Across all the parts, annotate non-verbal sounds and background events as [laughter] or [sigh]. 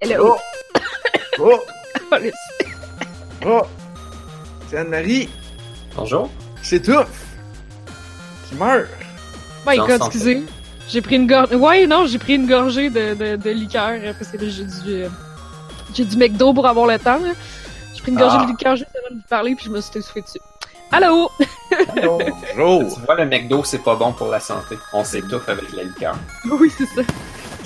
Hello. Oh! Oh, [laughs] le- Oh! C'est Anne-Marie Bonjour. qui s'étouffe! Qui meurt! My god, excusez. J'ai pris une gorgée. Ouais, non, j'ai pris une gorgée de, de, de liqueur euh, parce que là, j'ai du. euh, J'ai du McDo pour avoir le temps. là. J'ai pris une gorgée Ah. de liqueur juste avant de vous parler, puis je me suis essoufflé dessus. Allô? Bonjour! Tu vois, le McDo, c'est pas bon pour la santé. On s'étouffe avec la liqueur. [laughs] Oui, c'est ça.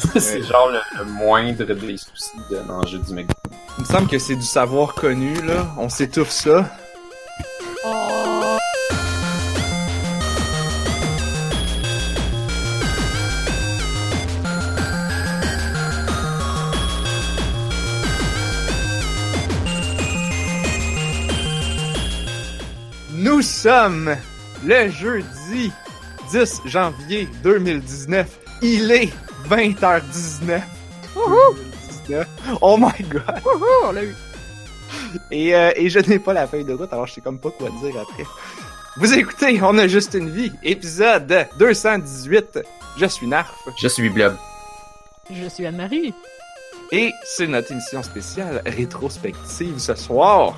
[laughs] c'est genre le, le moindre des soucis de manger du McDo. Il me semble que c'est du savoir connu, là. On s'étouffe ça. Oh. Nous sommes le jeudi 10 janvier 2019. Il est 20h19. Wouhou! 2019. Oh my god! Wouhou! On l'a eu. Et, euh, et je n'ai pas la feuille de route, alors je sais comme pas quoi dire après. Vous écoutez, on a juste une vie, épisode 218. Je suis Narf. Je suis Blob. Je suis Anne-Marie. Et c'est notre émission spéciale rétrospective ce soir.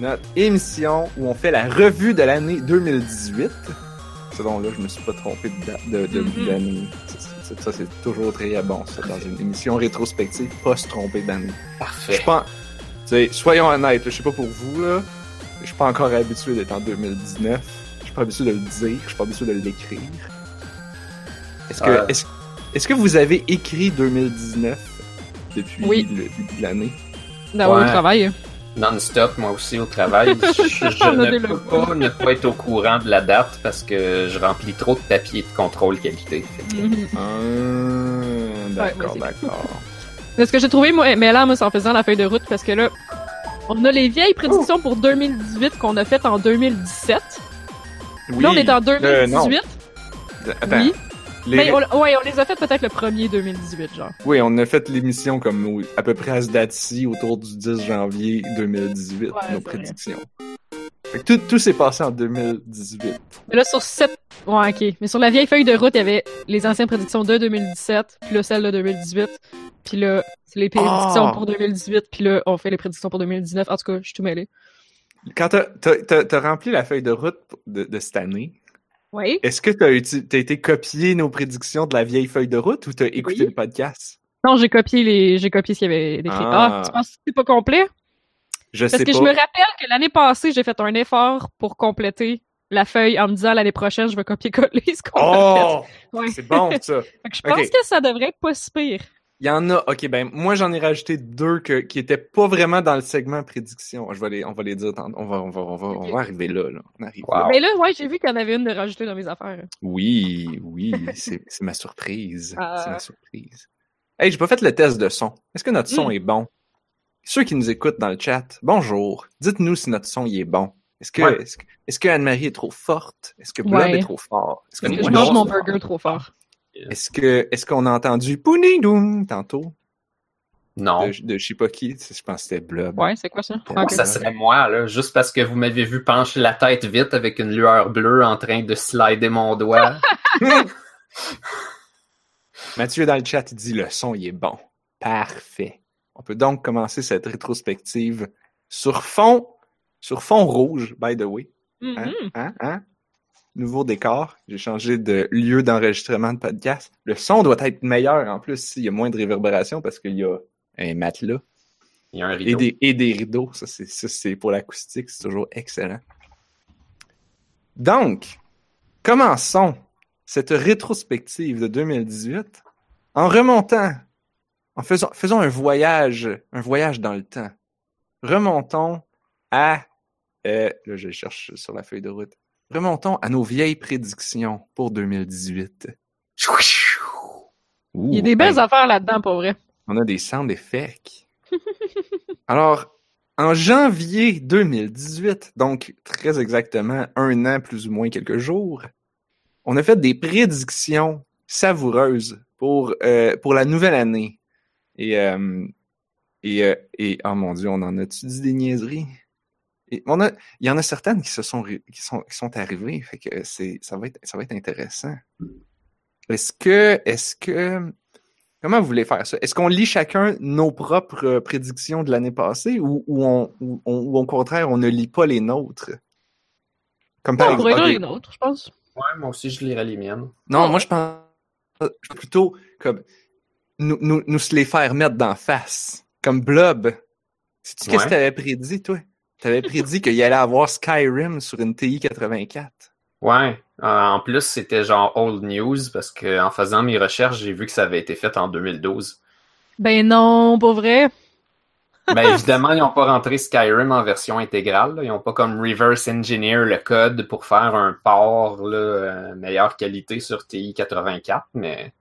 Notre émission où on fait la revue de l'année 2018. Selon là, je me suis pas trompé de date de, de Mhm. d'année. Ça, c'est- Ça, c'est toujours très bon, ça, dans une émission rétrospective, pas se tromper d'année. Je Parfait. Tu sais, soyons honnêtes, je sais pas pour vous, là. Je suis pas encore habitué d'être en 2019. Je suis pas habitué de le dire, je suis pas habitué de l'écrire. Est-ce que, Euh. est-ce, que vous avez écrit 2019 depuis Oui. le début de l'année? Dans Ouais. au travail. Non-stop, moi aussi au travail. [laughs] Je, je On a ne peux pas ne pas être au courant de la date parce que je remplis trop de papiers de contrôle qualité. Mhm. Ah, d'accord, d'accord. [laughs] Mais ce que j'ai trouvé, moi, mais là, moi, c'est en faisant la feuille de route, parce que là, on a les vieilles prédictions pour 2018 qu'on a faites en 2017. Oui. là, on est en euh, non. 2018. Attends. oui. Les- Mais on, ouais, on les a fait peut-être le premier 2018, genre. Oui, on a fait l'émission comme au- à peu près à ce date-ci, autour du 10 janvier 2018, Ouais, nos prédictions. Fait que tout, tout s'est passé en 2018. Mais là, sur cette... Ouais, ok. Mais sur la vieille feuille de route, il y avait les anciennes prédictions de 2017, puis là, celle de 2018. Puis là, c'est les prédictions Ah! pour 2018, puis là, on fait les prédictions pour 2019. En tout cas, je suis tout mêlé. Quand t'as, t'as rempli la feuille de route de, de cette année, Oui. est-ce que uti- t'as été copier nos prédictions de la vieille feuille de route ou t'as écouté Oui. le podcast? Non, j'ai copié les, j'ai copié ce qu'il y avait décrit. Ah. Ah, tu penses que c'est pas complet? Je Parce sais que pas. je me rappelle que l'année passée, j'ai fait un effort pour compléter la feuille en me disant l'année prochaine, je vais copier-coller ce qu'on a Oh! fait. Ouais. C'est bon, ça. [laughs] Fait que je pense que ça devrait être pas si pire. Il y en a. Ok, ben moi j'en ai rajouté deux que, qui étaient pas vraiment dans le segment prédiction. Je vais les, on va les dire. On va, on va, on va, on Ok. va arriver là. là. On arrive Wow. là. Mais là, ouais, j'ai vu qu'il y en avait une de rajoutée dans mes affaires. Oui, oui, c'est ma surprise. Ah. C'est ma surprise. Hey, j'ai pas fait le test de son. Est-ce que notre son Hmm. est bon? Ceux qui nous écoutent dans le chat, bonjour. Dites-nous si notre son y est bon. Est-ce que, Ouais. est-ce que, est-ce que Anne-Marie est trop forte? Est-ce que Blob Ouais. est trop fort? Est-ce que, Parce que je mange mon burger trop fort? Est-ce que, est-ce qu'on a entendu Pounidoum tantôt? Non. De, de je sais pas qui. Je pense que c'était Blob. Ouais, c'est quoi ça? Ça serait moi, là, juste parce que vous m'avez vu pencher la tête vite avec une lueur bleue en train de slider mon doigt. [laughs] Mathieu dans le chat, il dit le son, il est bon. Parfait. On peut donc commencer cette rétrospective sur fond, sur fond rouge, by the way. Hein? Mhm. Hein? Hein? Nouveau décor. J'ai changé de lieu d'enregistrement de podcast. Le son doit être meilleur en plus s'il y a moins de réverbération parce qu'il y a un matelas Il y a un et des, et des rideaux. Ça, c'est, ça, c'est pour l'acoustique. C'est toujours excellent. Donc, commençons cette rétrospective de 2018 en remontant, en faisant, faisons un voyage, un voyage dans le temps. Remontons à, euh, là je cherche sur la feuille de route. Remontons à nos vieilles prédictions pour 2018. Il y a des belles hey, affaires là-dedans, pour vrai. on a des sound effects. [laughs] Alors, en janvier 2018, donc très exactement un an plus ou moins quelques jours, on a fait des prédictions savoureuses pour, euh, pour la nouvelle année. Et, euh, et, euh, et, oh mon Dieu, on en a-tu dit des niaiseries? Et on a, il y en a certaines qui se sont, qui sont, qui sont arrivées, fait que c'est, ça va être, ça va être intéressant. Est-ce que, est-ce que, Comment vous voulez faire ça? Est-ce qu'on lit chacun nos propres euh, prédictions de l'année passée ou, ou, on, ou, on- ou au contraire, on ne lit pas les nôtres? Comme par On pourrait exemple. une autre, je pense. Ouais, moi aussi, je lirais les miennes. Non, moi je pense plutôt comme nous, nous, nous se les faire mettre d'en face. Comme Blob. Sais-tu qu'est-ce que Ouais. t'avais prédit, toi? T'avais prédit qu'il y allait avoir Skyrim sur une TI 84. Ouais. Euh, en plus, c'était genre old news parce que en faisant mes recherches, j'ai vu que ça avait été fait en 2012. Ben non, pas vrai. Ben [laughs] évidemment, ils n'ont pas rentré Skyrim en version intégrale. là. Ils n'ont pas comme reverse engineer le code pour faire un port là, euh, meilleure qualité sur TI 84, mais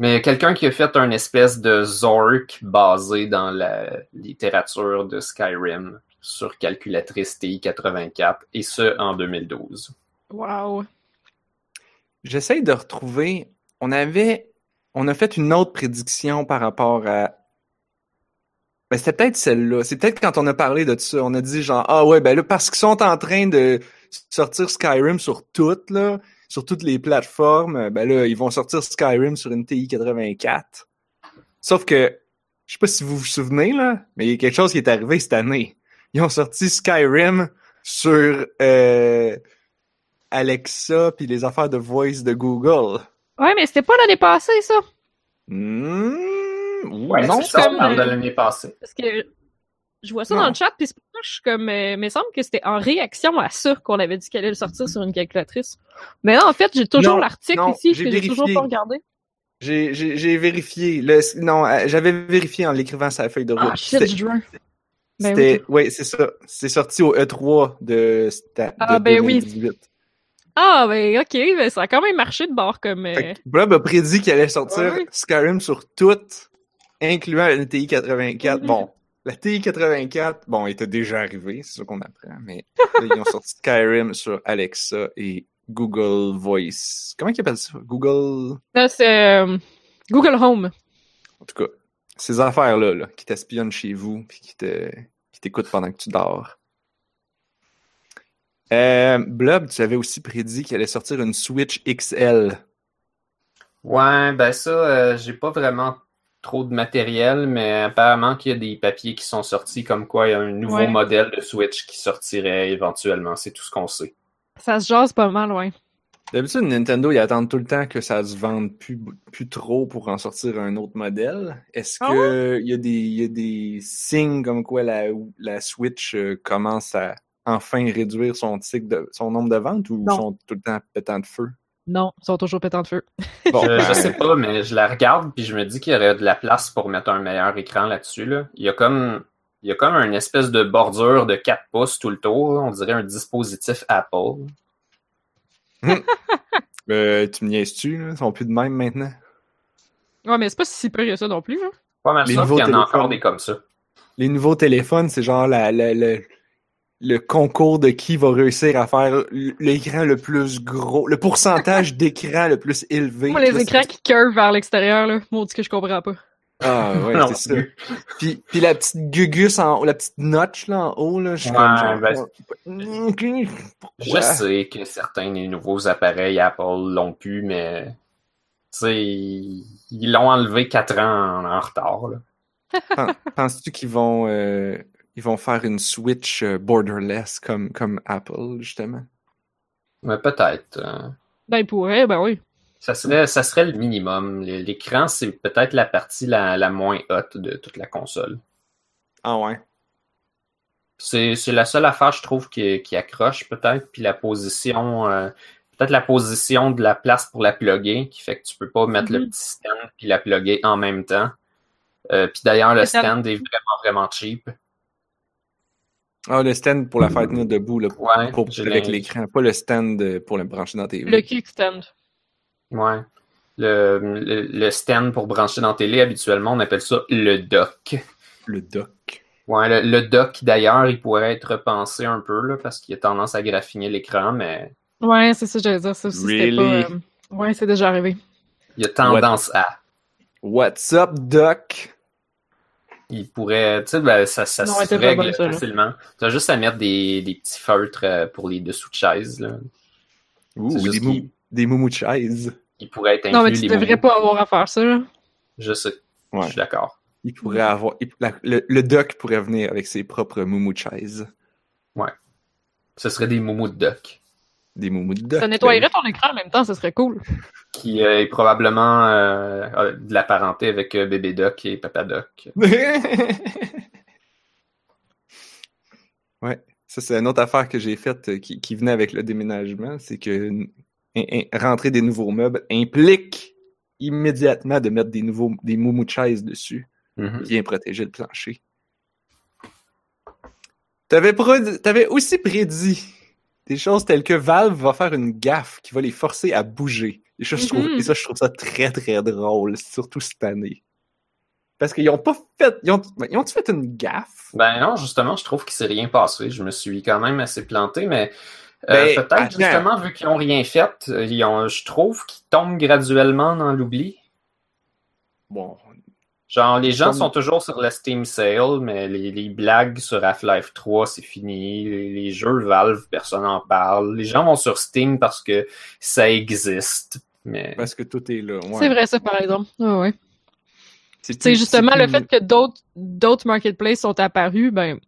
mais quelqu'un qui a fait un espèce de Zork basé dans la littérature de Skyrim sur calculatrice TI 84 et ce en 2012. Wow. J'essaye de retrouver. On avait. On a fait une autre prédiction par rapport à. Ben, c'était peut-être celle-là. C'est peut-être quand on a parlé de ça. On a dit genre, ah ouais, ben là, parce qu'ils sont en train de sortir Skyrim sur toutes, là, sur toutes les plateformes, ben là, ils vont sortir Skyrim sur une TI 84. Sauf que, je sais pas si vous vous souvenez, là, mais il y a quelque chose qui est arrivé cette année. Ils ont sorti Skyrim sur euh, Alexa puis les affaires de voice de Google. Ouais, mais c'était pas l'année passée, ça. Hmm, Ouais, non, c'est ça, comme, de euh, l'année passée. Parce que je vois ça Non. dans le chat, puis je suis comme. euh, mais il me semble que c'était en réaction à ça qu'on avait dit qu'elle allait le sortir sur une calculatrice. Mais là, en fait, j'ai toujours l'article ici j'ai que j'ai toujours pas regardé. J'ai, vérifié. Le, non, euh, j'avais vérifié en l'écrivant sur la feuille de route. Ah, shit, C'était- je veux. Ben C'était, oui, c'est ça. C'est sorti au E3 de, sta- Ah, de ben oui. 2018. Ah, ben ok, ben ça a quand même marché de bord comme. euh, Blob a prédit qu'il allait sortir Ouais. Skyrim sur toutes, incluant la TI 84. Mhm. Bon, la TI 84, bon, elle était déjà arrivée, c'est ça qu'on apprend, mais là, ils ont [laughs] sorti Skyrim sur Alexa et Google Voice. Comment ils appellent ça? Google... Là, c'est euh, Google Home. En tout cas, ces affaires-là, là, qui t'espionnent chez vous puis qui te qui t'écoutent pendant que tu dors. Euh, Blob, tu avais aussi prédit qu'il allait sortir une Switch XL. Ouais, ben ça, euh, j'ai pas vraiment trop de matériel, mais apparemment qu'il y a des papiers qui sont sortis comme quoi il y a un nouveau Ouais. modèle de Switch qui sortirait éventuellement. C'est tout ce qu'on sait. Ça se jase pas mal, ouais. D'habitude, Nintendo, ils attendent tout le temps que ça se vende plus, plus trop pour en sortir un autre modèle. Est-ce Ah que il y, a des- il y a des signes comme quoi la, la Switch euh, commence à enfin réduire son cycle de, son nombre de ventes ou Non. sont tout le temps pétant de feu? Non, ils sont toujours pétants de feu. Bon, Je, ben, je sais pas, mais je la regarde puis je me dis qu'il y aurait de la place pour mettre un meilleur écran là-dessus. Là. Il y a comme il y a comme une espèce de bordure de 4 pouces tout le tour. là. On dirait un dispositif Apple. [laughs] euh, tu me niaises-tu? là? Ils sont plus de même maintenant? Ouais, mais c'est pas si pire que ça non plus, hein. Pas mal sûr qu'il y en a nouveaux encore téléphones. des comme ça. Les nouveaux téléphones, c'est genre la, la- le- le concours de qui va réussir à faire l'écran le plus gros, le pourcentage [laughs] d'écran le plus élevé. Moi, les écrans qui curvent vers l'extérieur, là. Maudit que je comprends pas. Ah ouais, c'est ça. Puis, puis la petite gugus en haut, la petite notch là en haut, là, je suis Ouais, comme genre, ben, Ok, Je sais que certains des nouveaux appareils Apple l'ont pu, mais tu sais, ils l'ont enlevé 4 ans en, en retard. Là. Pen- Penses-tu qu'ils vont, euh, ils vont faire une Switch euh, borderless comme, comme Apple, justement? Mais peut-être. euh, Ben, ils pourraient, ben oui. ça, serait, ça serait le minimum. L'écran, c'est peut-être la partie la, la moins haute de toute la console. Ah ouais. C'est c'est la seule affaire, je trouve, qui, qui accroche peut-être. Puis la position, euh, peut-être la position de la place pour la plugger, qui fait que tu peux pas mettre le Mhm. petit stand puis la plugger en même temps. Euh, puis d'ailleurs, le stand est vraiment, vraiment cheap. Ah, le stand pour la faire tenir debout, là, Ouais, pour, j'ai avec l'écran, pas le stand euh, pour le brancher dans tes Le kickstand. Ouais. Le, le, le stand pour brancher dans la télé, habituellement, on appelle ça le dock. Le dock. Ouais, le, le dock, d'ailleurs, il pourrait être repensé un peu, là, parce qu'il a tendance à graffiner l'écran, mais Ouais, c'est ça, que j'allais dire. Ça aussi, c'était pas. Really? euh, Ouais, c'est déjà arrivé. il a tendance à. What's up, dock? Il pourrait, tu sais, ben, ça, ça Non, se règle ça, facilement. Tu as juste à mettre des, des petits feutres euh, pour les dessous de chaises, là. Ouh, C'est juste des, mou qu'il- des moumous de chaise. il pourrait être inclus Non, mais tu les devrais moumous. pas avoir à faire ça, là. Je sais, Ouais. je suis d'accord. Il pourrait avoir. il- la- le, le doc pourrait venir avec ses propres moumous de chaise. Ce serait des moumous de duck. Des moumous de doc. Ça nettoyerait ton écran en même temps, ça serait cool. Qui euh, est probablement euh, de la parenté avec euh, bébé duck et papa duck. [laughs] ouais. Ça, c'est une autre affaire que j'ai faite qui, qui venait avec le déménagement. C'est que n- in- in- rentrer des nouveaux meubles implique immédiatement de mettre des nouveaux des moumous de chaise dessus. Mhm. Bien protéger le plancher. T'avais, t'avais aussi prédit des choses telles que Valve va faire une gaffe qui va les forcer à bouger. Et ça, je trouve, Mhm. et ça, je trouve ça très, très drôle, surtout cette année. Parce qu'ils ont pas fait... Ils ont, ils ont fait une gaffe? Ben non, justement, je trouve qu'il s'est rien passé. Je me suis quand même assez planté, mais euh, Ben, peut-être justement, vu qu'ils ont rien fait, euh, ils ont, je trouve qu'ils tombent graduellement dans l'oubli. Bon, Genre, les gens Comme- sont toujours sur la Steam Sale, mais les, les blagues sur Half-Life 3, c'est fini. Les, les jeux Valve, personne n'en parle. Les gens vont sur Steam parce que ça existe. Mais parce que tout est là. ouais. C'est vrai, ça, par exemple. Ah ouais. C'est justement, le fait que d'autres d'autres marketplaces sont apparus, ben,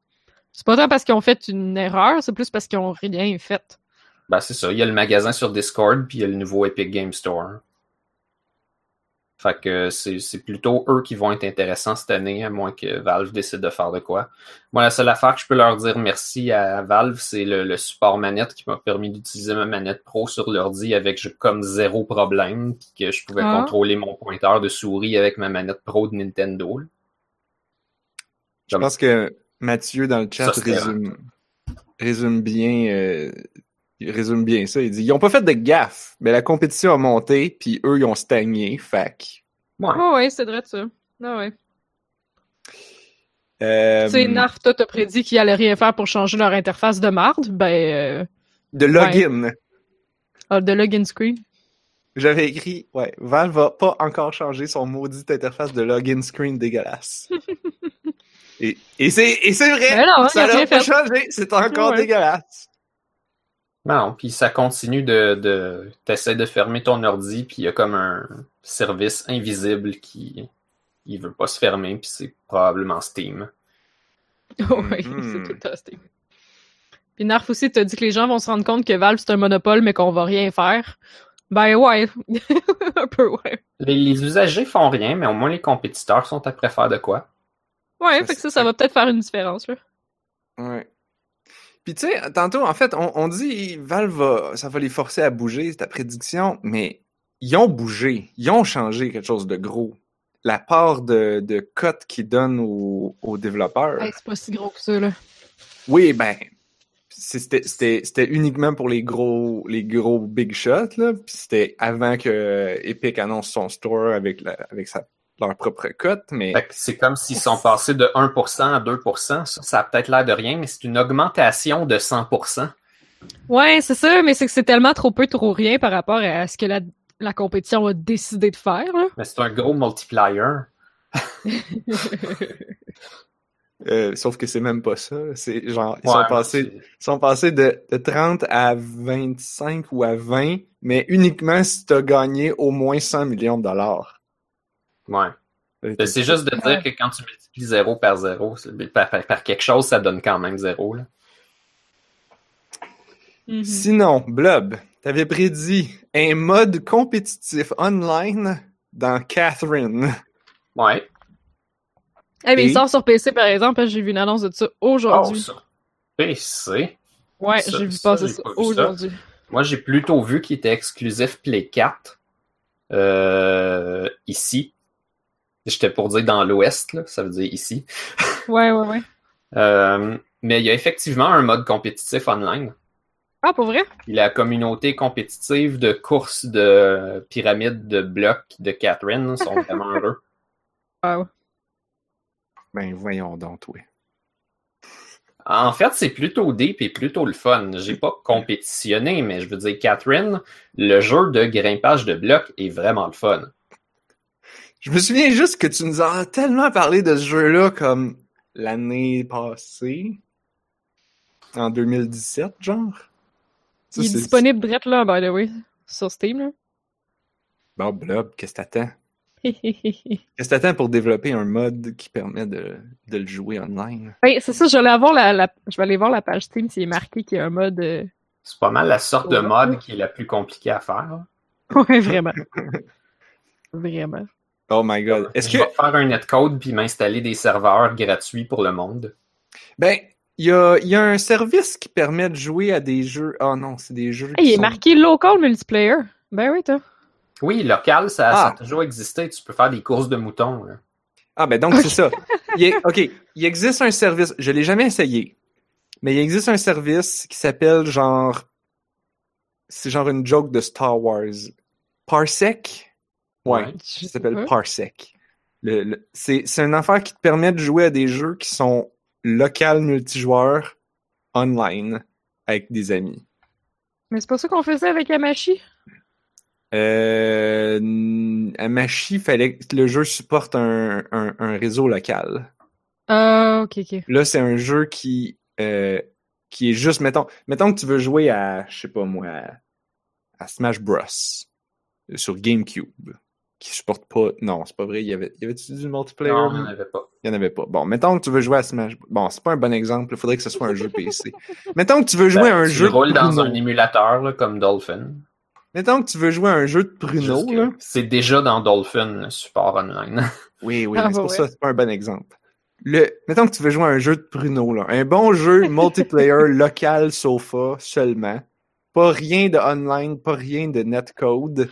c'est pas tant parce qu'ils ont fait une erreur, c'est plus parce qu'ils ont rien fait. ben, c'est ça. Il y a le magasin sur Discord, puis il y a le nouveau Epic Game Store. Fait que c'est c'est plutôt eux qui vont être intéressants cette année, à moins que Valve décide de faire de quoi. Moi, la seule affaire que je peux leur dire merci à Valve, c'est le, le support manette qui m'a permis d'utiliser ma manette pro sur l'ordi avec je- comme zéro problème, puis que je pouvais Ah. contrôler mon pointeur de souris avec ma manette pro de Nintendo. là. Je pense que Mathieu, dans le chat, Ça, résume, résume bien... euh, il résume bien ça. Il dit, ils ont pas fait de gaffe, mais la compétition a monté, puis eux, ils ont stagné. Fac. Ouais. Ah ouais, c'est vrai de ça. Ah ouais. Euh, Tu sais, Narf, toi, t'as prédit qu'ils allaient rien faire pour changer leur interface de marde, ben, de login. euh, ah, de login screen. J'avais écrit, ouais, Valve va pas encore changer son maudite interface de login screen dégueulasse. [laughs] et et c'est vrai, Ben non, ça ils ont n'a rien pas changé, c'est encore Ouais. dégueulasse. Non, puis ça continue de, de t'essaies de fermer ton ordi, puis il y a comme un service invisible qui il veut pas se fermer, puis c'est probablement Steam. [laughs] oui, Mhm. c'est tout à Steam. Puis Narf aussi t'a dit que les gens vont se rendre compte que Valve c'est un monopole mais qu'on va rien faire. Ben ouais, [laughs] un peu ouais. Les, les usagers font rien, mais au moins les compétiteurs sont après faire de quoi. Ouais, Ça, fait que ça, ça va peut-être faire une différence là. Ouais. Puis tu sais, tantôt, en fait, on, on dit Valve va, ça va les forcer à bouger, c'est ta prédiction, mais ils ont bougé, ils ont changé quelque chose de gros. La part de, de cote qu'ils donnent aux, aux développeurs. Hey, c'est pas si gros que ça là. Oui, ben, c'était c'était- c'était uniquement pour les gros les gros big shots, là. C'était avant que Epic annonce son store avec, la, avec sa, leur propre cote, mais c'est comme s'ils sont passés de 1% à 2%. Ça, ça a peut-être l'air de rien, mais c'est une augmentation de 100%. Ouais, c'est ça, mais c'est que c'est tellement trop peu, trop rien par rapport à ce que la, la compétition a décidé de faire. Là. Mais c'est un gros multiplier. [laughs] euh, sauf que c'est même pas ça. C'est genre, ils Ouais, sont passés, sont passés de, de 30 à 25 ou à 20, mais uniquement si t'as gagné au moins 100 millions de dollars. Ouais. C'est juste de dire que quand tu multiplies 0 par 0, par, par- par quelque chose, ça donne quand même 0. Là. Mhm. Sinon, Blob, t'avais prédit un mode compétitif online dans Catherine. Ouais. Eh mais Et- il sort sur PC par exemple, j'ai vu une annonce de ça Oh, aujourd'hui. sur PC. ouais, j'ai vu passer pas ça. aujourd'hui. Moi, j'ai plutôt vu qu'il était exclusif Play 4. Euh, ici. J'étais pour dire dans l'Ouest, ça veut dire ici. Ouais, ouais, ouais. [laughs] Euh, mais il y a effectivement un mode compétitif online. Ah, pour vrai? Puis la communauté compétitive de course de pyramide de blocs de Catherine sont vraiment [laughs] heureux. Wow. Ben voyons donc, toi. En fait, c'est plutôt deep et plutôt le fun. J'ai pas compétitionné, mais je veux dire, Catherine, le jeu de grimpage de blocs est vraiment le fun. Je me souviens juste que tu nous as tellement parlé de ce jeu-là comme l'année passée. En 2017, genre. Ça, il est disponible direct là, by the way, sur Steam. Là. Bon, Blob, qu'est-ce que t'attends? [laughs] Qu'est-ce que t'attends pour développer un mode qui permet de, de le jouer online? Ben, c'est ça, je vais, aller voir la, la- je vais aller voir la page Steam s'il est marqué qu'il y a un mode. euh, C'est pas mal la sorte de mode qui est la plus compliquée à faire. Ouais, vraiment. [laughs] vraiment. Oh my god. Est-ce je que. vais faire un netcode puis m'installer des serveurs gratuits pour le monde. Ben, il y a, y a un service qui permet de jouer à des jeux. Oh non, c'est des jeux. Hey, il est marqué local multiplayer. Ben oui, toi. Oui, local, ça, ça Ah. a toujours existé. Tu peux faire des courses de moutons. là. Ah, ben donc c'est ça. Il est- OK, il existe un service. Je l'ai jamais essayé. Mais il existe un service qui s'appelle genre. C'est genre une joke de Star Wars. Parsec? Ouais. S'appelle. Parsec. Le, le- c'est, c'est une affaire qui te permet de jouer à des jeux qui sont local multijoueurs online avec des amis. Mais c'est pas ça qu'on faisait avec Amashi? Euh, Machi, fallait que le jeu supporte un, un, un réseau local. Ah, ok, ok. Là, c'est un jeu qui, euh, qui est juste, mettons, mettons que tu veux jouer à, je sais pas moi, à, à Smash Bros. euh, sur GameCube, qui supporte pas, non, c'est pas vrai, il y avait, y avait-tu du multiplayer? Non, il n'y en avait pas. Il n'y en avait pas. Bon, mettons que tu veux jouer à Smash. Bon, c'est pas un bon exemple, il faudrait que ce soit un jeu PC. [laughs] mettons que tu veux jouer Ben, à un tu jeu de roules dans Bruno. un émulateur là, comme Dolphin. Mettons que tu veux jouer à un jeu de là. C'est déjà dans Dolphin, le support online. [laughs] Oui, oui, Ah, c'est pour ouais. ça, c'est pas un bon exemple. Le, mettons que tu veux jouer à un jeu de Bruno, là. Un bon jeu [laughs] multiplayer local sofa seulement. Pas rien de online, pas rien de netcode.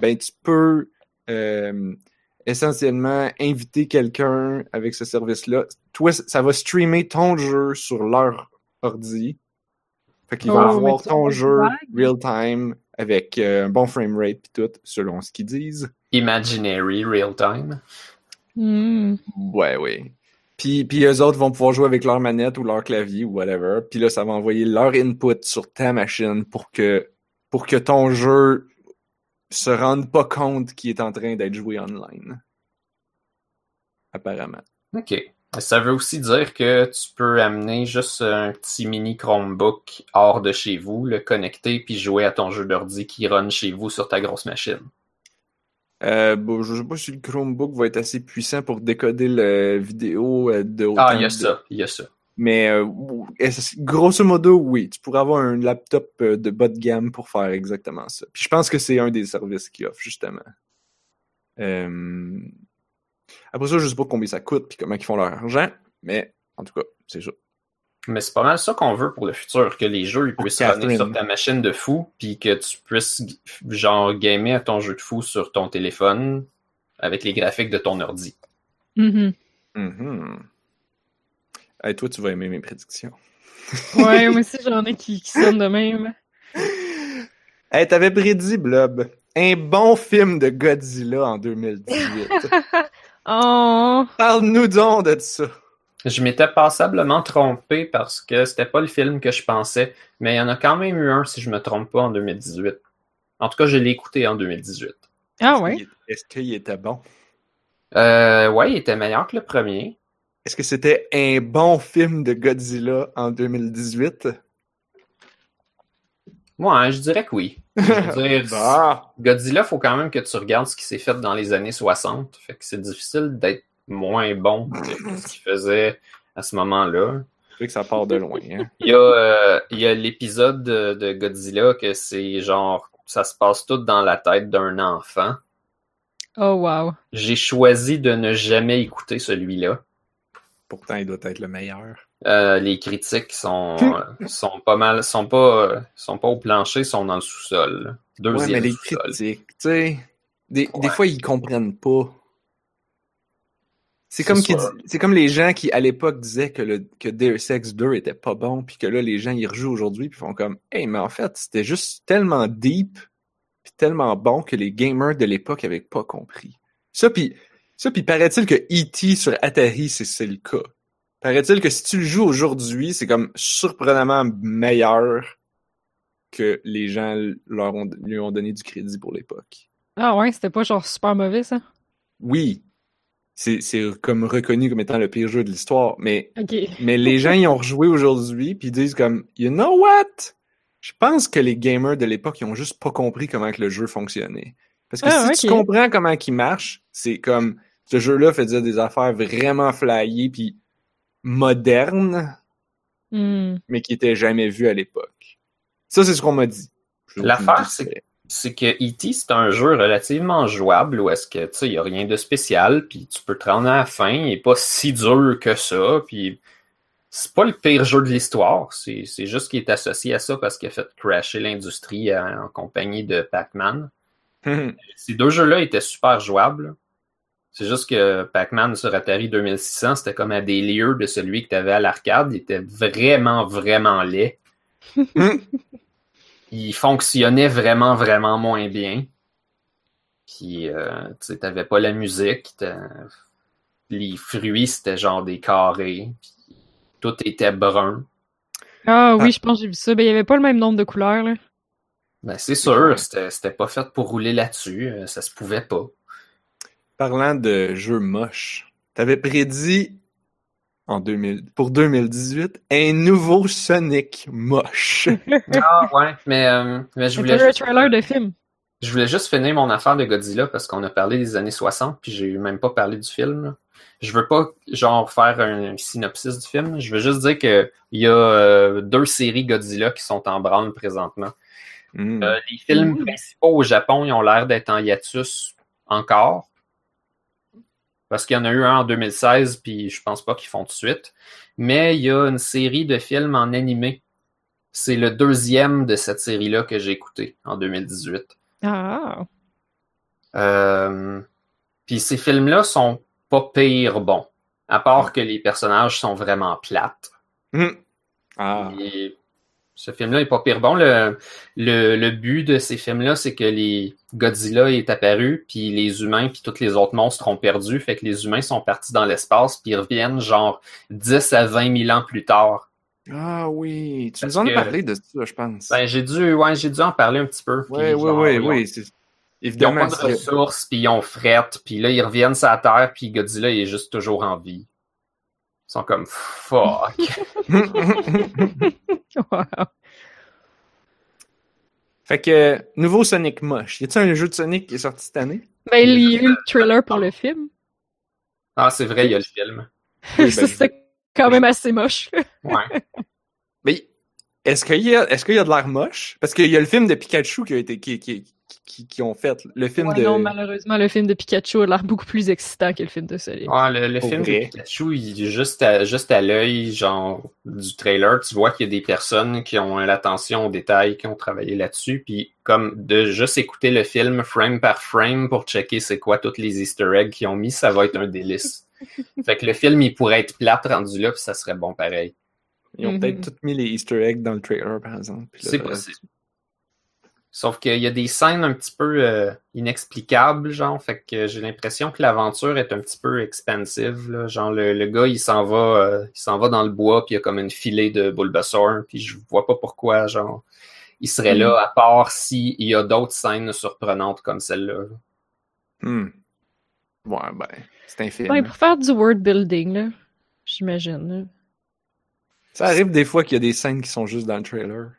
Ben, tu peux, euh, essentiellement inviter quelqu'un avec ce service-là. Toi, ça va streamer ton jeu sur leur ordi. Fait qu'ils vont Oh, mais voir tu ton jeu avoir du real time avec euh, un bon framerate pis tout, selon ce qu'ils disent. Imaginary Real Time. Hmm. Ouais, oui. Puis, puis eux autres vont pouvoir jouer avec leur manette ou leur clavier ou whatever. Puis là, ça va envoyer leur input sur ta machine pour que, pour que ton jeu se rende pas compte qu'il est en train d'être joué online. Apparemment. OK. Ça veut aussi dire que tu peux amener juste un petit mini Chromebook hors de chez vous, le connecter, puis jouer à ton jeu d'ordi qui run chez vous sur ta grosse machine. Euh, bon, je sais pas si le Chromebook va être assez puissant pour décoder la vidéo euh, de autant Ah, il y a de- ça, il y a ça. Mais euh, grosso modo, oui, tu pourrais avoir un laptop euh, de bas de gamme pour faire exactement ça. Puis je pense que c'est un des services qu'ils offrent, justement. Euh, Après ça, je sais pas combien ça coûte puis comment ils font leur argent, mais en tout cas, c'est ça. Mais c'est pas mal ça qu'on veut pour le futur, que les jeux ils puissent runner sur ta machine de fou, puis que tu puisses genre gamer à ton jeu de fou sur ton téléphone avec les graphiques de ton ordi. Mhm. Mhm. Hey, toi, tu vas aimer mes prédictions. Ouais, moi [laughs] aussi, j'en ai qui, qui sonnent de même. Hey, t'avais prédit, Blob, un bon film de Godzilla en 2018. [laughs] Oh! Parle-nous donc de ça. Je m'étais passablement trompé parce que c'était pas le film que je pensais, mais il y en a quand même eu un, si je me trompe pas, en 2018. En tout cas, je l'ai écouté en 2018. Ah Est-ce ouais? qu'il- Est-ce qu'il était bon? Euh, ouais, il était meilleur que le premier. Est-ce que c'était un bon film de Godzilla en 2018? Ouais, je dirais que oui. Je veux [laughs] dire, Ah! Godzilla, faut quand même que tu regardes ce qui s'est fait dans les années 60. Fait que c'est difficile d'être moins bon que ce qu'il [laughs] faisait à ce moment-là. Je sais que ça part de loin. Hein? Il y a, euh, il y a l'épisode de, de Godzilla que c'est genre, ça se passe tout dans la tête d'un enfant. Oh wow. J'ai choisi de ne jamais écouter celui-là. Pourtant, il doit être le meilleur. Euh, les critiques sont, euh, sont pas mal, sont pas, euh, sont pas au plancher, sont dans le sous-sol. là. Ouais, Deuxième mais les sous-sol. critiques, tu sais, des, fois, ils comprennent pas. Comme, c'est comme les gens qui, à l'époque, disaient que, le, que Deus Ex 2 était pas bon, puis que là, les gens y rejouent aujourd'hui, puis font comme, hey, mais en fait, c'était juste tellement deep, puis tellement bon que les gamers de l'époque avaient pas compris. Ça, puis, ça, puis paraît-il que E.T. sur Atari, c'est, le cas. Paraît-il que si tu le joues aujourd'hui, c'est comme surprenamment meilleur que les gens leur ont, lui ont donné du crédit pour l'époque. Ah ouais, c'était pas genre super mauvais ça? Oui, c'est, comme reconnu comme étant le pire jeu de l'histoire, mais, mais les gens y ont rejoué aujourd'hui puis ils disent comme, you know what? Je pense que les gamers de l'époque, ils ont juste pas compris comment que le jeu fonctionnait. Parce que Ah, si tu comprends comment il marche, c'est comme ce jeu-là faisait des affaires vraiment flyées puis modernes, Hmm. mais qui étaient jamais vues à l'époque. Ça, c'est ce qu'on m'a dit. L'affaire, c'est-. C'est que E.T., c'est un jeu relativement jouable où est-ce que, tu sais, il n'y a rien de spécial, puis tu peux te rendre à la fin, il n'est pas si dur que ça, puis c'est pas le pire jeu de l'histoire, c'est c'est juste qu'il est associé à ça parce qu'il a fait crasher l'industrie euh, en compagnie de Pac-Man. Ces deux jeux-là étaient super jouables. C'est juste que Pac-Man sur Atari 2600, c'était comme à des lieux de celui que tu avais à l'arcade. Il était vraiment, vraiment laid. [laughs] il fonctionnait vraiment, vraiment moins bien. Puis, euh, tu sais, t'avais pas la musique. Les fruits, c'était genre des carrés. Puis, tout était brun. Ah oui, je pense que j'ai vu ça. Ben, il y avait pas le même nombre de couleurs, là. Ben, c'est sûr, c'était c'était pas fait pour rouler là-dessus. euh, Ça se pouvait pas. Parlant de jeux moches, t'avais prédit en 2000, pour 2018 un nouveau Sonic moche. [laughs] Ah ouais, mais, euh, mais je voulais C'était un juste- trailer de film. Je voulais juste finir mon affaire de Godzilla parce qu'on a parlé des années 60 puis j'ai même pas parlé du film. là. Je veux pas genre faire un synopsis du film. Je veux juste dire que il y a euh, deux séries Godzilla qui sont en branle présentement. Hmm. Euh, les films Mhm. principaux au Japon, ils ont l'air d'être en hiatus encore. Parce qu'il y en a eu un en 2016, puis je pense pas qu'ils font tout de suite. Mais il y a une série de films en animé. C'est le deuxième de cette série-là que j'ai écouté en 2018. Ah. Euh, Puis ces films-là sont pas pire bons. À part que les personnages sont vraiment plates. Hmm. Ah. Et ce film-là est pas pire bon. Le, le, le but de ces films-là, c'est que les Godzilla est apparu, puis les humains, puis tous les autres monstres ont perdu. Fait que les humains sont partis dans l'espace, puis ils reviennent genre 10 à 20 000 ans plus tard. Ah oui, tu Parce nous en as parlé de ça, je pense. Ben, j'ai dû, ouais, j'ai dû en parler un petit peu. oui, oui, oui, ils ont- oui. Ils n'ont pas de ressources, puis ils ont frette, puis là, ils reviennent sur la Terre, puis Godzilla, il est juste toujours en vie. Ils sont comme fuck. [laughs] Wow. fait que, nouveau Sonic moche. Y a-t-il un jeu de Sonic qui est sorti cette année? Ben, il y a eu le trailer pour le film. ah, c'est vrai, il y a le film. [laughs] Oui, ben, je- c'était quand même assez moche. Ouais. Mais est-ce qu'il y a, est-ce qu'il y a de l'air moche? Parce qu'il y a le film de Pikachu qui a été, qui, qui, qui, qui ont fait. Le film Ouais, de. Non, malheureusement, le film de Pikachu a l'air beaucoup plus excitant que le film de Sonic. Ouais, le, film vrai. de Pikachu, il est juste à, juste à l'œil, genre, du trailer, tu vois qu'il y a des personnes qui ont l'attention aux détails, qui ont travaillé là-dessus, puis comme de juste écouter le film frame par frame pour checker c'est quoi toutes les easter eggs qu'ils ont mis, ça va être un délice. [laughs] fait que le film, il pourrait être plate rendu là, puis ça serait bon pareil. Ils ont Mhm. peut-être tout mis les Easter eggs dans le trailer, par exemple. C'est possible. Sauf qu'il y a des scènes un petit peu euh, inexplicables, genre, fait que j'ai l'impression que l'aventure est un petit peu expansive, là. Genre, le, le gars, il s'en va, euh, il s'en va dans le bois, puis il y a comme une filée de Bulbasaur, puis je vois pas pourquoi, genre, il serait là, à part s'il y a d'autres scènes surprenantes comme celle-là. Hmm. Ouais, ben, c'est un film. Ben, pour faire du world building, là, j'imagine. là. Ça arrive des fois qu'il y a des scènes qui sont juste dans le trailer.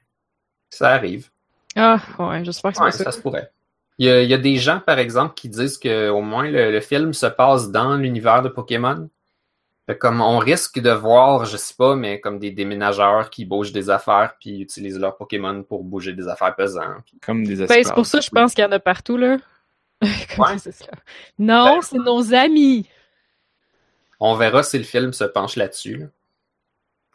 Ça arrive. Ah, ouais, j'espère que c'est Ouais, pas ça. ça se pourrait. Il y, a, il y a des gens, par exemple, qui disent que au moins le, le film se passe dans l'univers de Pokémon. Fait comme on risque de voir, je sais pas, mais comme des déménageurs qui bougent des affaires puis utilisent leurs Pokémon pour bouger des affaires pesantes. Puis- Comme des Ben, c'est pour ça que je pense qu'il y en a partout, là. [laughs] Comment Ouais. c'est ça? Non, Ben- c'est nos amis. On verra si le film se penche là-dessus. là.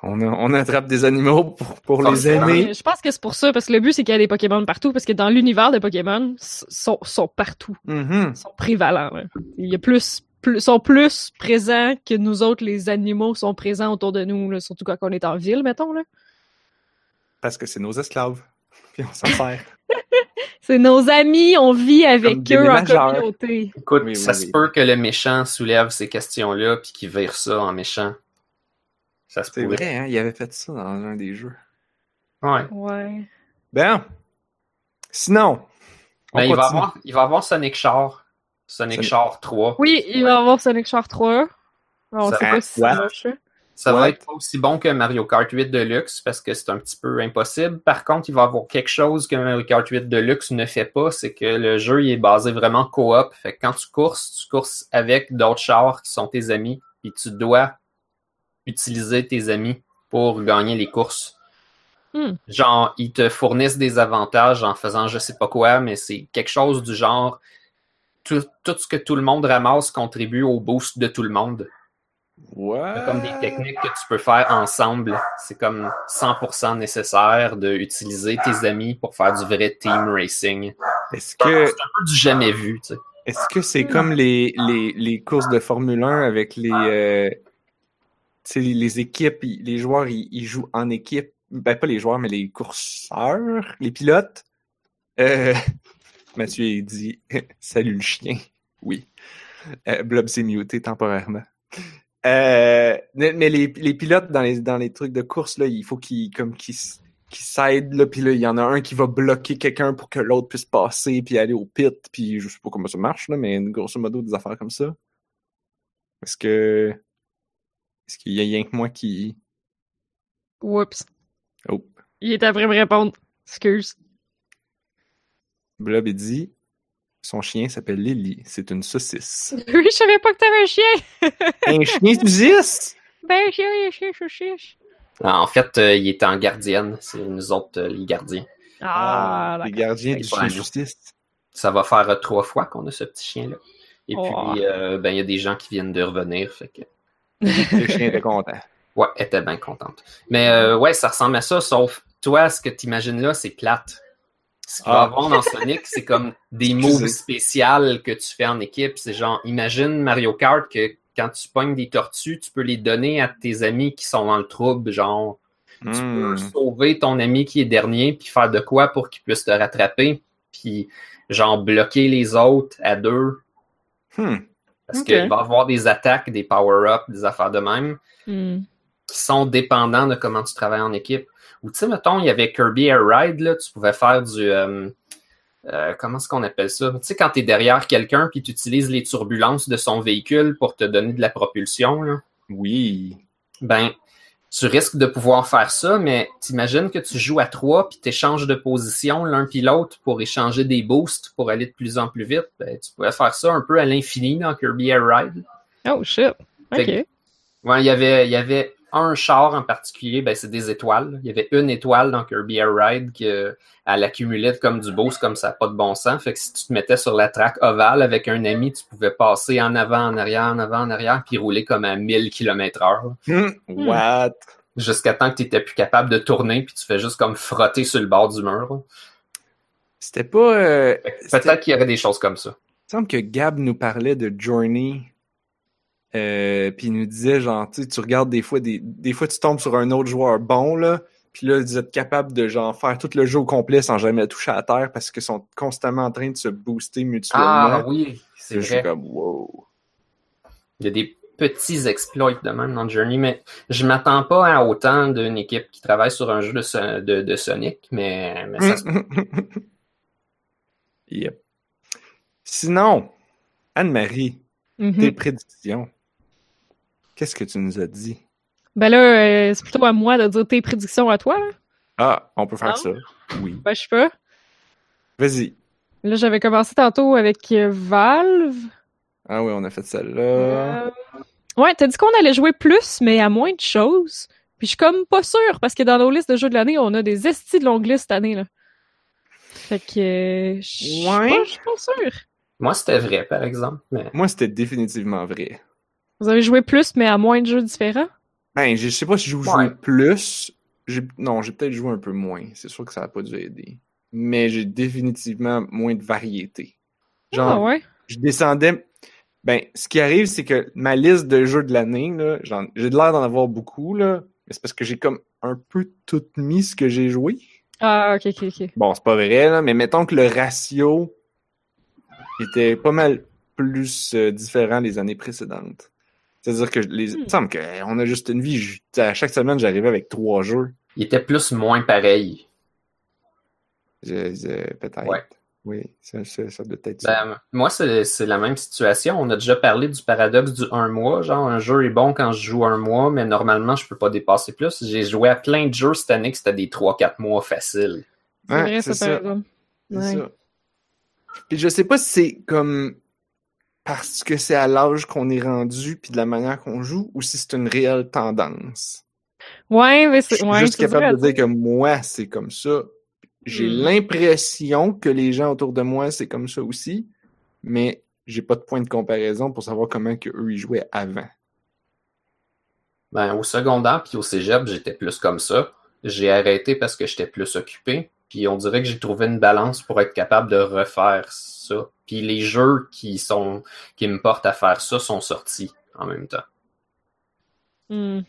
On, a- on attrape des animaux pour, pour les aimer. Je pense que c'est pour ça, parce que le but, c'est qu'il y a des Pokémon partout, parce que dans l'univers des Pokémon, sont, sont partout. Mhm. Ils sont prévalents. là. Il y a plus, plus, sont plus présents que nous autres, les animaux sont présents autour de nous, là, surtout quand on est en ville, mettons. Là. Parce que c'est nos esclaves. Puis on s'en sert. [laughs] C'est nos amis, on vit avec eux en communauté. Écoute, Oui, oui, ça oui. se peut que le méchant soulève ces questions-là puis qu'il vire ça en méchant. Ça se C'est pourrait. vrai, hein, il avait fait ça dans un des jeux. Ouais. Ouais. Ben, sinon, on Ben, il, va avoir, il va avoir Sonic Char. Sonic Sonic- Char 3. Oui, il va avoir Sonic Char 3. On Ça- sait pas si moche. là. Ça va être pas aussi bon que Mario Kart 8 Deluxe parce que c'est un petit peu impossible. Par contre, il va y avoir quelque chose que Mario Kart 8 Deluxe ne fait pas, c'est que le jeu il est basé vraiment coop. Fait que quand tu courses, tu courses avec d'autres chars qui sont tes amis, et tu dois utiliser tes amis pour gagner les courses. Hmm. Genre, ils te fournissent des avantages en faisant je sais pas quoi, mais c'est quelque chose du genre tout, tout ce que tout le monde ramasse contribue au boost de tout le monde. Ouais. C'est comme des techniques que tu peux faire ensemble. C'est comme 100% nécessaire d'utiliser tes amis pour faire du vrai team racing. Est-ce C'est que un peu du jamais vu, tu sais. est-ce que c'est comme les, les, les courses de Formule 1 avec les euh, les, les équipes, les joueurs ils, jouent en équipe. Ben pas les joueurs, mais les courseurs, les pilotes. Euh, [laughs] Mathieu dit [laughs] Salut le chien. Oui. Euh, Blob s'est muté temporairement. Euh, mais les, les pilotes dans les, dans les trucs de course, là, il faut qu'ils comme qu'ils s'aident, là, puis là, il y en a un qui va bloquer quelqu'un pour que l'autre puisse passer, puis aller au pit, puis je sais pas comment ça marche, là, mais grosso modo, des affaires comme ça. Est-ce que... Est-ce qu'il y a rien que moi qui... Oups. Oh, Il est après me répondre. Excuse. Blob, il dit... Son chien s'appelle Lily, c'est une saucisse. [laughs] Oui, je savais pas que t'avais un chien. un chien [laughs] saucisse? Ben, chien, un chien, je cherche. En fait, euh, il est en gardienne. C'est nous autres, euh, les gardiens. Ah, les d'accord. gardiens Hey, du chien saucisse. Ça va faire euh, trois fois qu'on a ce petit chien-là. Et Oh. puis, euh, ben, il y a des gens qui viennent de revenir. Fait que, Le chien était content. ouais, elle était bien contente. Mais euh, ouais, ça ressemble à ça, sauf toi, ce que tu imagines là, c'est plate. Ce qu'il va Ah. avoir dans Sonic, c'est comme des moves spéciales que tu fais en équipe. C'est genre, imagine Mario Kart que quand tu pognes des tortues, tu peux les donner à tes amis qui sont dans le trouble. Genre, tu peux Hmm. sauver ton ami qui est dernier, puis faire de quoi pour qu'il puisse te rattraper, puis genre bloquer les autres à deux. Hmm. Parce qu'il va y avoir des attaques, des power-ups, des affaires de même Hmm. qui sont dépendants de comment tu travailles en équipe. Ou tu sais, mettons, il y avait Kirby Air Ride, là, tu pouvais faire du. euh, euh, comment est-ce qu'on appelle ça? Tu sais, quand tu es derrière quelqu'un puis tu utilises les turbulences de son véhicule pour te donner de la propulsion, là, Oui. ben, tu risques de pouvoir faire ça, mais t'imagines que tu joues à trois puis t'échanges de position l'un puis l'autre pour échanger des boosts pour aller de plus en plus vite. Ben, tu pourrais faire ça un peu à l'infini dans Kirby Air Ride. Oh, shit. Ok. que- Ouais, il y avait, il y avait un char en particulier, ben c'est des étoiles. Il y avait une étoile dans Kirby Air Ride que elle accumulait comme du boost, comme ça, pas de bon sens. Fait que si tu te mettais sur la track ovale avec un ami, tu pouvais passer en avant, en arrière, en avant, en arrière, puis rouler comme à 1000 km heure. Hmm. What? Jusqu'à temps que tu n'étais plus capable de tourner, puis tu fais juste comme frotter sur le bord du mur. C'était pas... euh, Peut-être qu'il y aurait des choses comme ça. Il semble que Gab nous parlait de Journey. Euh, puis il nous disait, genre, tu sais, tu regardes des fois, des, des fois tu tombes sur un autre joueur bon, là, puis là, vous êtes capable de, genre, faire tout le jeu au complet sans jamais toucher à terre parce qu'ils sont constamment en train de se booster mutuellement. Ah oui, c'est je suis vrai. comme, wow. Il y a des petits exploits de même dans Journey, mais je m'attends pas à autant d'une équipe qui travaille sur un jeu de, Son- de, de Sonic, mais, mais ça se [laughs] Yep. Sinon, Anne-Marie, Mhm. tes prédictions. Qu'est-ce que tu nous as dit? Ben là, euh, c'est plutôt à moi de dire tes prédictions à toi. Là. Ah, on peut faire Non? ça. Oui. Ben, je sais pas. Vas-y. Là, j'avais commencé tantôt avec euh, Valve. Ah oui, on a fait celle-là. Euh, Ouais, t'as dit qu'on allait jouer plus, mais à moins de choses. Puis je suis comme pas sûre, parce que dans nos listes de jeux de l'année, on a des estis de longue liste cette année, là. Fait que... euh, Je suis Ouais. pas, je suis pas sûre. Moi, c'était vrai, par exemple. Mais... Moi, c'était définitivement vrai. Vous avez joué plus, mais à moins de jeux différents? Ben, je sais pas si j'ai joué Ouais. plus. Non, j'ai peut-être joué un peu moins. C'est sûr que ça n'a pas dû aider. Mais j'ai définitivement moins de variété. Genre, Ah ouais? je descendais. Ben, ce qui arrive, c'est que ma liste de jeux de l'année, j'ai de l'air d'en avoir beaucoup, là. Mais c'est parce que j'ai comme un peu tout mis ce que j'ai joué. Ah, ok, ok, ok. Bon, c'est pas vrai, là, mais mettons que le ratio était pas mal plus euh, différent les années précédentes. C'est-à-dire que les... il me semble qu'on a juste une vie. Je- à chaque semaine, j'arrivais avec trois jeux. Il était plus moins pareil. Peut-être. Ouais. Oui, ça, ça, ça doit être ça. Ben, moi, c'est la même situation. On a déjà parlé du paradoxe du un mois. Genre, un jeu est bon quand je joue un mois, mais normalement, je peux pas dépasser plus. J'ai joué à plein de jeux cette année que c'était des 3-4 mois faciles. C'est vrai, ça, par exemple. Ouais. ça. Puis je sais pas si c'est comme parce que c'est à l'âge qu'on est rendu puis de la manière qu'on joue ou si c'est une réelle tendance? Ouais, mais c'est. Je suis Ouais, juste capable de dire que moi, c'est comme ça. J'ai Hmm. l'impression que les gens autour de moi, c'est comme ça aussi, mais j'ai pas de point de comparaison pour savoir comment que eux ils jouaient avant. Ben, au secondaire puis au cégep, j'étais plus comme ça. J'ai arrêté parce que j'étais plus occupé. Puis on dirait que j'ai trouvé une balance pour être capable de refaire ça. Puis les jeux qui sont qui me portent à faire ça sont sortis en même temps. Hmm.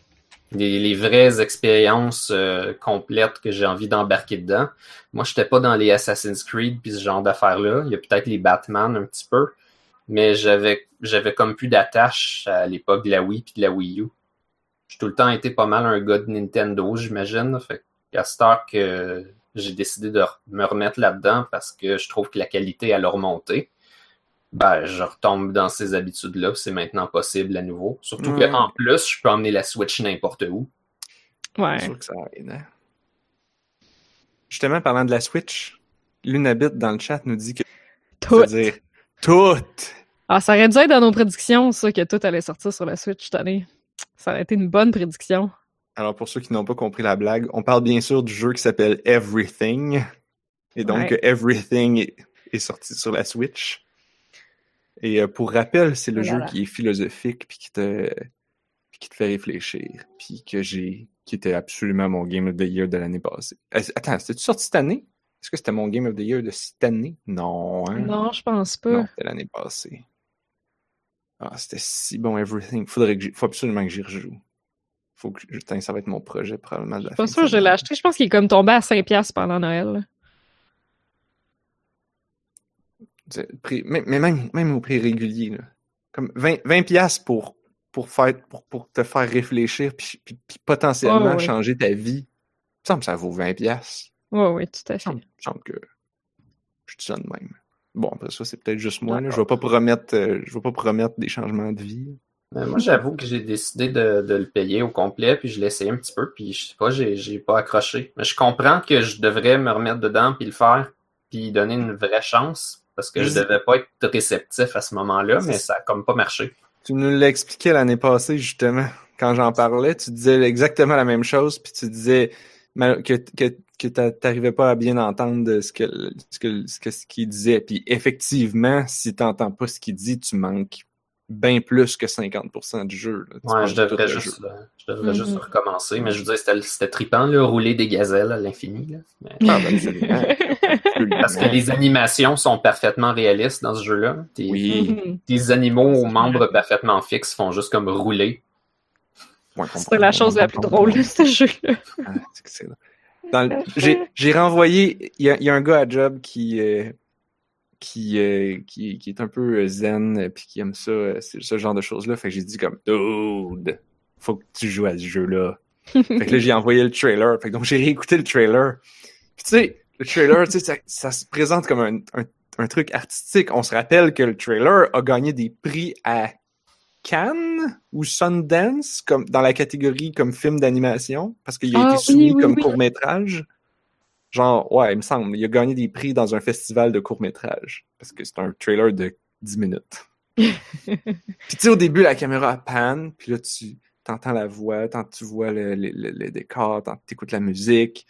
Les, les vraies expériences euh, complètes que j'ai envie d'embarquer dedans. Moi, j'étais pas dans les Assassin's Creed puis ce genre d'affaires-là. Il y a peut-être les Batman un petit peu, mais j'avais j'avais comme plus d'attache à l'époque de la Wii puis de la Wii U. J'ai tout le temps été pas mal un gars de Nintendo, j'imagine. Fait qu'à cette heure que j'ai décidé de me remettre là-dedans parce que je trouve que la qualité a remonté. Ben, je retombe dans ces habitudes-là, c'est maintenant possible à nouveau. Surtout qu'en plus, je peux emmener la Switch n'importe où. Ouais. C'est sûr que ça aide. hein. Justement, parlant de la Switch, Lunabit dans le chat nous dit que Tout. c'est-à-dire tout. Ah, ça aurait dû être dans nos prédictions, ça, que tout allait sortir sur la Switch cette année. Ça aurait été une bonne prédiction. Alors, pour ceux qui n'ont pas compris la blague, on parle bien sûr du jeu qui s'appelle Everything. Et donc, Ouais. Everything est, sorti sur la Switch. Et euh, pour rappel, c'est le Oh jeu qui est philosophique puis qui te, puis qui te fait réfléchir. Puis que j'ai, qui était absolument mon Game of the Year de l'année passée. Euh, attends, c'était-tu sorti cette année? Est-ce que c'était mon Game of the Year de cette année? Non, hein? Non, je pense pas. Non, c'était l'année passée. Ah, c'était si bon, Everything. Faudrait que faut absolument que j'y rejoue. Faut que, putain, ça va être mon projet probablement de la Je pas que je l'ai acheté. Je pense qu'il est comme tombé à 5$ pendant Noël. prix- mais, mais même, même au prix régulier, là. Comme 20, 20 piastres pour, pour, faire, pour, pour te faire réfléchir puis, puis- puis potentiellement ouais. changer ta vie. Il me semble que ça vaut 20 piastres. Ouais, ouais, tout à fait. semble, il me semble que je dis ça de même. Bon, après ça, c'est peut-être juste moi. Là. Je vais pas promettre euh, je vais pas promettre des changements de vie. Euh, moi, j'avoue que j'ai décidé de, de le payer au complet, puis je l'ai essayé un petit peu, puis je sais pas, j'ai, j'ai pas accroché. Mais je comprends que je devrais me remettre dedans, puis le faire, puis donner une vraie chance, parce que je devais pas être réceptif à ce moment-là, mais ça a comme pas marché. Tu nous l'expliquais l'année passée, justement. Quand j'en parlais, tu disais exactement la même chose, puis tu disais que, que, que t'arrivais pas à bien entendre de ce que ce que ce que- ce qu'il disait. Puis effectivement, si t'entends pas ce qu'il dit, tu manques bien plus que 50% du jeu. là. Ouais, manques je tout devrais le juste, jeu. euh, je devrais juste Mhm. recommencer, mais je veux dire, c'était, trippant, là, rouler des gazelles à l'infini. Mais- Ah, ben. [laughs] Parce que les animations sont parfaitement réalistes dans ce jeu-là. Tes, Oui. Mhm. tes animaux aux membres parfaitement fixes font juste comme rouler. Ouais, C'est la chose la plus drôle de ce jeu-là. Ah, le- j'ai, renvoyé. Il y a, il y a un gars à job qui, euh, qui, euh, qui, qui est un peu euh, zen euh, puis qui aime ça, c'est ce genre de choses-là. Fait que j'ai dit comme Dude, faut que tu joues à ce jeu-là. [laughs] fait que là, j'ai envoyé le trailer. Fait que donc j'ai réécouté le trailer. Puis tu sais, le trailer, tu sais, ça, ça se présente comme un, un, un truc artistique. On se rappelle que le trailer a gagné des prix à Cannes ou Sundance comme dans la catégorie comme film d'animation parce qu'il a Ah, été soumis oui, oui, comme oui. court métrage. Genre ouais, il me semble, il a gagné des prix dans un festival de court métrage parce que c'est un trailer de 10 minutes. [laughs] puis tu sais au début la caméra panne, puis là tu t'entends la voix, tu vois le, le, le, le décor, t'en- t'écoutes la musique.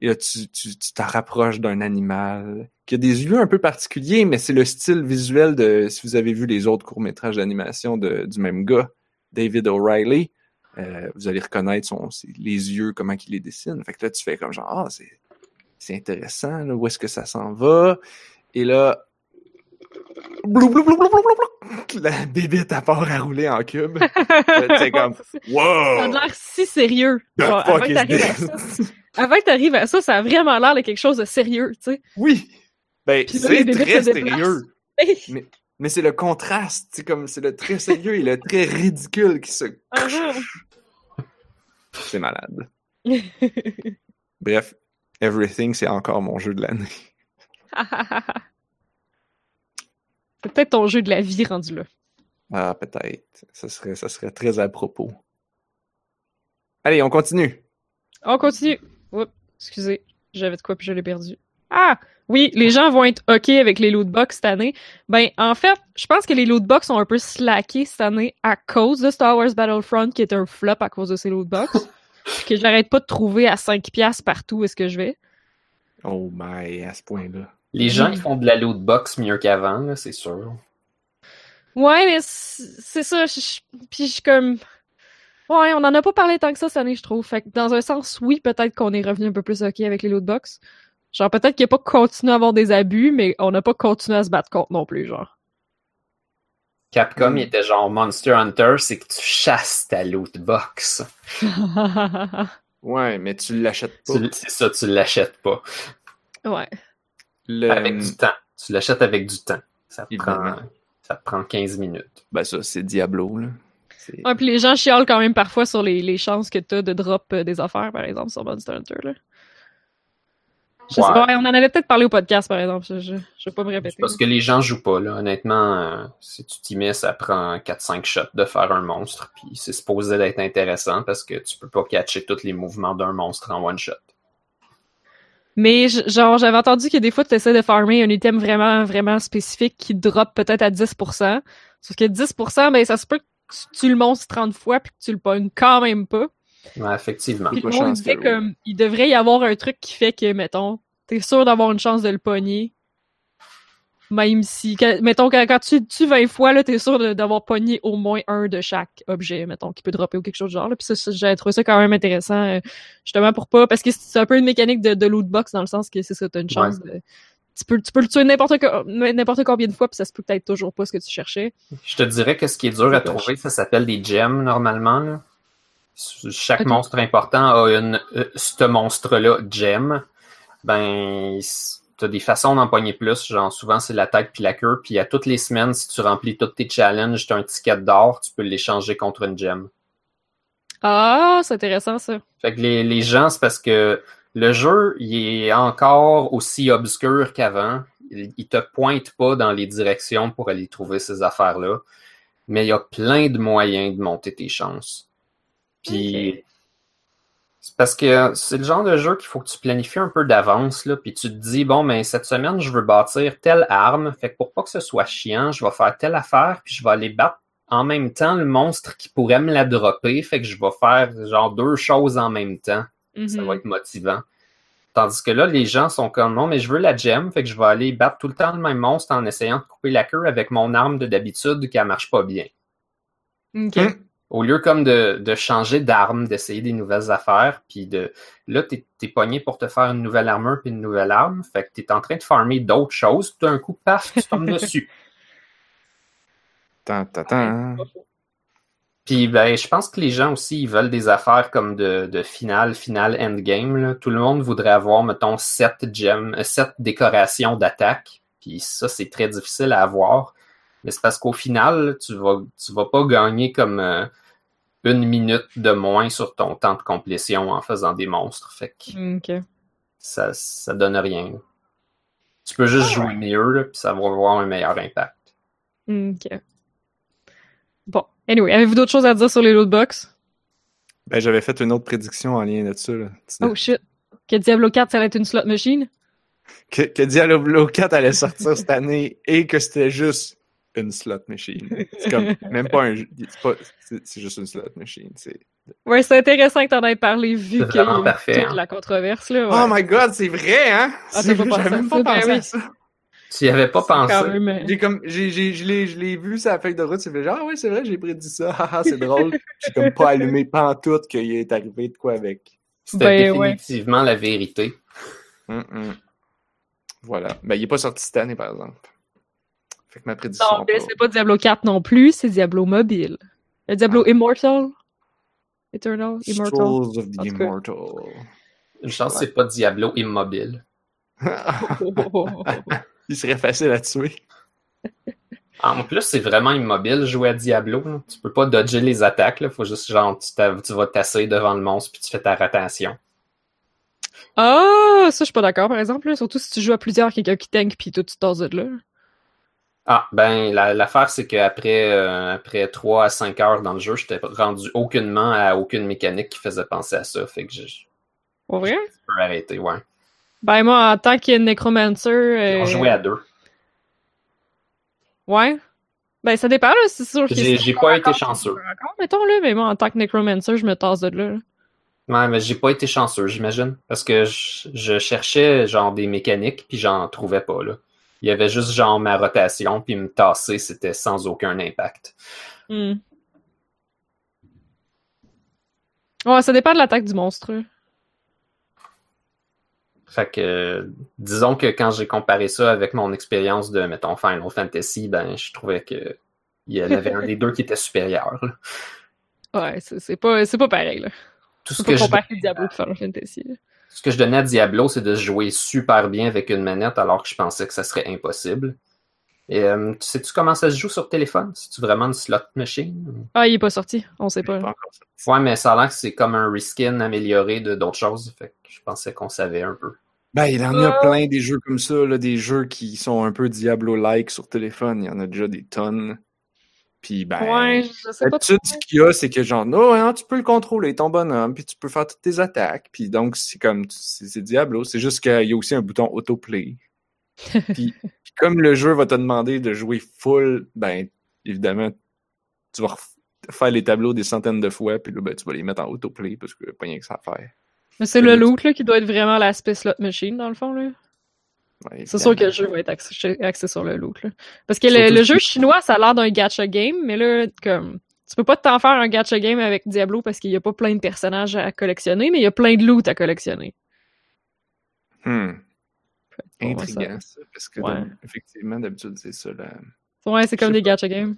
Et là, tu tu tu t'en rapproches d'un animal qui a des yeux un peu particuliers, mais c'est le style visuel de, si vous avez vu les autres courts-métrages d'animation de- du même gars, David O'Reilly, euh, vous allez reconnaître son, ses- les yeux, comment il les dessine. Fait que là, tu fais comme genre, ah, c'est, c'est intéressant, là, où est-ce que ça s'en va? Et là, blou, blou, blou, blou, blou, blou, blou, la bébite à part à rouler en cube. [laughs] Là, t'es comme, Ça a wow! l'air si sérieux. Genre, avant que t'arrives à ça, this? avant que t'arrives à ça, ça a vraiment l'air de quelque chose de sérieux, tu sais. Oui! Ben, c'est très sérieux. Hey! Mais c'est le contraste, c'est comme c'est le très sérieux et le très ridicule qui se. Uh-huh. C'est malade. [laughs] Bref, Everything, c'est encore mon jeu de l'année. [laughs] C'est peut-être ton jeu de la vie rendu là. Ah, peut-être. Ça serait, ça serait très à propos. Allez, on continue. On continue. Oups, excusez, j'avais de quoi puis je l'ai perdu. Ah! Oui, les gens vont être OK avec les lootbox cette année. Ben, en fait, je pense que les lootbox sont un peu slackés cette année à cause de Star Wars Battlefront, qui est un flop à cause de ces lootbox. [laughs] que j'arrête pas de trouver à 5$ partout où est-ce que je vais. Oh my, à ce point-là. Les gens, ils font de la lootbox mieux qu'avant, c'est sûr. Ouais, mais c'est ça. Puis je suis comme. Ouais, on en a pas parlé tant que ça cette année, je trouve. Fait que dans un sens, oui, peut-être qu'on est revenu un peu plus OK avec les lootbox. Genre, peut-être qu'il a pas continué à avoir des abus, mais on n'a pas continué à se battre contre non plus, genre. Capcom, il était genre Monster Hunter, c'est que tu chasses ta loot box. [laughs] ouais, mais tu l'achètes pas. C'est ça, tu l'achètes pas. Ouais. Avec du temps. Tu l'achètes avec du temps. Ça prend, ça prend 15 minutes. Ben ça, c'est Diablo, là. Ouais, puis les gens chialent quand même parfois sur les, les chances que tu as de drop euh, des affaires, par exemple, sur Monster Hunter, là. Je sais pas, on en avait peut-être parlé au podcast, par exemple. Je, je, vais pas me répéter. Parce que les gens jouent pas, là. Honnêtement, euh, si tu t'y mets, ça prend 4-5 shots de faire un monstre. Puis c'est supposé d'être intéressant parce que tu peux pas catcher tous les mouvements d'un monstre en one shot. Mais genre, j'avais entendu que des fois, tu essaies de farmer un item vraiment, vraiment spécifique qui drop peut-être à 10%. Sauf que 10%, ben, ça se peut que tu le monstres 30 fois puis que tu le pognes quand même pas. Ouais, effectivement. Puis comme, il devrait y avoir un truc qui fait que, mettons, t'es sûr d'avoir une chance de le pogner. Même si, mettons, quand, tu tues 20 fois, là, t'es sûr d'avoir pogné au moins un de chaque objet, mettons, qui peut dropper ou quelque chose de genre. Là. Puis ça, j'ai trouvé ça quand même intéressant, euh, justement pour pas, parce que c'est un peu une mécanique de, de lootbox dans le sens que c'est ça, t'as une chance de, tu peux, tu peux le tuer n'importe n'importe combien de fois, puis ça se peut peut-être toujours pas ce que tu cherchais. Je te dirais que ce qui est dur à trouver, ça s'appelle des gems normalement. Là. Chaque monstre important a une euh, ce monstre-là, gem. Ben, t'as des façons d'empoigner plus. Genre, souvent, c'est la tête puis la queue. Puis à toutes les semaines, si tu remplis tous tes challenges, t'as un ticket d'or, tu peux l'échanger contre une gem. Ah, c'est intéressant ça. Fait que les, les gens, c'est parce que le jeu, il est encore aussi obscur qu'avant. Il te pointe pas dans les directions pour aller trouver ces affaires-là. Mais il y a plein de moyens de monter tes chances. Puis c'est parce que c'est le genre de jeu qu'il faut que tu planifies un peu d'avance, là, puis tu te dis, bon, mais ben, cette semaine, je veux bâtir telle arme, fait que pour pas que ce soit chiant, je vais faire telle affaire, puis je vais aller battre en même temps le monstre qui pourrait me la dropper, fait que je vais faire genre deux choses en même temps. Ça va mhm. être motivant. Tandis que là, les gens sont comme non, mais je veux la gem, fait que je vais aller battre tout le temps le même monstre en essayant de couper la queue avec mon arme de d'habitude qui ne marche pas bien. OK. Hein? Au lieu comme de, de changer d'arme, d'essayer des nouvelles affaires, puis de là, tu es, pogné pour te faire une nouvelle armure puis une nouvelle arme, fait que tu es en train de farmer d'autres choses, tout d'un coup, paf, tu tombes [laughs] dessus. Tant, tant, tant. Puis ben, je pense que les gens aussi, ils veulent des affaires comme de, de finale, finale, endgame. Là. Tout le monde voudrait avoir, mettons, sept gems, euh, sept décorations d'attaque. Puis ça, c'est très difficile à avoir. Mais c'est parce qu'au final, tu vas, tu vas pas gagner comme euh, une minute de moins sur ton temps de complétion en faisant des monstres. Fait que ça, ça donne rien. Tu peux juste jouer mieux, puis ça va avoir un meilleur impact. OK. Bon, anyway, avez-vous d'autres choses à dire sur les lootbox? Ben, j'avais fait une autre prédiction en lien là-dessus. Là. Oh shit. Que Diablo 4, ça allait être une slot machine? Que, que Diablo 4 allait sortir cette année et que c'était juste une slot machine. C'est comme, même pas un C'est juste une slot machine. C'est... Ouais, c'est intéressant que t'en aies parlé vu qu'il y a toute hein. la controverse. Là, Oh my god, c'est vrai, hein? Ah, J'avais même pas pensé ben à ça. Tu y avais pas pensé. Euh, j'ai comme, j'ai, j'ai, je l'ai, je l'ai vu sur la feuille de route, c'est genre, ah oui, c'est vrai, j'ai prédit ça, [laughs] c'est drôle. j'ai comme pas allumé pantoute qu'il est arrivé de quoi avec. C'était ben, définitivement la vérité. Voilà. Ben, il est pas sorti cette année, par exemple. Fait que ma prédiction. Non, mais c'est pas Diablo 4 non plus, c'est Diablo Mobile. Le Diablo ah. Immortal. Eternal, Immortal. Souls of the Immortal. Une chance, c'est pas Diablo Immobile. [laughs] Il serait facile à tuer. En plus, c'est vraiment immobile jouer à Diablo. Tu Tu peux pas dodger les attaques. Il faut juste genre tu, tu vas tasser devant le monstre puis tu fais ta rotation. Ah, ça je suis pas d'accord par exemple. Surtout si tu joues à plusieurs, quelqu'un qui tank puis toi tu tasses de là. Ah, ben, la- l'affaire, c'est qu'après euh, après 3 à 5 heures dans le jeu, j'étais rendu aucunement à aucune mécanique qui faisait penser à ça. Fait que je, je Pour vrai? peux arrêter, ouais. Ben moi, en tant que Necromancer... On euh, jouait à deux. Ouais. Ben ça dépend, là, c'est sûr que... J'ai pas été chanceux. encore, mettons, là, mais moi, en tant que Necromancer, je me tasse de là. là. Ouais, mais j'ai pas été chanceux, j'imagine. Parce que je, je cherchais genre des mécaniques, puis j'en trouvais pas, là. Il y avait juste genre ma rotation, puis me tasser, c'était sans aucun impact. Hmm. Ouais, ça dépend de l'attaque du monstre. Fait que, disons que quand j'ai comparé ça avec mon expérience de, mettons, Final Fantasy, ben, je trouvais que il y en avait un des deux qui était supérieur. là. Ouais, c'est pas, pas pareil, là. Tout ce que, pas je, comparer Diablo et Final Fantasy. là. Ce que je donnais à Diablo, c'est de se jouer super bien avec une manette alors que je pensais que ça serait impossible. Et euh, tu sais-tu comment ça se joue sur téléphone? C'est-tu vraiment une slot machine? Ah, il est pas sorti, on sait pas. Pas. Ouais, mais ça a l'air que c'est comme un reskin amélioré de d'autres choses. Fait que je pensais qu'on savait un peu. Ben, il y en a plein des jeux comme ça, là, des jeux qui sont un peu Diablo-like sur téléphone. Il y en a déjà des tonnes. Puis, ben, Ouais, ce qu'il y a, c'est que genre, oh, hein, tu peux le contrôler, ton bonhomme, puis tu peux faire toutes tes attaques. Puis donc, c'est comme, c'est Diablo. C'est juste qu'il y a aussi un bouton autoplay. [laughs] puis, puis comme le jeu va te demander de jouer full, ben, évidemment, tu vas faire les tableaux des centaines de fois, puis là, ben, tu vas les mettre en autoplay parce que pas rien que ça à faire. Mais c'est le loot là, qui doit être vraiment l'aspect slot machine, dans le fond. là. Ouais, C'est sûr que le jeu va être axé, axé sur le loot. Là. Parce que le, jeu chinois, ça a l'air d'un gacha game, mais là, comme. Tu peux pas t'en faire un gacha game avec Diablo parce qu'il y a pas plein de personnages à collectionner, mais il y a plein de loot à collectionner. Hmm. Intriguant, ça, parce que Ouais. donc, effectivement, d'habitude, c'est ça, Ouais, c'est comme des gacha games.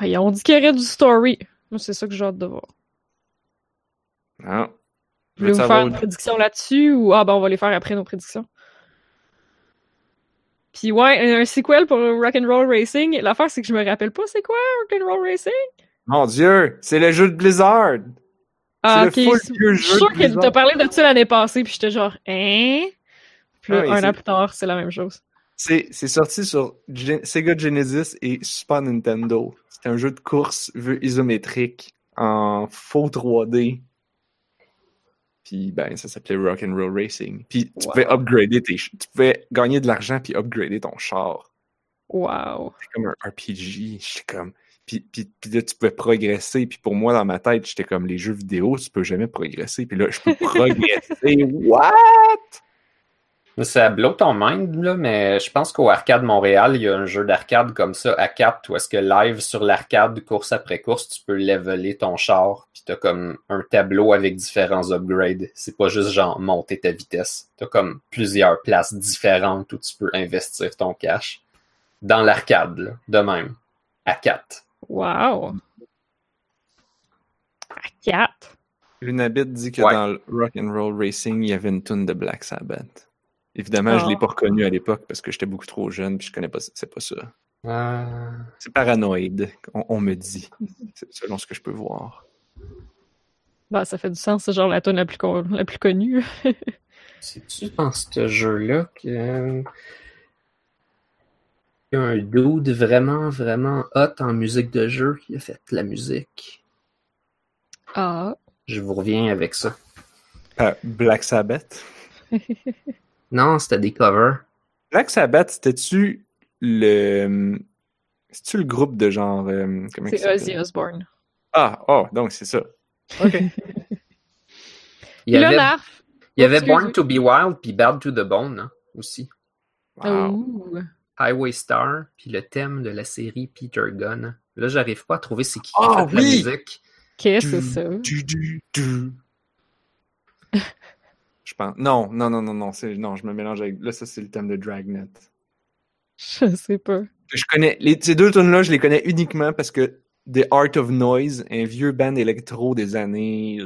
Ouais, on dit qu'il y aurait du story. Moi, c'est ça que j'ai hâte de voir. Ah. Vous voulez vous Veux-tu faire une prédiction là-dessus ou ah ben on va les faire après nos prédictions? Puis ouais, un sequel pour Rock'n'Roll Racing. L'affaire c'est que je me rappelle pas c'est quoi Rock'n'Roll Racing? Mon Dieu, c'est le jeu de Blizzard! Ah ok. C'est le full Je suis sûr Blizzard. t'as parlé de ça l'année passée puis j'étais genre hein? Puis Ah un an plus tard, c'est la même chose. C'est c'est sorti sur Gen- Sega Genesis et Super Nintendo. C'est un jeu de course vue isométrique en faux 3D. Puis ben ça s'appelait Rock'n'Roll Racing. Puis tu Wow. pouvais upgrader tes tu pouvais gagner de l'argent puis upgrader ton char. Wow. C'est comme un RPG, j'étais comme puis, puis, puis là tu pouvais progresser puis pour moi dans ma tête, j'étais comme les jeux vidéo, tu peux jamais progresser puis là je peux [laughs] progresser. What? Ça blow ton mind, là, mais je pense qu'au Arcade Montréal, il y a un jeu d'arcade comme ça à 4 où est-ce que live sur l'arcade, course après course, tu peux leveler ton char, puis t'as comme un tableau avec différents upgrades. C'est pas juste genre monter ta vitesse. T'as comme plusieurs places différentes où tu peux investir ton cash. Dans l'arcade, là, de même. À 4. Wow. À 4. Lunabit dit que Ouais. dans le Rock'n'Roll Racing, il y avait une tune de Black Sabbath. Évidemment, je Ah. l'ai pas reconnu à l'époque parce que j'étais beaucoup trop jeune puis je connais pas c'est pas ça. Euh, C'est paranoïde, on, on me dit, selon ce que je peux voir. Ben, ça fait du sens, c'est genre la tune la plus, con- la plus connue. [laughs] C'est-tu dans ce jeu-là que. Il y a un dude vraiment, vraiment hot en musique de jeu qui a fait la musique? Ah. Je vous reviens avec ça. Euh, Black Sabbath. [laughs] Non, c'était des covers. Black Sabbath, c'était-tu le. C'est-tu le groupe de genre. euh, C'est Ozzy? Osbourne. Ah, oh, donc c'est ça. OK. [laughs] Il y avait, Narf. il y avait. Born to be Wild puis Bad to the Bone hein, aussi. Wow. Highway Star puis le thème de la série Peter Gunn. Là, j'arrive pas à trouver c'est qui qui a fait la oui! musique. Qu'est-ce que c'est ça? Du, du, du. [laughs] Je pense. Non, non, non, non, non. Non, je me mélange avec. Là, ça, c'est le thème de Dragnet. Je sais pas. Je connais. Les, ces deux tunes-là, je les connais uniquement parce que The Art of Noise, un vieux band électro des années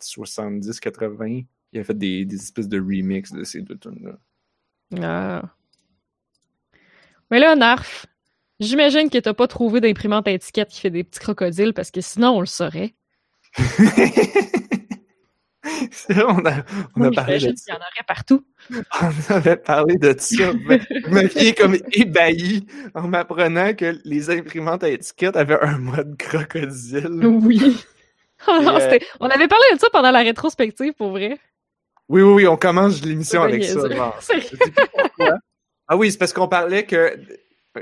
70-80, il a fait des, des espèces de remix de ces deux tunes-là. Ah. Mais là, Narf, j'imagine que t'as pas trouvé d'imprimante à étiquette qui fait des petits crocodiles parce que sinon on le saurait. [laughs] Vrai, [laughs] on a, on a Oui, parlé de qu'il y en aurait partout. [laughs] On avait parlé de ça. mais [laughs] Je me fiais comme ébahi en m'apprenant que les imprimantes à étiquette avaient un mode crocodile. Oui. Ah non, euh, On avait parlé de ça pendant la rétrospective, pour vrai. Oui, oui, oui, on commence l'émission avec ça. Ah oui, c'est parce qu'on parlait que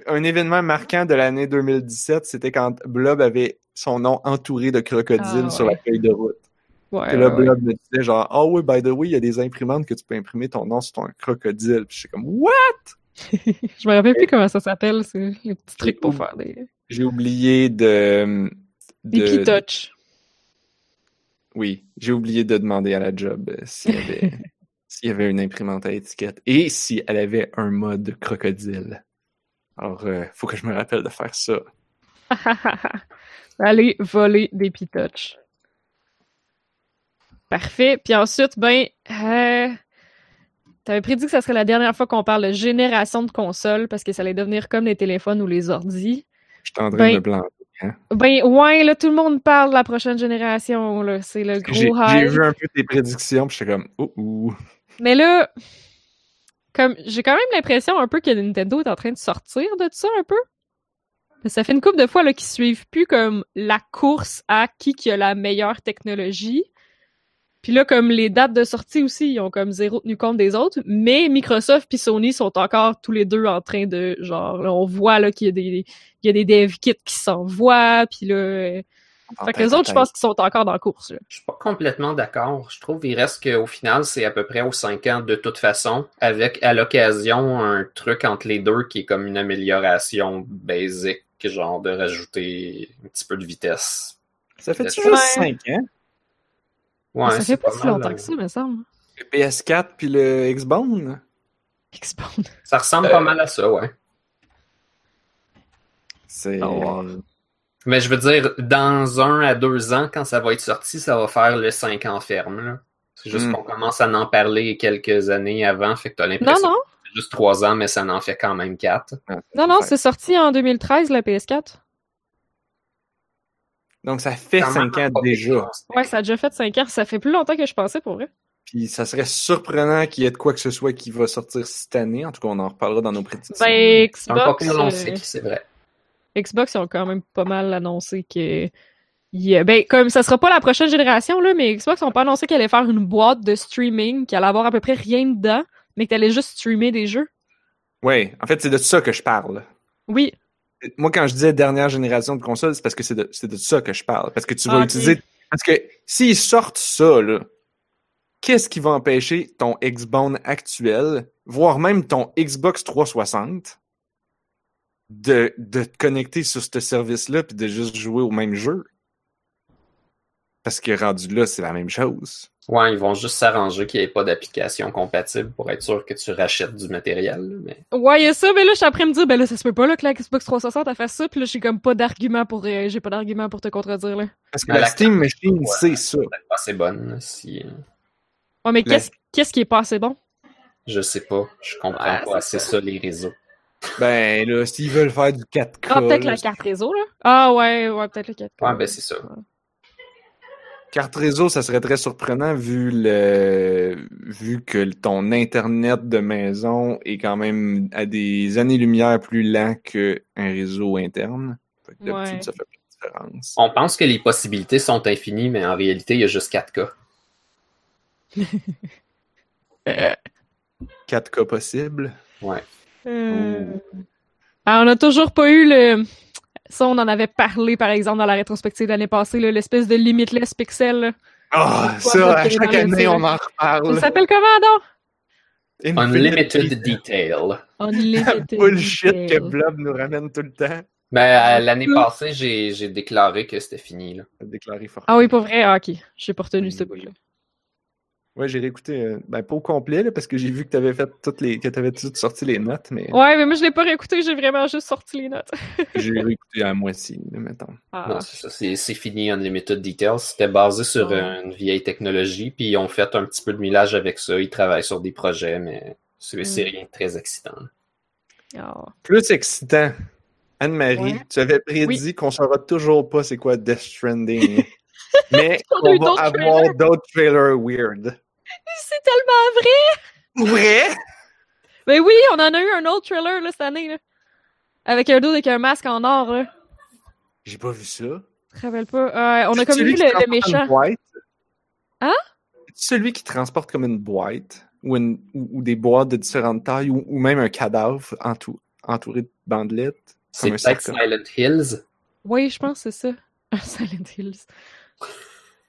un événement marquant de l'année 2017, c'était quand Blob avait son nom entouré de crocodiles Ah, sur la feuille de route. Ouais, Et là, ouais, me disait genre, ah oui, by the way, il y a des imprimantes que tu peux imprimer ton nom sur ton crocodile. Puis je suis comme, what? [laughs] Je me rappelle plus comment ça s'appelle, c'est les petits trucs pour faire des, J'ai oublié de. des de- P-Touch. Oui, j'ai oublié de demander à la job euh, s'il y avait, [laughs] s'il y avait une imprimante à étiquette et si elle avait un mode crocodile. Alors, euh, faut que je me rappelle de faire ça. [laughs] Aller voler des P-Touch. Parfait. Puis ensuite, ben, euh, t'avais prédit que ça serait la dernière fois qu'on parle de génération de consoles parce que ça allait devenir comme les téléphones ou les ordis. Je suis en train Ben, de me planter. Ben, ouais, là, tout le monde parle de la prochaine génération, là. C'est le J'ai gros j'ai hype. vu un peu tes prédictions, puis j'étais comme, ouh, ouh. Mais là, comme, j'ai quand même l'impression un peu que Nintendo est en train de sortir de ça un peu. Ça fait une couple de fois là, qu'ils suivent plus comme la course à qui qui a la meilleure technologie. Puis là, comme les dates de sortie aussi, ils ont comme zéro tenu compte des autres. Mais Microsoft puis Sony sont encore tous les deux en train de, genre, là, on voit là qu'il y a des, il y a des dev kits qui s'envoient. Puis là, euh, fait que les autres, je pense qu'ils sont encore dans la course. Là. Je suis pas complètement d'accord. Je trouve qu'il reste qu'au final, c'est à peu près aux 5 ans de toute façon, avec à l'occasion un truc entre les deux qui est comme une amélioration basique, genre de rajouter un petit peu de vitesse. Ça fait-tu Ouais. juste 5 ans? Ouais, ça fait pas, si longtemps euh, que ça, me semble. Le PS4 puis le Xbox? Xbox. Ça ressemble Euh, pas mal à ça, ouais. C'est. Oh. Mais je veux dire, dans un à deux ans, quand ça va être sorti, ça va faire le 5 ans ferme. là. C'est juste Mm. qu'on commence à en parler quelques années avant, fait que t'as Non, l'impression non. que c'est juste trois ans, mais ça en fait quand même quatre. Non, non, c'est sorti en 2013, la PS4. Donc, ça fait Quand 5 même ans déjà. Ouais, ça a déjà fait 5 ans. Ça fait plus longtemps que je pensais, pour vrai. Puis ça serait surprenant qu'il y ait de quoi que ce soit qui va sortir cette année. En tout cas, on en reparlera dans nos prédictions. Ben, Xbox, euh, c'est vrai. Xbox, ils ont quand même pas mal annoncé que... il y a- Ben, comme ça sera pas la prochaine génération, là, mais Xbox ont pas annoncé qu'elle allait faire une boîte de streaming, qui allait avoir à peu près rien dedans, mais qu'elle allait juste streamer des jeux. Oui, en fait, c'est de ça que je parle. Oui. Moi, quand je disais dernière génération de consoles, c'est parce que c'est de, de ça que je parle. Parce que tu vas Ah, utiliser. Parce que s'ils sortent ça, là, qu'est-ce qui va empêcher ton Xbox actuel, voire même ton Xbox 360, de, de te connecter sur ce service-là puis de juste jouer au même jeu? Parce que rendu là, c'est la même chose. Ouais, ils vont juste s'arranger qu'il n'y ait pas d'application compatible pour être sûr que tu rachètes du matériel. là, Mais... Ouais, il y a ça, mais là, je suis après me dire, ben là, ça se peut pas, là, que la Xbox 360 a fait ça, puis là, j'ai comme pas d'argument pour... euh, j'ai pas d'argument pour te contredire, là. Parce que la la Steam Machine, Ouais. c'est ça. pas assez bonne. là, Si... euh, Ouais, mais La- qu'est-ce qu'est-ce qui est pas assez bon? Je sais pas. Je comprends Ouais, pas c'est assez ça, les réseaux. Ben là, s'ils veulent faire du 4K. Ah, peut-être la carte réseau, là. Ah, ouais, ouais, peut-être le 4K. Ouais, ben c'est ça. Carte réseau, ça serait très surprenant vu le vu que ton internet de maison est quand même à des années-lumière plus lent qu'un réseau interne. Fait que d'habitude, Ouais. ça fait pas de différence. On pense que les possibilités sont infinies, mais en réalité, il y a juste 4 cas. [laughs] 4K possible. Ouais. Euh, ah, on a toujours pas eu le. Ça, on en avait parlé, par exemple, dans la rétrospective de l'année passée, l'espèce de limitless pixel. là. Ah, Quoi, ça, ça, à chaque année, on en Ça reparle. s'appelle comment, donc? Unlimited Detail. Unlimited. [laughs] bullshit que Detail. Blob nous ramène tout le temps. Ben, euh, l'année passée, j'ai j'ai déclaré que c'était fini. Là. Déclaré fort. Ah oui, pour vrai? Ah, ok. J'ai pas retenu ce bout-là. Ouais, j'ai réécouté, euh, ben pas au complet, là, parce que j'ai vu que t'avais fait toutes les, que t'avais toutes sorti les notes, mais Ouais, mais moi, je l'ai pas réécouté, j'ai vraiment juste sorti les notes. [laughs] j'ai réécouté à la moitié, mettons. Ah. Non, c'est ça, c'est c'est fini Unlimited Details. C'était basé sur euh, une vieille technologie, puis ils ont fait un petit peu de millage avec ça. Ils travaillent sur des projets, mais c'est c'est Mm. rien de très excitant. Ah. Plus excitant. Anne-Marie, Ouais. tu avais prédit qu'on saura toujours pas c'est quoi Death Stranding. [laughs] Mais [laughs] On on va d'autres avoir trailers. d'autres trailers weird. C'est tellement vrai! Ouais! Mais oui, on en a eu un autre trailer là, cette année. Là. Avec un dude avec un masque en or. Là. J'ai pas vu ça. Je te rappelle pas? Euh, on a comme vu le, le méchant. boîte? Hein? Celui qui transporte comme une boîte ou, une- ou, ou des boîtes de différentes tailles ou, ou même un cadavre entou- entouré de bandelettes. C'est Comme un peut-être. Silent Hills. Oui, je pense que c'est ça. [laughs] Silent Hills.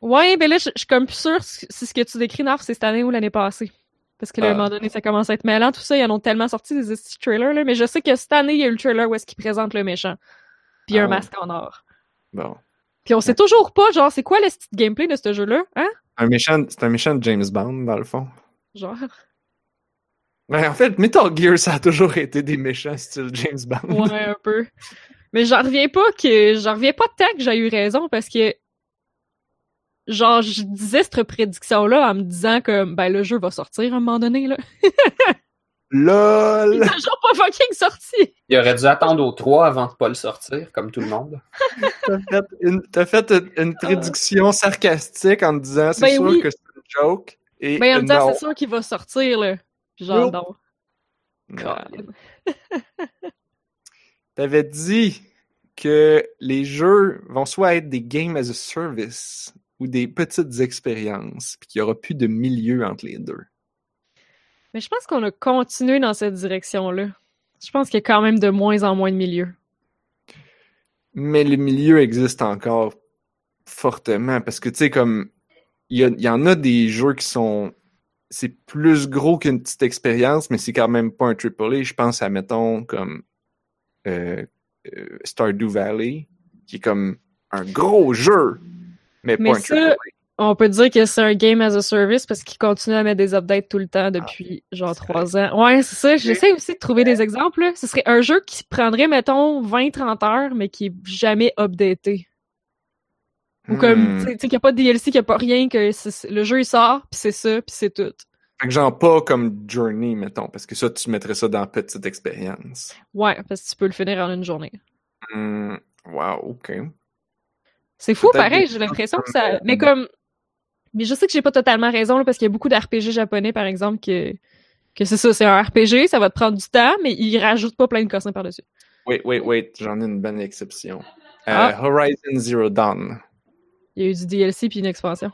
Ouais, ben là, je suis comme plus sûre si ce que tu décris, Narf, c'est cette année ou l'année passée. Parce que là, à un Ah. moment donné, ça commence à être mêlant, tout ça. Ils en ont tellement sorti des trailers, là. Mais je sais que cette année, il y a eu le trailer où est-ce qu'il présente le méchant. Puis Ah un ouais. masque en or. Bon. Puis on sait toujours pas, genre, c'est quoi le style gameplay de ce jeu-là, hein? Un méchant, c'est un méchant de James Bond, dans le fond. Genre. Mais en fait, Metal Gear, ça a toujours été des méchants style James Bond. Ouais, un peu. Mais j'en reviens pas que. J'en reviens pas tant que j'ai eu raison parce que. Genre, je disais cette prédiction-là en me disant que ben le jeu va sortir à un moment donné, là. [laughs] Il LOL! est toujours pas fucking sorti! Il aurait dû attendre au 3 avant de pas le sortir, comme tout le monde. [laughs] T'as fait une, t'as fait une, une prédiction sarcastique en te disant c'est Ben sûr oui. que c'est une joke. Et Ben en me disant, c'est sûr qu'il va sortir, là. Puis genre. Non. [laughs] T'avais dit que les jeux vont soit être des games as a service ou des petites expériences, puis qu'il y aura plus de milieu entre les deux? Mais je pense qu'on a continué dans cette direction-là. Je pense qu'il y a quand même de moins en moins de milieux. Mais le milieu existe encore fortement parce que tu sais comme il y, a- il y en a des jeux qui sont c'est plus gros qu'une petite expérience mais c'est quand même pas un AAA je pense à mettons comme euh, euh, Stardew Valley qui est comme un gros jeu mais, Mais ça, On peut dire que c'est un game as a service parce qu'il continue à mettre des updates tout le temps depuis genre trois ans. Ouais, c'est ça. J'essaie aussi de trouver des exemples. là. Ce serait un jeu qui prendrait, mettons, 20-30 heures, mais qui est jamais updaté. Ou comme, Hmm. tu sais, qu'il n'y a pas de DLC, qu'il n'y a pas rien, que le jeu il sort, puis c'est ça, puis c'est tout. Fait que genre pas comme Journey mettons parce que ça tu mettrais ça dans petite expérience Ouais, parce que tu peux le finir en une journée. Hmm, wow ok C'est fou, pareil, j'ai l'impression que ça. Mais comme. Mais je sais que j'ai pas totalement raison, là, parce qu'il y a beaucoup d'RPG japonais, par exemple, que, que c'est ça, c'est un RPG, ça va te prendre du temps, mais ils rajoutent pas plein de cossins par-dessus. wait wait wait j'en ai une bonne exception Euh, Ah. Horizon Zero Dawn Il y a eu du DLC puis une expansion.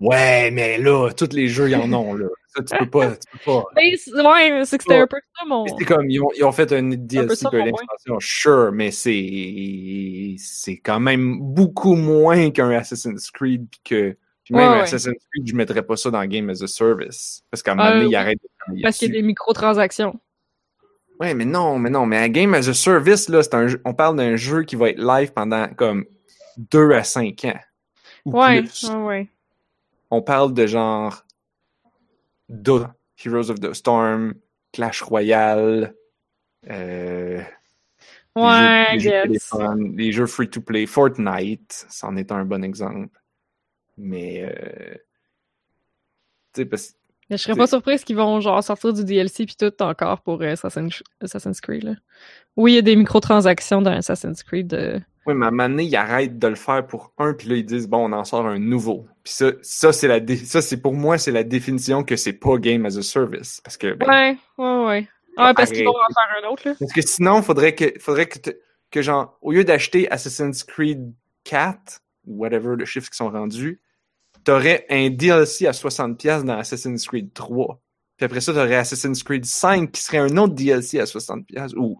Ouais, mais là, tous les jeux, ils en ont, là. Ça, tu peux pas, tu peux pas. [laughs] C'est- ouais, c'est que c'était un peu ça, mon. C'est comme, ils ont, ils ont fait un DLC ça, puis mon une expansion, sure, mais c'est, c'est quand même beaucoup moins qu'un Assassin's Creed puis que, puis même Ouais. Assassin's Creed, je mettrais pas ça dans Game as a Service. Parce qu'à un Euh, moment donné, oui. ils arrêtent de travailler Parce qu'il y a des microtransactions. Ouais, mais non, mais non, mais un Game as a Service, là, c'est un jeu- on parle d'un jeu qui va être live pendant comme 2 à 5 ans. Ou Ouais, plus. ouais, ouais. On parle de genre Dota, Heroes of the Storm, Clash Royale, euh, les Ouais, jeux, les jeux téléphone, les jeux free-to-play, Fortnite, c'en est un bon exemple. Mais, euh, tu sais, parce Mais je serais pas surprise qu'ils vont genre sortir du DLC puis tout encore pour euh, Assassin's, Assassin's Creed. Là. Oui, il y a des microtransactions dans Assassin's Creed. Oui, mais à un moment donné, ils arrêtent de le faire pour un, puis là, ils disent, bon, on en sort un nouveau. Puis ça, ça c'est la, dé- ça, c'est pour moi, c'est la définition que c'est pas Game as a Service. Parce que, ben, Ouais, ouais, ouais. Ah, parce qu'ils vont en faire un autre, là. Parce que sinon, faudrait que, faudrait que, te- que genre, au lieu d'acheter Assassin's Creed 4, ou whatever le chiffre qui sont rendus, t'aurais un DLC à 60$ dans Assassin's Creed 3. Puis après ça, t'aurais Assassin's Creed 5 qui serait un autre DLC à 60$, ou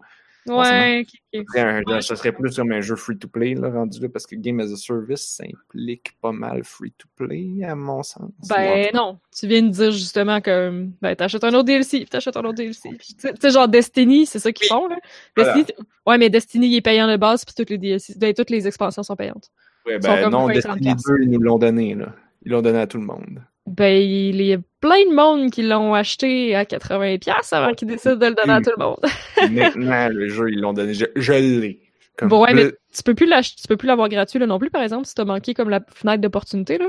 Ouais, ok, ok. serait un- ça serait plus comme un jeu free-to-play, rendu là, parce que Game as a Service, ça implique pas mal free-to-play, à mon sens. Ben non, tu viens de dire justement que ben, t'achètes un autre DLC, puis t'achètes un autre DLC. Tu sais- genre Destiny, c'est ça qu'ils font, là? Voilà. Destiny, ouais, mais Destiny, il est payant de base, puis toutes les DLC, ben, toutes les expansions sont payantes. Ouais, ben non, 20, Destiny 30$. 2, ils nous l'ont donné, là. Ils l'ont donné à tout le monde. Ben, il y a plein de monde qui l'ont acheté à 80$ avant qu'ils décident de le donner à tout le monde. [laughs] Maintenant, le jeu, ils l'ont donné. Je, je l'ai. Comme Bon, ouais, mais tu peux plus l'ach- tu peux plus l'avoir gratuit là non plus, par exemple, si t'as manqué comme la fenêtre d'opportunité, là.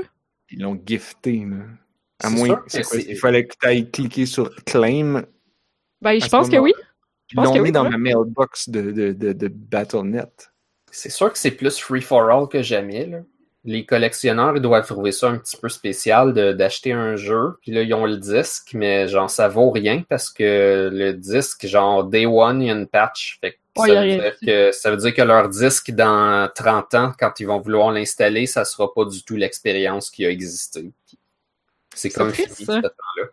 Ils l'ont gifté, là. À moins, il fallait que tu ailles cliquer sur claim. Ben, je pense que oui. Ils l'ont mis oui, dans ouais. ma mailbox de, de, de, de BattleNet. C'est sûr que c'est plus free for all que jamais, là. Les collectionneurs, ils doivent trouver ça un petit peu spécial de- d'acheter un jeu, puis là, ils ont le disque, mais genre, ça vaut rien parce que le disque, genre, day one, il y a une patch. Fait que Ouais, ça, veut dire que, ça veut dire que leur disque, dans 30 ans, quand ils vont vouloir l'installer, ça sera pas du tout l'expérience qui a existé. Puis C'est comme triste, fini, ça. ce temps-là.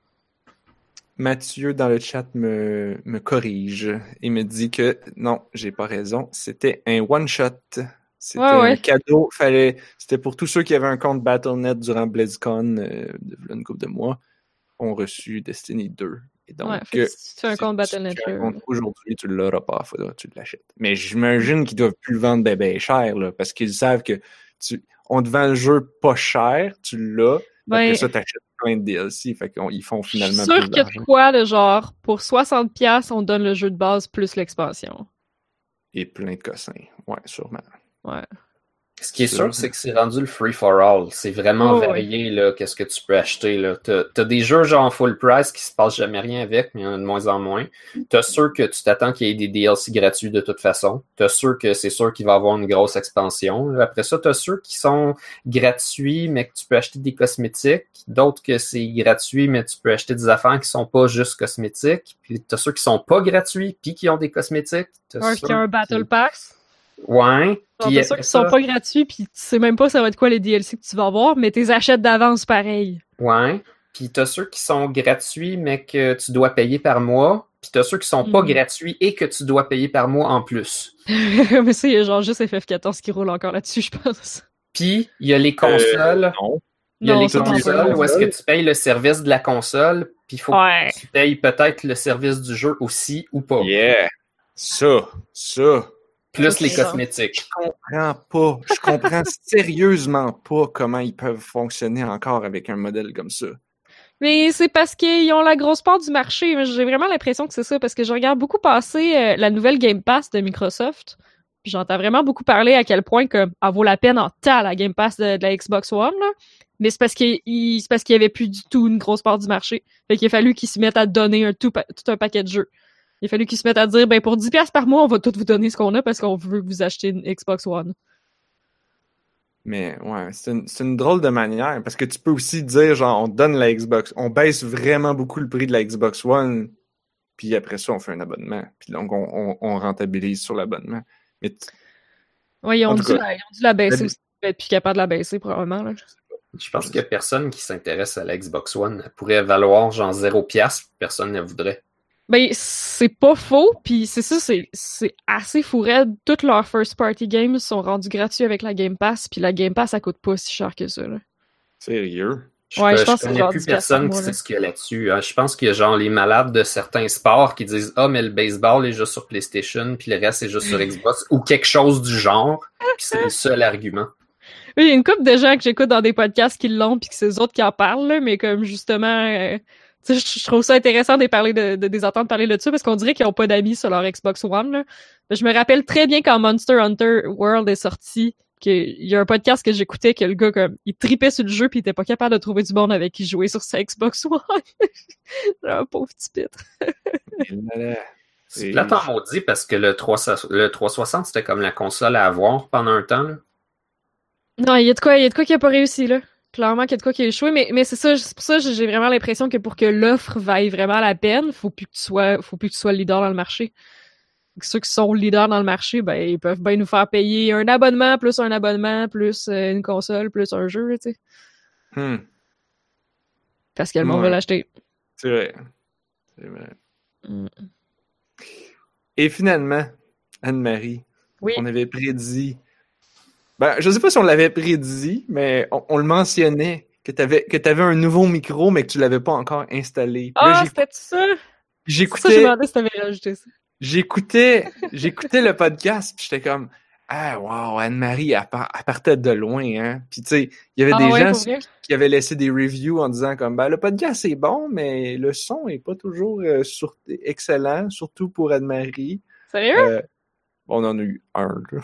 Mathieu dans le chat me, me corrige et me dit que non, j'ai pas raison. C'était un one-shot. C'était Ouais, ouais. un cadeau. Fallait, c'était pour tous ceux qui avaient un compte BattleNet durant BlizzCon euh, une couple de mois, ont reçu Destiny 2. Et donc, ouais, fait que euh, si tu fais un si compte Battle.net, compte aujourd'hui, tu l'auras pas, faudra que tu l'achètes. Mais j'imagine qu'ils doivent plus le vendre ben, ben cher, là, parce qu'ils savent que tu, on te vend le jeu pas cher, tu l'as, Ben, après ça, t'achètes plein de DLC, fait qu'ils font je suis finalement sûre plus que quoi, de genre, pour 60$, on donne le jeu de base plus l'expansion. Et plein de cossins. Ouais, sûrement. Ouais. Ce qui est Sûr. sûr, c'est que c'est rendu le free for all. C'est vraiment Oh, ouais. varié, là, qu'est-ce que tu peux acheter, là. T'as, t'as des jeux genre full price qui se passe jamais rien avec, mais il y en a de moins en moins. T'as sûr que tu t'attends qu'il y ait des DLC gratuits de toute façon. T'as sûr que c'est sûr qu'il va y avoir une grosse expansion. Après ça, t'as ceux qui sont gratuits, mais que tu peux acheter des cosmétiques. D'autres que c'est gratuit, mais tu peux acheter des affaires qui sont pas juste cosmétiques. Puis t'as ceux qui sont pas gratuits, puis qui ont des cosmétiques. T'as Un ceux qui a un Battle Pass. Ouais. Puis t'as ceux après qui sont pas gratuits, puis tu sais même pas ça va être quoi les DLC que tu vas avoir, mais t'es achètes d'avance pareil. Ouais. Puis t'as ceux qui sont gratuits, mais que tu dois payer par mois. Puis t'as ceux qui sont pas Mhm. gratuits et que tu dois payer par mois en plus. [laughs] mais ça, il y a genre juste FF14 qui roule encore là-dessus, je pense. Puis il y a les consoles. Euh, non. il y a non, les consoles où est-ce que tu payes le service de la console. Puis il faut Ouais. que tu payes peut-être le service du jeu aussi ou pas. Yeah. Ça, ça. Plus les cosmétiques. Je comprends pas. Je comprends [laughs] sérieusement pas comment ils peuvent fonctionner encore avec un modèle comme ça. Mais c'est parce qu'ils ont la grosse part du marché. J'ai vraiment l'impression que c'est ça, parce que je regarde beaucoup passer euh, la nouvelle Game Pass de Microsoft. Puis j'entends vraiment beaucoup parler à quel point comme elle vaut la peine en tas la Game Pass de, de la Xbox One. Là. Mais c'est parce qu'il il- c'est parce qu'il y avait plus du tout une grosse part du marché. Fait qu'il a fallu qu'ils se mettent à donner un tout un paquet de jeux. Il a fallu qu'ils se mettent à dire ben pour 10$ piastres par mois, on va tout vous donner ce qu'on a parce qu'on veut vous acheter une Xbox One. Mais ouais, c'est une, c'est une drôle de manière parce que tu peux aussi dire genre on donne la Xbox, on baisse vraiment beaucoup le prix de la Xbox One, puis après ça on fait un abonnement, puis donc on, on, on rentabilise sur l'abonnement. Mais Ouais, ils ont, dû cas, la, ils ont dû la baisser aussi. Ils plus capable de la baisser probablement. Là. Je pense qu'il y a personne qui s'intéresse à la Xbox One. Elle pourrait valoir genre 0 piastre, personne ne voudrait. Ben, c'est pas faux, puis c'est ça, c'est c'est assez fou raide. Toutes leurs first party games sont rendus gratuits avec la Game Pass, puis la Game Pass, ça coûte pas si cher que ça. Là. sérieux? Je, Ouais, je je pense connais plus 10 piastres par personne qui sait ce qu'il y a là-dessus. hein. Je pense qu'il y a genre les malades de certains sports qui disent Ah, mais le baseball est juste sur PlayStation, puis le reste est juste sur Xbox, ou quelque chose du genre. Puis c'est le seul argument. Oui, il y a une couple de gens que j'écoute dans des podcasts qui l'ont, puis que c'est eux autres qui en parlent, là, mais comme justement, euh, je je trouve ça intéressant de parler de, de, des entendre parler de ça, parce qu'on dirait qu'ils ont pas d'amis sur leur Xbox One. Là. Mais je me rappelle très bien quand Monster Hunter World est sorti, qu'il y a un podcast que j'écoutais que le gars comme il tripait sur le jeu puis il était pas capable de trouver du monde avec qui jouer sur sa Xbox One. [laughs] un pauvre petit pitre. [laughs] C'est plate en maudit parce que le, 360 le 360, c'était comme la console à avoir pendant un temps. là. Non, il y a de quoi, il y a de quoi qui a pas réussi là. Clairement qu'il y a de quoi qui a échoué, mais, mais c'est ça, c'est pour ça que j'ai vraiment l'impression que pour que l'offre vaille vraiment la peine, faut plus que tu sois, faut plus que tu sois le leader dans le marché. Ceux qui sont leaders dans le marché, ben ils peuvent bien nous faire payer un abonnement plus un abonnement plus euh, une console plus un jeu, tu sais, hmm, parce que le monde Ouais. va l'acheter. c'est vrai. C'est vrai. Mm. Et finalement, Anne-Marie, Oui. on avait prédit. Ben, je sais pas si on l'avait prédit, mais on, on le mentionnait que tu avais, que avais un nouveau micro, mais que tu l'avais pas encore installé. Ah, c'était ça? Je j'écoutais, me demandais si t'avais rajouté ça. j'écoutais, [laughs] j'écoutais le podcast, puis j'étais comme, ah, wow, Anne-Marie, elle, par- elle partait de loin, hein. Puis tu sais, il y avait Ah des ouais, gens qui avaient laissé des reviews en disant comme, ben, le podcast est bon, mais le son est pas toujours euh, sur- excellent, surtout pour Anne-Marie. Sérieux? Euh, on en a eu un, là.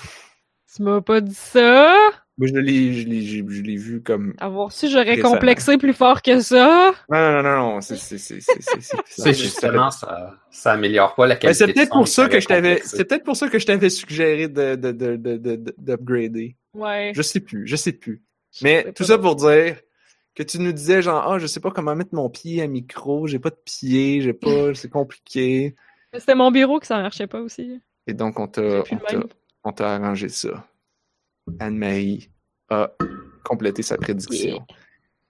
Tu m'as pas dit ça? Moi, je l'ai, je l'ai, je je l'ai vu comme. Avoir su, j'aurais complexé plus fort que ça? Non, non, non, non, c'est, c'est, c'est, c'est, c'est, c'est- C'est justement, ça, ça améliore pas la Ben, qualité. c'est de peut-être pour ça que je t'avais, c'est peut-être pour ça que je t'avais suggéré de, de, de, de, de- de- d'upgrader. Ouais. Je sais plus, je sais plus. Mais tout ça pour dire que tu nous disais genre ah je sais pas comment mettre mon pied à micro, j'ai pas de pied, j'ai pas, [laughs] c'est compliqué. C'était mon bureau que ça marchait pas aussi. Et donc on t'a on t'a arrangé ça. Anne-Marie a complété sa prédiction.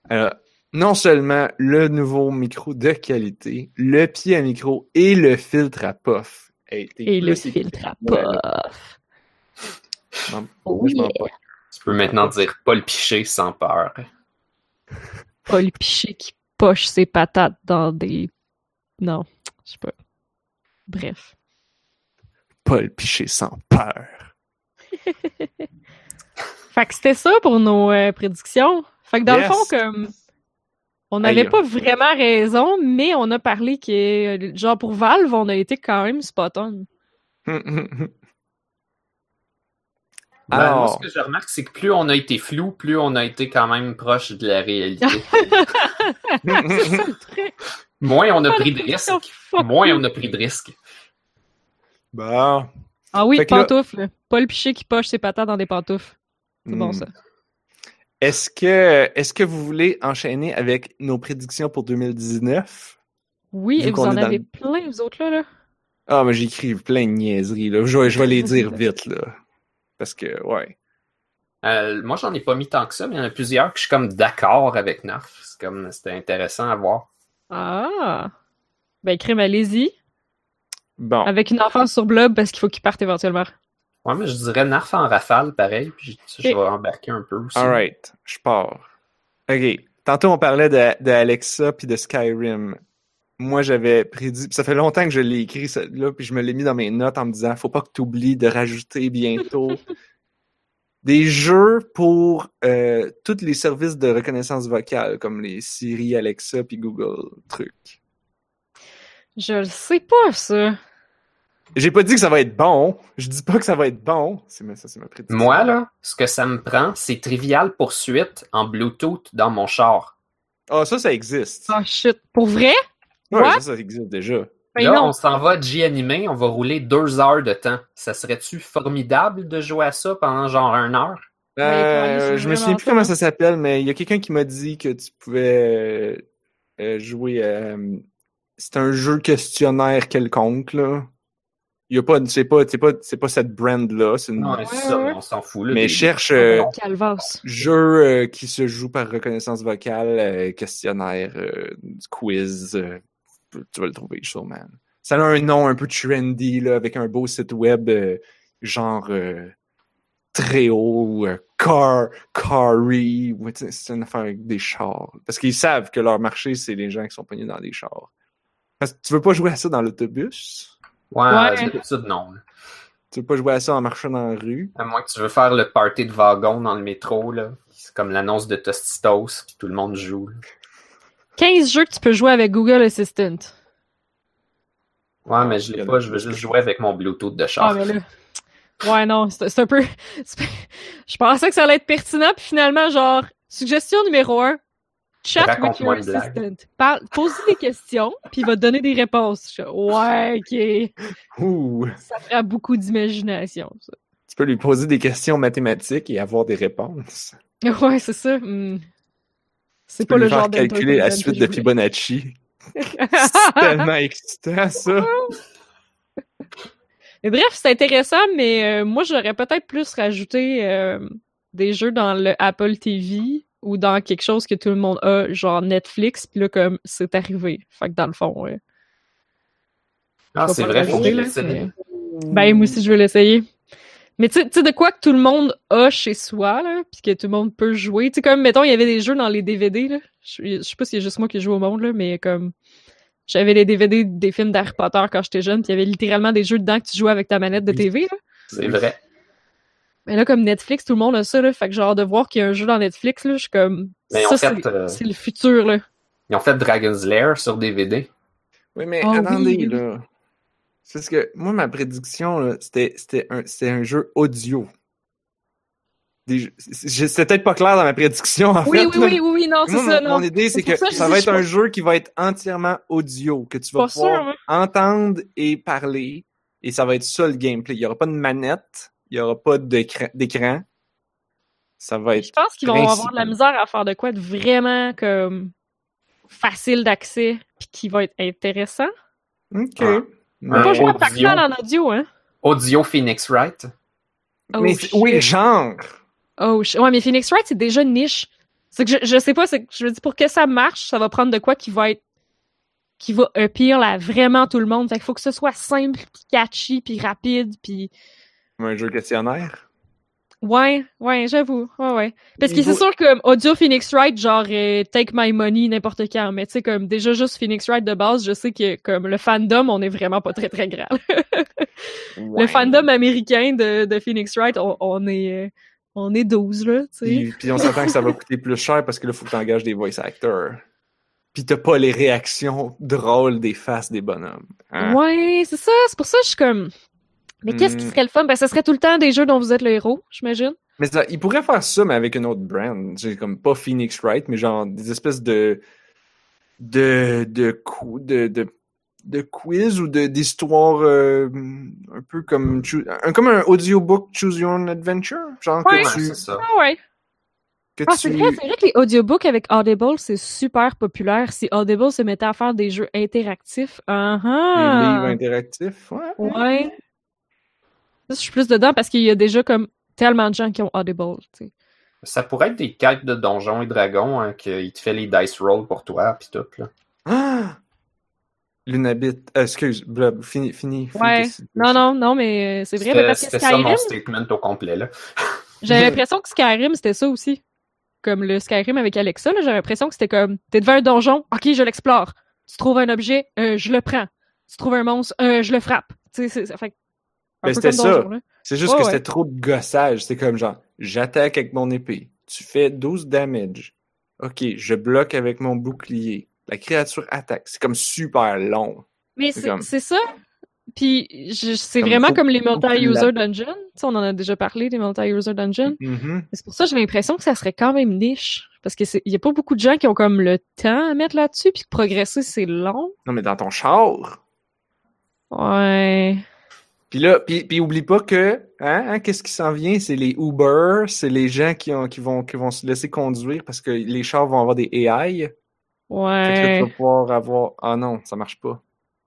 Alors, non seulement le nouveau micro de qualité, le pied à micro et le filtre à puff a été Et le filtre à puff. Non, Oh yeah. Tu peux maintenant dire Paul Piché sans peur. Paul Piché qui poche ses patates dans des... Non, je sais pas. Bref. Paul Piché sans peur. [laughs] Fait que c'était ça pour nos euh, prédictions. Fait que dans Yes. le fond, comme... On n'avait pas vraiment raison, mais on a parlé que, euh, genre, pour Valve, on a été quand même spot on. [laughs] Ben, Alors- moi, ce que je remarque, c'est que plus on a été flou, plus on a été quand même proche de la réalité. [laughs] C'est ça le truc. moins on a pris de risques, moins on a pris de risques. Bon. Ah oui, que là- pantoufles. Paul Piché qui poche ses patates dans des pantoufles. C'est bon, Hmm. ça. Est-ce que, est-ce que vous voulez enchaîner avec nos prédictions pour 2019? Oui, et vous en est dans avez le- plein, vous autres, là, là. Ah, mais j'écris plein de niaiseries, là. Je vais, je vais les dire vite, là. Parce que, ouais. Euh, moi, j'en ai pas mis tant que ça, mais il y en a plusieurs que je suis comme d'accord avec Narf. C'est comme, c'était intéressant à voir. Ah! Ben, crime, allez-y. Bon. Avec une enfance sur Blob parce qu'il faut qu'il parte éventuellement. Ouais, mais je dirais Narf en rafale, pareil, puis je vais embarquer un peu aussi. Alright, je pars. OK. Tantôt, on parlait de, de Alexa puis de Skyrim. Moi, j'avais prédit, ça fait longtemps que je l'ai écrit, ça, là, puis je me l'ai mis dans mes notes en me disant, faut pas que tu oublies de rajouter bientôt [laughs] des jeux pour euh, tous les services de reconnaissance vocale, comme les Siri, Alexa puis Google trucs. Je le sais pas, ça. J'ai pas dit que ça va être bon. Je dis pas que ça va être bon. C'est ma, ça, c'est ma prédiction. Moi, là, ce que ça me prend, c'est Trivial Poursuite en Bluetooth dans mon char. Ah, ça, ça existe. Ah, shit. Pour vrai? Ouais, what? ça, ça existe déjà. Ben là, non. on s'en va G-Animé, on va rouler deux heures de temps. Ça serait-tu formidable de jouer à ça pendant genre une heure? Aller Euh, je me souviens plus comment ça s'appelle, mais il y a quelqu'un qui m'a dit que tu pouvais euh, euh, jouer. euh, c'est un jeu questionnaire quelconque là. Il y a pas, c'est pas, c'est pas, c'est pas cette brand là. C'est une... Non, c'est ça, mais on s'en fout. Là, mais des- cherche euh, jeu euh, qui se joue par reconnaissance vocale, euh, questionnaire, quiz. tu vas le trouver sûrement. Ça a un nom un peu trendy là, avec un beau site web genre très haut, car, carry, c'est une affaire avec des chars. Parce qu'ils savent que leur marché, c'est les gens qui sont pognés dans des chars. Parce que tu veux pas jouer à ça dans l'autobus? Ouais, Ouais. d'habitude, non. Tu veux pas jouer à ça en marchant dans la rue? À moins que tu veux faire le party de wagon dans le métro, là. C'est comme l'annonce de Tostitos, puis tout le monde joue. là. 15 jeux que tu peux jouer avec Google Assistant. Ouais, mais je l'ai pas, je veux juste jouer avec mon Bluetooth de Ah, char. mais là. Ouais, non, c'est un peu. [laughs] Je pensais que ça allait être pertinent, puis finalement, genre, suggestion numéro un. Chat with your assistant. Parle, pose-lui des questions, puis il va te donner des réponses. Ouais, ok. Ouh! Ça fera beaucoup d'imagination, ça. Tu peux lui poser des questions mathématiques et avoir des réponses. Ouais, c'est ça. hmm. C'est pas le genre calculer la suite de. Fibonacci. [laughs] C'est tellement excitant, ça! [laughs] Mais bref, c'est intéressant, mais euh, moi, j'aurais peut-être plus rajouté euh, des jeux dans le Apple TV ou dans quelque chose que tout le monde a, genre Netflix, puis là, comme, c'est arrivé. Fait que dans le fond, ouais. Ah, c'est vrai, faut que mais- Ben, moi aussi, je veux l'essayer. Mais tu sais- de quoi que tout le monde a chez soi, là, puis que tout le monde peut jouer? Tu sais, comme, mettons, il y avait des jeux dans les DVD, là. Je sais pas si c'est juste moi qui joue au monde, là, mais comme... J'avais les DVD des films d'Harry Potter quand j'étais jeune, puis il y avait littéralement des jeux dedans que tu jouais avec ta manette de. TV, là. C'est vrai. Mais là, comme Netflix, tout le monde a ça, là. Fait que genre, de voir qu'il y a un jeu dans Netflix, là, je suis comme... Mais ça, en fait, c'est euh, c'est le futur, là. Ils ont fait Dragon's Lair sur DVD. Oui, mais oui, attendez, oui, là. C'est parce que moi, ma prédiction, là, c'était, c'était un, c'était un jeu audio. Des C'était peut-être pas clair dans ma prédiction, en Oui, fait. oui, là. oui, oui, oui, non, c'est ça, mon, non. mon idée, c'est que ça va être un jeu qui va être entièrement audio, que tu vas Pas sûr, pouvoir hein. entendre et parler, et ça va être ça le gameplay. Il y aura pas de manette, il y aura pas d'écran. Ça va être. Je pense qu'ils vont avoir de la misère à faire de quoi de vraiment comme facile d'accès puis qui va être intéressant. Ok. Ah. Mais, Un Pas jouer à audio. En audio, hein? Audio Phoenix Wright. Oh, mais oui, genre. Oh, ouais, mais Phoenix Wright, c'est déjà niche. C'est que je, je sais pas, c'est que je me dis pour que ça marche, ça va prendre de quoi qui va être qui va appeal à vraiment tout le monde. Fait qu'il faut que ce soit simple, puis catchy, puis rapide, puis Un jeu questionnaire? ouais, ouais, j'avoue, ouais, ouais. Parce que c'est sûr que audio Phoenix Wright, genre euh, take my money n'importe quand, mais tu sais comme déjà juste Phoenix Wright de base, je sais que comme le fandom, on est vraiment pas très très grand. [laughs] Le Ouais. fandom américain de, de Phoenix Wright, on, on est euh, on est 12 là, tu sais. Puis, puis on s'attend que ça va [laughs] coûter plus cher parce que là, il faut que tu engages des voice actors. Puis t'as pas les réactions drôles des faces des bonhommes. hein? Ouais, c'est ça. C'est pour ça que je suis comme. Mais qu'est-ce qui Hmm. serait le fun? Ben, ce serait tout le temps des jeux dont vous êtes le héros, j'imagine. Mais ça, il pourrait faire ça, mais avec une autre brand. C'est comme pas Phoenix Wright, mais genre des espèces de de de cou- de, de, de quiz ou de d'histoires euh, un peu comme un, comme un audiobook Choose Your Own Adventure, genre Ouais. que tu ça. Ah ouais. que Ah, tu c'est vrai, c'est vrai que les audiobooks avec Audible, c'est super populaire. Si Audible se mettait à faire des jeux interactifs. Ah des ah. livres interactifs, ouais. Ouais. Je suis plus dedans parce qu'il y a déjà comme tellement de gens qui ont Audible. Ça pourrait être des quêtes de donjons et dragons, hein, qu'il te fait les dice rolls pour toi, puis tout. Là. Ah! Lunabit, euh, excuse, Blob, fini, fini. Ouais. Non, non, non, mais euh, c'est vrai. C'était mais parce que c'était ça mon Skyrim, statement au complet. Là. [laughs] j'avais l'impression que Skyrim, c'était ça aussi. Comme le Skyrim avec Alexa, là, j'avais l'impression que c'était comme, t'es devant un donjon, ok, je l'explore. Tu trouves un objet, euh, je le prends. Tu trouves un monstre, euh, je le frappe. Tu sais, c'est, ça fait un Ben, c'était ça. C'est juste que ouais. c'était trop de gossage. C'est comme genre, j'attaque avec mon épée. Tu fais 12 damage. Ok, je bloque avec mon bouclier. La créature attaque. C'est comme super long. Mais C'est comme- ça. Puis c'est vraiment comme les multi-user dungeons. On en a déjà parlé, des multi-user dungeons. Mhm. C'est pour ça que j'ai l'impression que ça serait quand même niche. Parce que c'est, y a pas beaucoup de gens qui ont comme le temps à mettre là-dessus, puis progresser, c'est long. Non, mais dans ton char. Ouais. Puis là, puis, puis oublie pas que, hein, hein, qu'est-ce qui s'en vient? C'est les Uber, c'est les gens qui, ont, qui, vont, qui vont se laisser conduire parce que les chars vont avoir des AI. Fait que là, Ouais. tu vas pouvoir avoir. Ah non, ça marche pas.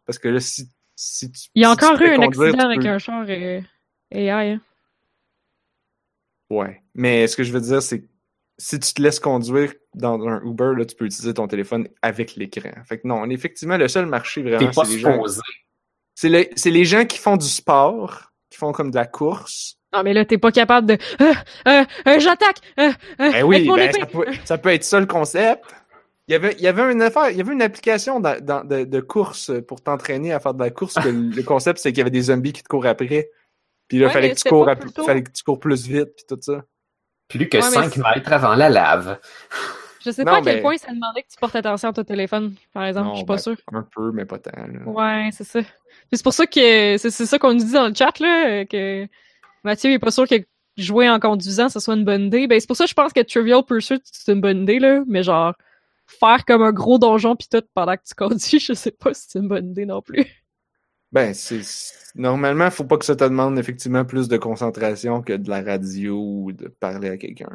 Parce que là, si, si tu. Il y a si encore eu un conduire, accident avec peux- un char euh, AI. hein. Ouais. Mais ce que je veux dire, c'est que si tu te laisses conduire dans un Uber, là, tu peux utiliser ton téléphone avec l'écran. Fait que non, effectivement, le seul marché T'es vraiment, pas c'est les gens. C'est les, c'est les gens qui font du sport, qui font comme de la course. Non, mais là, t'es pas capable de. Euh, euh, euh, J'attaque! Euh, euh, Ben oui, avec mon ben, épée! ça, peut, ça peut être ça le concept. Il y avait, il y avait une affaire, il y avait une application dans- dans- de, de course pour t'entraîner à faire de la course. Que le concept, c'est qu'il y avait des zombies qui te courent après. Puis là, Ouais, fallait, que tu cours à- fallait que tu cours plus vite, puis tout ça. Plus que Ouais, mais 5 c'est- mètres avant la lave. Je sais Non, pas à quel mais- point ça demandait que tu portes attention à ton téléphone, par exemple. Non, je suis pas ben, sûre. Un peu, mais pas tant. là. Ouais, c'est ça. C'est pour ça que c'est c'est ça qu'on nous dit dans le chat là, que Mathieu est pas sûr que jouer en conduisant ce soit une bonne idée. Ben c'est pour ça que je pense que Trivial Pursuit c'est une bonne idée là, mais genre faire comme un gros donjon pis tout pendant que tu conduis, [laughs] je sais pas si c'est une bonne idée non plus. Ben, c'est normalement, faut pas que ça te demande effectivement plus de concentration que de la radio ou de parler à quelqu'un.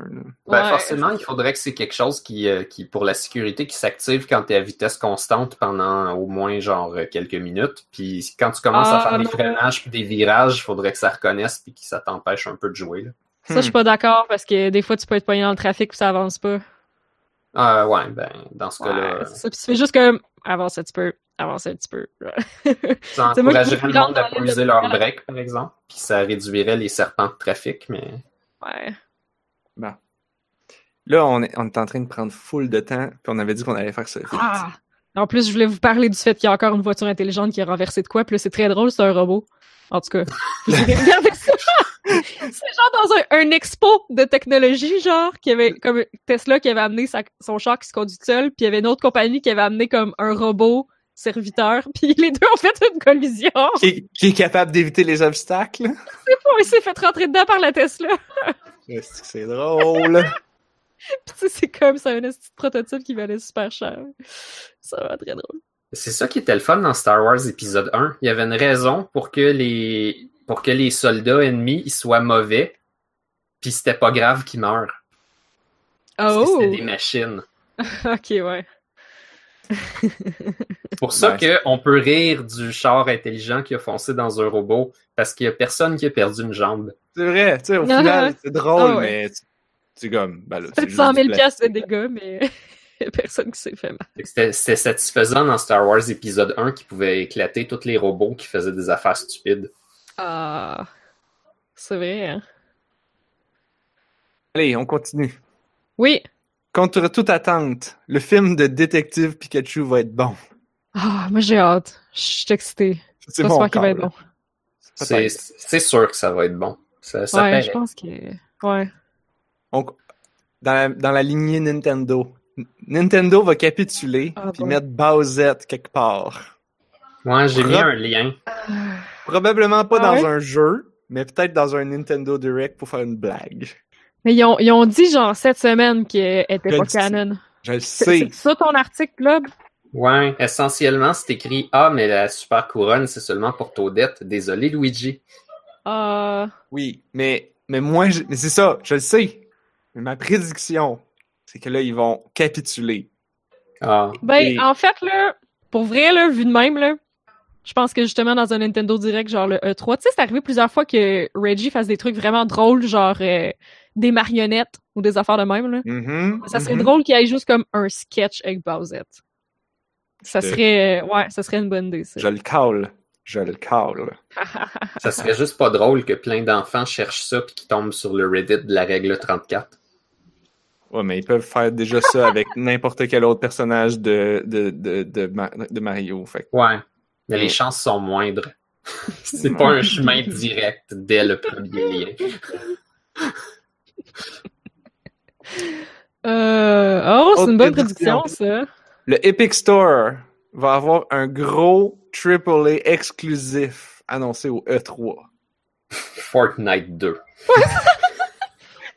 Ben, Ouais. forcément, il faudrait que c'est quelque chose qui, euh, qui, pour la sécurité, qui s'active quand tu es à vitesse constante pendant au moins genre euh, quelques minutes. Puis quand tu commences à Ah, faire des freinages puis des virages, il faudrait que ça reconnaisse puis que ça t'empêche un peu de jouer. là. Ça je suis pas d'accord parce que des fois tu peux être pogné dans le trafic pis ça avance pas. Ah ouais, ben dans ce Ouais, cas-là, c'est ça. Pis tu fais juste comme avance un petit peu, avance un petit peu. [laughs] ça c'est moi qui encouragerait le monde à pas user leur break, par exemple. Puis ça réduirait les serpents de trafic, mais ouais. Bon. Là, on est, on est en train de prendre full de temps, puis on avait dit qu'on allait faire ça. vite. Ah! En plus, je voulais vous parler du fait qu'il y a encore une voiture intelligente qui a renversé de quoi, puis là, c'est très drôle, c'est un robot. En tout cas, regarder ça. C'est genre dans un, un expo de technologie, genre, qui avait, comme Tesla qui avait amené sa- son char qui se conduit seul, puis il y avait une autre compagnie qui avait amené comme un robot serviteur, [laughs] puis les deux ont fait une collision. Qui, est- qui est capable d'éviter les obstacles. il s'est fait rentrer dedans par la Tesla. C'est drôle? [laughs] Puis c'est comme, c'est un petit prototype qui valait super cher. Ça va très drôle. C'est ça qui était le fun dans Star Wars épisode 1. Il y avait une raison pour que les pour que les soldats ennemis ils soient mauvais, puis c'était pas grave qu'ils meurent. Parce que Oh! C'était des machines. [laughs] ok, ouais. C'est pour ça Ouais. qu'on peut rire du char intelligent qui a foncé dans un robot parce qu'il y a personne qui a perdu une jambe. C'est vrai, tu sais, au [laughs] final, c'est drôle, ah ouais. mais tu- c'est comme, ben là, c'est Peut-être juste 100 du 000 piastres de dégâts, mais [laughs] y a personne qui s'est fait mal. C'était satisfaisant dans Star Wars épisode 1 qui pouvait éclater tous les robots qui faisaient des affaires stupides. Ah. C'est vrai, hein? Allez, on continue. Oui. Contre toute attente, le film de Détective Pikachu va être bon. Ah, moi j'ai hâte. Je suis excitée. C'est qu'il va être bon. C'est sûr que ça va être bon. Ça, ça ouais, paraît. je pense que. Ouais. On- dans, la, dans la lignée Nintendo. Nintendo va capituler Ah, puis bon. mettre Bowsette quelque part. Ouais, j'ai mis un lien. Probablement pas Ah dans ouais? un jeu, mais peut-être dans un Nintendo Direct pour faire une blague. Mais ils ont, ils ont dit, genre, cette semaine qu'elle était Je pas canon. Je le sais. c'est ça ton article, Globe? Ouais, essentiellement, c'est écrit Ah, mais la super couronne, c'est seulement pour Toadette. Désolé, Luigi. Euh. Oui, mais, mais moi, je- mais c'est ça, je le sais. Mais ma prédiction, c'est que là, ils vont capituler. Ah. Ben, Et- en fait, là, pour vrai, là, vu de même, là, je pense que justement, dans un Nintendo Direct, genre le E3, tu sais, c'est arrivé plusieurs fois que Reggie fasse des trucs vraiment drôles, genre euh, des marionnettes ou des affaires de même, là. Mhm, Ça serait mhm. drôle qu'il y ait juste comme un sketch avec Bowsette. Ça serait, ouais, ça serait une bonne idée, ça. Je le cale. Je le cale. [laughs] Ça serait juste pas drôle que plein d'enfants cherchent ça puis qu'ils tombent sur le Reddit de la règle 34. Ouais, mais ils peuvent faire déjà ça avec [laughs] n'importe quel autre personnage de, de, de, de, Ma- de Mario. Fait. que- Ouais. Mais les chances sont moindres. [laughs] c'est pas un chemin direct dès le premier lien. Euh... Oh, c'est Autre une bonne prédiction. ça. Le Epic Store va avoir un gros AAA exclusif annoncé au E E3. Fortnite 2. [laughs] Mais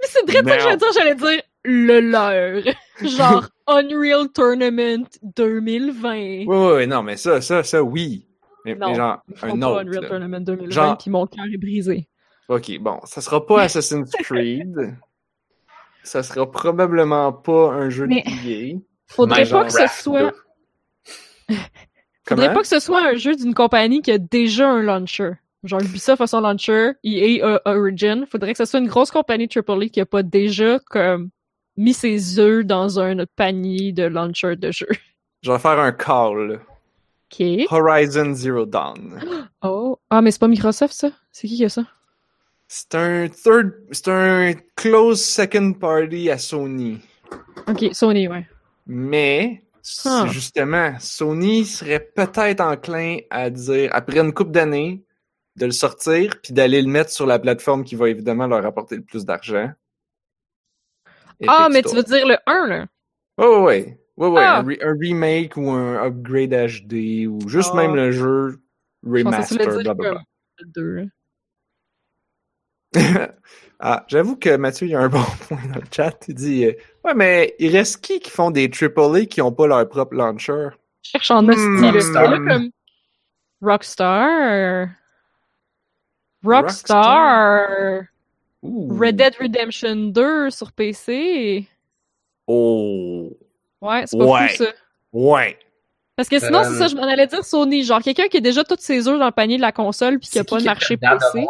c'est vrai ça que j'allais dire, j'allais dire le leur. Genre [laughs] Unreal Tournament 2020. Oui, oui, oui, non, mais ça, ça, ça, oui. Mais, Non, mais genre, un autre. Unreal là. Tournament 2020, Genre- puis mon cœur est brisé. Ok, bon, ça sera pas [laughs] Assassin's Creed. ça sera probablement pas un jeu Mais- de. Faudrait pas que ce soit... 2. [laughs] Faudrait pas que ce soit un jeu d'une compagnie qui a déjà un launcher. Genre Ubisoft a son launcher, EA a Origin. Faudrait que ce soit une grosse compagnie AAA qui a pas déjà comme mis ses œufs dans un panier de launcher de jeu. Je vais faire un call. Ok. Horizon Zero Dawn. Oh. Ah, mais c'est pas Microsoft, ça? C'est qui qui a ça? C'est un third, c'est un close second party à Sony. Ok, Sony, ouais. Mais, Ah. justement, Sony serait peut-être enclin à dire, après une couple d'années, de le sortir, puis d'aller le mettre sur la plateforme qui va évidemment leur apporter le plus d'argent. Ah, mais Store. tu veux dire le 1, là? Oh, ouais, ouais, ouais, Ah. un, re- un remake ou un upgrade HD ou juste Ah. même le jeu Je pensais que tu voulais remaster, dire blablabla. Le 2. [laughs] ah, j'avoue que Mathieu, il y a un bon [laughs] point dans le chat. Il dit, euh, ouais, mais il reste qui qui font des AAA qui ont pas leur propre launcher? Je cherche en hostie, Hmm, là. Rockstar. C'est là comme... Rockstar... Rockstar... Ouh. Red Dead Redemption 2 sur PC. Oh. Ouais, c'est pas Ouais. fou, ça. Ouais. Parce que sinon, Euh, c'est ça, je m'en allais dire Sony. Genre, quelqu'un qui a déjà toutes ses œufs dans le panier de la console puis qui a pas de qui marché PC.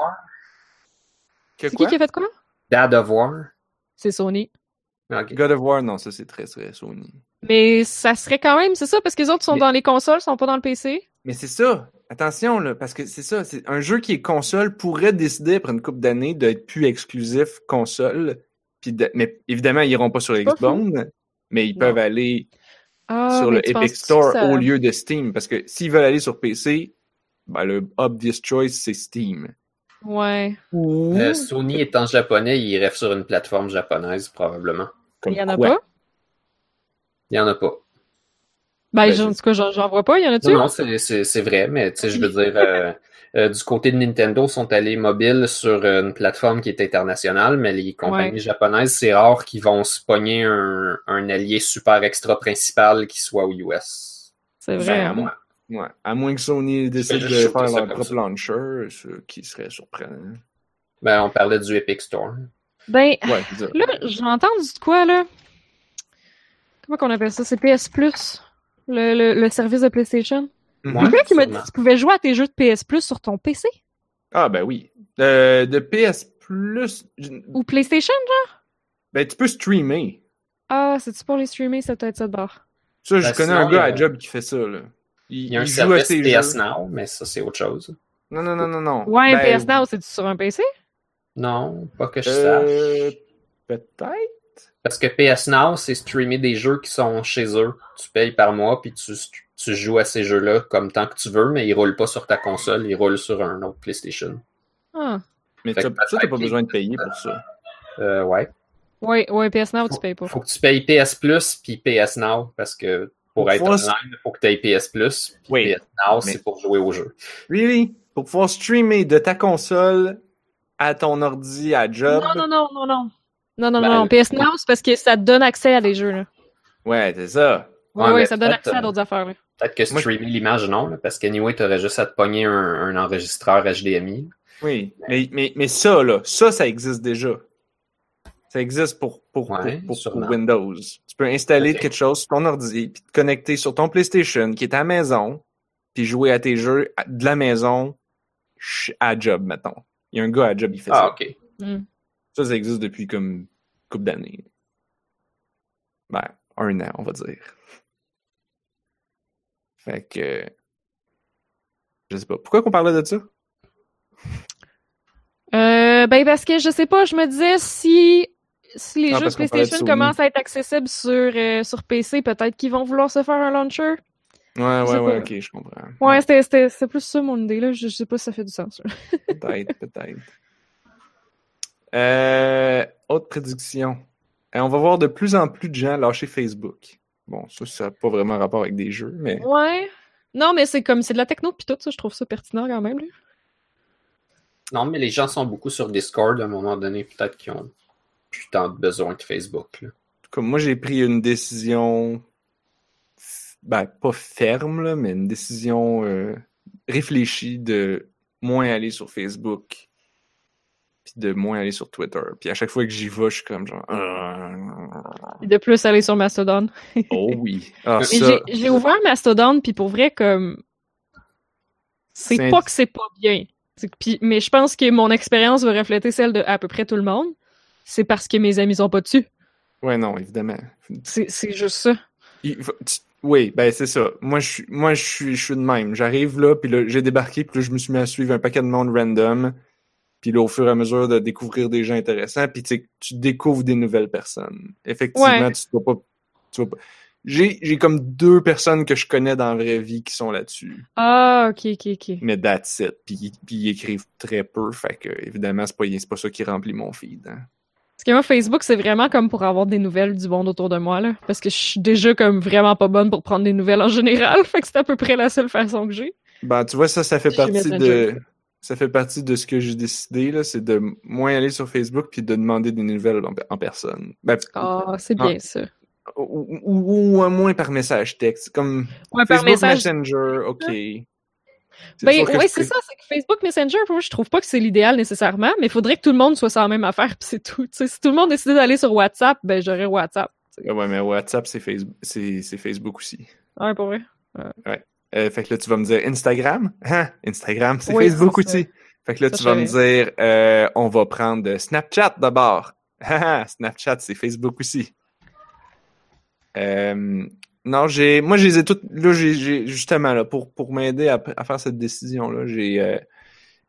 C'est qui qui a fait quoi? Dad of War? C'est Sony. Ok. God of War, non, ça c'est très, très Sony. Mais ça serait quand même, c'est ça, parce que les autres sont Mais- dans les consoles, sont pas dans le PC. Mais c'est ça. Attention, là, parce que c'est ça. C'est un jeu qui est console pourrait décider après une couple d'années d'être plus exclusif console. Puis de- mais évidemment, ils iront pas sur Xbox, mais ils Non. peuvent aller Ah, sur le Epic Store ça- au lieu de Steam. Parce que s'ils veulent aller sur PC, ben, le obvious choice, c'est Steam. Ouais. Ou Euh, Sony étant japonais, il irait sur une plateforme japonaise, probablement. comme Il y en a quoi? pas? Il y en a pas. Ben, Ben, j'en- en tout cas, j'en vois pas. Il y en a-tu? Non, non, c'est- c'est c'est vrai, mais tu sais, je veux dire, euh, euh, du côté de Nintendo, sont allés mobiles sur une plateforme qui est internationale, mais les compagnies Ouais. japonaises, c'est rare qu'ils vont se pogner un, un allié super extra principal qui soit aux US. C'est vrai. Ben, hein. moi. Ouais. À moins que Sony décide de faire leur propre ça. launcher, ce qui serait surprenant. Ben, on parlait du Epic Store. Ben, Ouais, là, j'ai entendu de quoi, là? Comment qu'on appelle ça? C'est PS Plus? Le, le, le service de PlayStation? Mhm. Ouais. Quelqu'un qui m'a dit que tu pouvais jouer à tes jeux de PS Plus sur ton PC? Ah, ben oui. Euh, de PS Plus, Ou PlayStation? ben tu peux streamer. Ah, c'est-tu pour les streamer? C'est peut-être ça de bord. Ça, je Ben, connais sinon, un gars à job qui fait ça, là. Il y a un il service PS jeux. Now, mais ça, c'est autre chose. Non, non, non, non, non. Ouais, Ben, PS Now, c'est-tu sur un PC? Non, pas que je sache. Euh, peut-être. Parce que PS Now, c'est streamer des jeux qui sont chez eux. Tu payes par mois, puis tu, tu joues à ces jeux-là comme tant que tu veux, mais ils roulent pas sur ta console, ils roulent sur un autre PlayStation. Ah. Mais ça, t'as pas besoin de payer pour ça. Euh, ouais. Ouais, ouais, PS Now, tu payes pas. Faut que tu payes PS Plus puis PS Now, parce que pour être pouvoir- online, il faut que tu aies PS Plus. Oui, PS Now, mais- c'est pour jouer au jeu. Oui, oui. Pour pouvoir streamer de ta console à ton ordi à job. Non, non, non, non, non. Non, non, Ben, non, PS Now, c'est parce que ça te donne accès à des jeux, là. Ouais, c'est ça. Ouais, Ouais, ouais, ça te donne accès à euh, d'autres affaires, là. Peut-être que streamer l'image, non, là, parce qu'anyway, tu aurais juste à te pogner un, un enregistreur HDMI. Oui. Mais, mais, mais ça, là, ça, ça existe déjà. Ça existe pour, pour, Ouais, pour, pour- pour sûrement. Windows. Tu peux installer quelque chose sur ton ordi, puis te connecter sur ton PlayStation qui est à la maison, puis jouer à tes jeux à- de la maison à job, mettons. Il y a un gars à job, il fait Ah, ça. ok. Hmm. Ça, ça existe depuis comme une couple d'années. Ben, un an, on va dire. Fait que. Je sais pas. Pourquoi qu'on parlait de ça? Euh, ben, parce que je sais pas, je me disais si, si les Ah, jeux de PlayStation commencent à être accessibles sur, euh, sur PC, peut-être qu'ils vont vouloir se faire un launcher. Ouais, ouais, ouais, ok, je comprends. Ouais, c'était, c'était, c'était plus ça mon idée, là. Je, je sais pas si ça fait du sens. Peut-être, peut-être. Euh, autre prédiction. Euh, on va voir de plus en plus de gens lâcher Facebook. Bon, ça, ça n'a pas vraiment rapport avec des jeux, mais. Ouais. Non, mais c'est comme, c'est de la techno pis tout, ça, je trouve ça pertinent quand même, là. Non, mais les gens sont beaucoup sur Discord à un moment donné, peut-être qu'ils ont plus tant de besoin de Facebook. là. Comme moi, j'ai pris une décision, ben, pas ferme, là, mais une décision euh, réfléchie de moins aller sur Facebook, puis de moins aller sur Twitter. Puis à chaque fois que j'y vais, je suis comme genre... Et de plus aller sur Mastodon. Oh oui. Ah, ça, j'ai, ouvert Mastodon, puis pour vrai, comme. C'est pas que c'est pas bien. Puis- mais je pense que mon expérience va refléter celle de à peu près tout le monde. C'est parce que mes amis sont pas dessus. Ouais, non, évidemment. C'est, c'est juste ça. Il faut- tu- Oui, ben c'est ça. Moi, je suis, moi, je suis, je suis de même. J'arrive là, puis là, j'ai débarqué, puis là, je me suis mis à suivre un paquet de monde random. Puis là, au fur et à mesure de découvrir des gens intéressants, puis tu sais, tu découvres des nouvelles personnes. Effectivement, Ouais. tu vas pas, tu vas pas. J'ai, j'ai comme deux personnes que je connais dans la vraie vie qui sont là-dessus. Ah, ok, ok, ok. Mais that's it. Puis, puis ils écrivent très peu, fait que évidemment, c'est pas, c'est pas ça qui remplit mon feed. hein. Parce que moi, Facebook, c'est vraiment comme pour avoir des nouvelles du monde autour de moi, là. Parce que je suis déjà comme vraiment pas bonne pour prendre des nouvelles en général. [laughs] Fait que c'est à peu près la seule façon que j'ai. Ben, tu vois, ça, ça fait partie de. Ça fait partie de ce que j'ai décidé, là, c'est de moins aller sur Facebook puis de demander des nouvelles en, en personne. Ben, Ah, c'est bien ça. ou, ou- moins par message texte. Comme Ouais, par Facebook message. Messenger, ok. C'est Ben, ouais, je c'est ça, c'est que Facebook Messenger, moi, je trouve pas que c'est l'idéal nécessairement, mais il faudrait que tout le monde soit sur la même affaire, [laughs] pis c'est tout. Si tout le monde décidait d'aller sur WhatsApp, ben j'aurais WhatsApp. tu sais. Ah Ouais, mais WhatsApp, c'est Facebook, c'est c'est Facebook aussi. Ouais, pour vrai? Euh, fait que là, tu vas me dire Instagram? Hein? Instagram, c'est Oui, Facebook aussi. Fait que là, Ça, tu vas me dire, euh, on va prendre Snapchat d'abord. Haha, [laughs] Snapchat, c'est Facebook aussi. Euh, non, j'ai, moi, je les ai toutes, là, j'ai, j'ai- justement, là, pour, pour m'aider à, à faire cette décision-là, j'ai euh,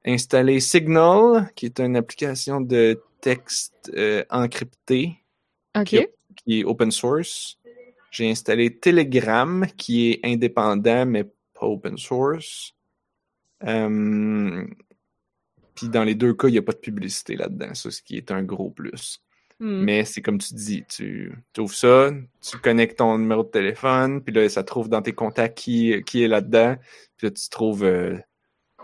installé Signal, qui est une application de texte encrypté Ok. qui est- qui est open source. J'ai installé Telegram, qui est indépendant, mais pas open source. Euh, Puis dans les deux cas, il n'y a pas de publicité là-dedans, ça, ce qui est un gros plus. Hmm. Mais c'est comme tu dis, tu ouvres ça, tu connectes ton numéro de téléphone, puis là, ça trouve dans tes contacts qui, qui est là-dedans. Puis là, tu trouves euh,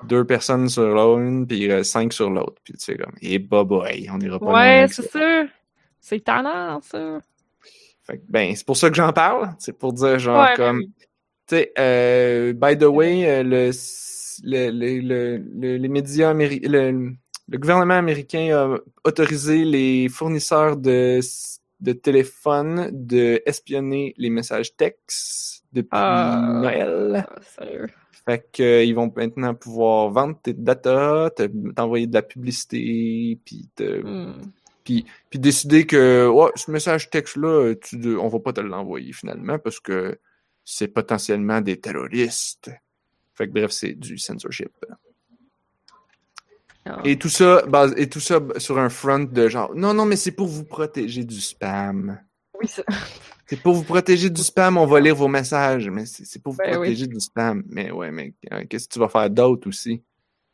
deux personnes sur l'une, puis euh, cinq sur l'autre. Puis tu fais comme, eh bah boy, on ira pas Ouais, c'est ça. C'est tannant, ça. Fait que, ben, c'est pour ça que j'en parle. C'est pour dire, genre, Ouais, comme, ben tu sais, euh, by the way, euh, le, le, le, le- le- les médias américains, le, le gouvernement américain a autorisé les fournisseurs de, de téléphone de espionner les messages textes depuis Ah. Noël. Ah, sérieux. Fait que euh, vont maintenant pouvoir vendre tes data, te- t'envoyer de la publicité, puis te- Hmm. puis, puis décider que ouais, ce message texte-là, tu on va pas te l'envoyer finalement parce que c'est potentiellement des terroristes. Fait que bref, c'est du censorship. Ah. Et tout ça, et tout ça sur un front de genre non, non, mais c'est pour vous protéger du spam. Oui, ça- [laughs] C'est pour vous protéger du spam, on va lire vos messages, mais c'est pour vous Ben oui. protéger du spam. Mais ouais, mais euh, qu'est-ce que tu vas faire d'autre aussi?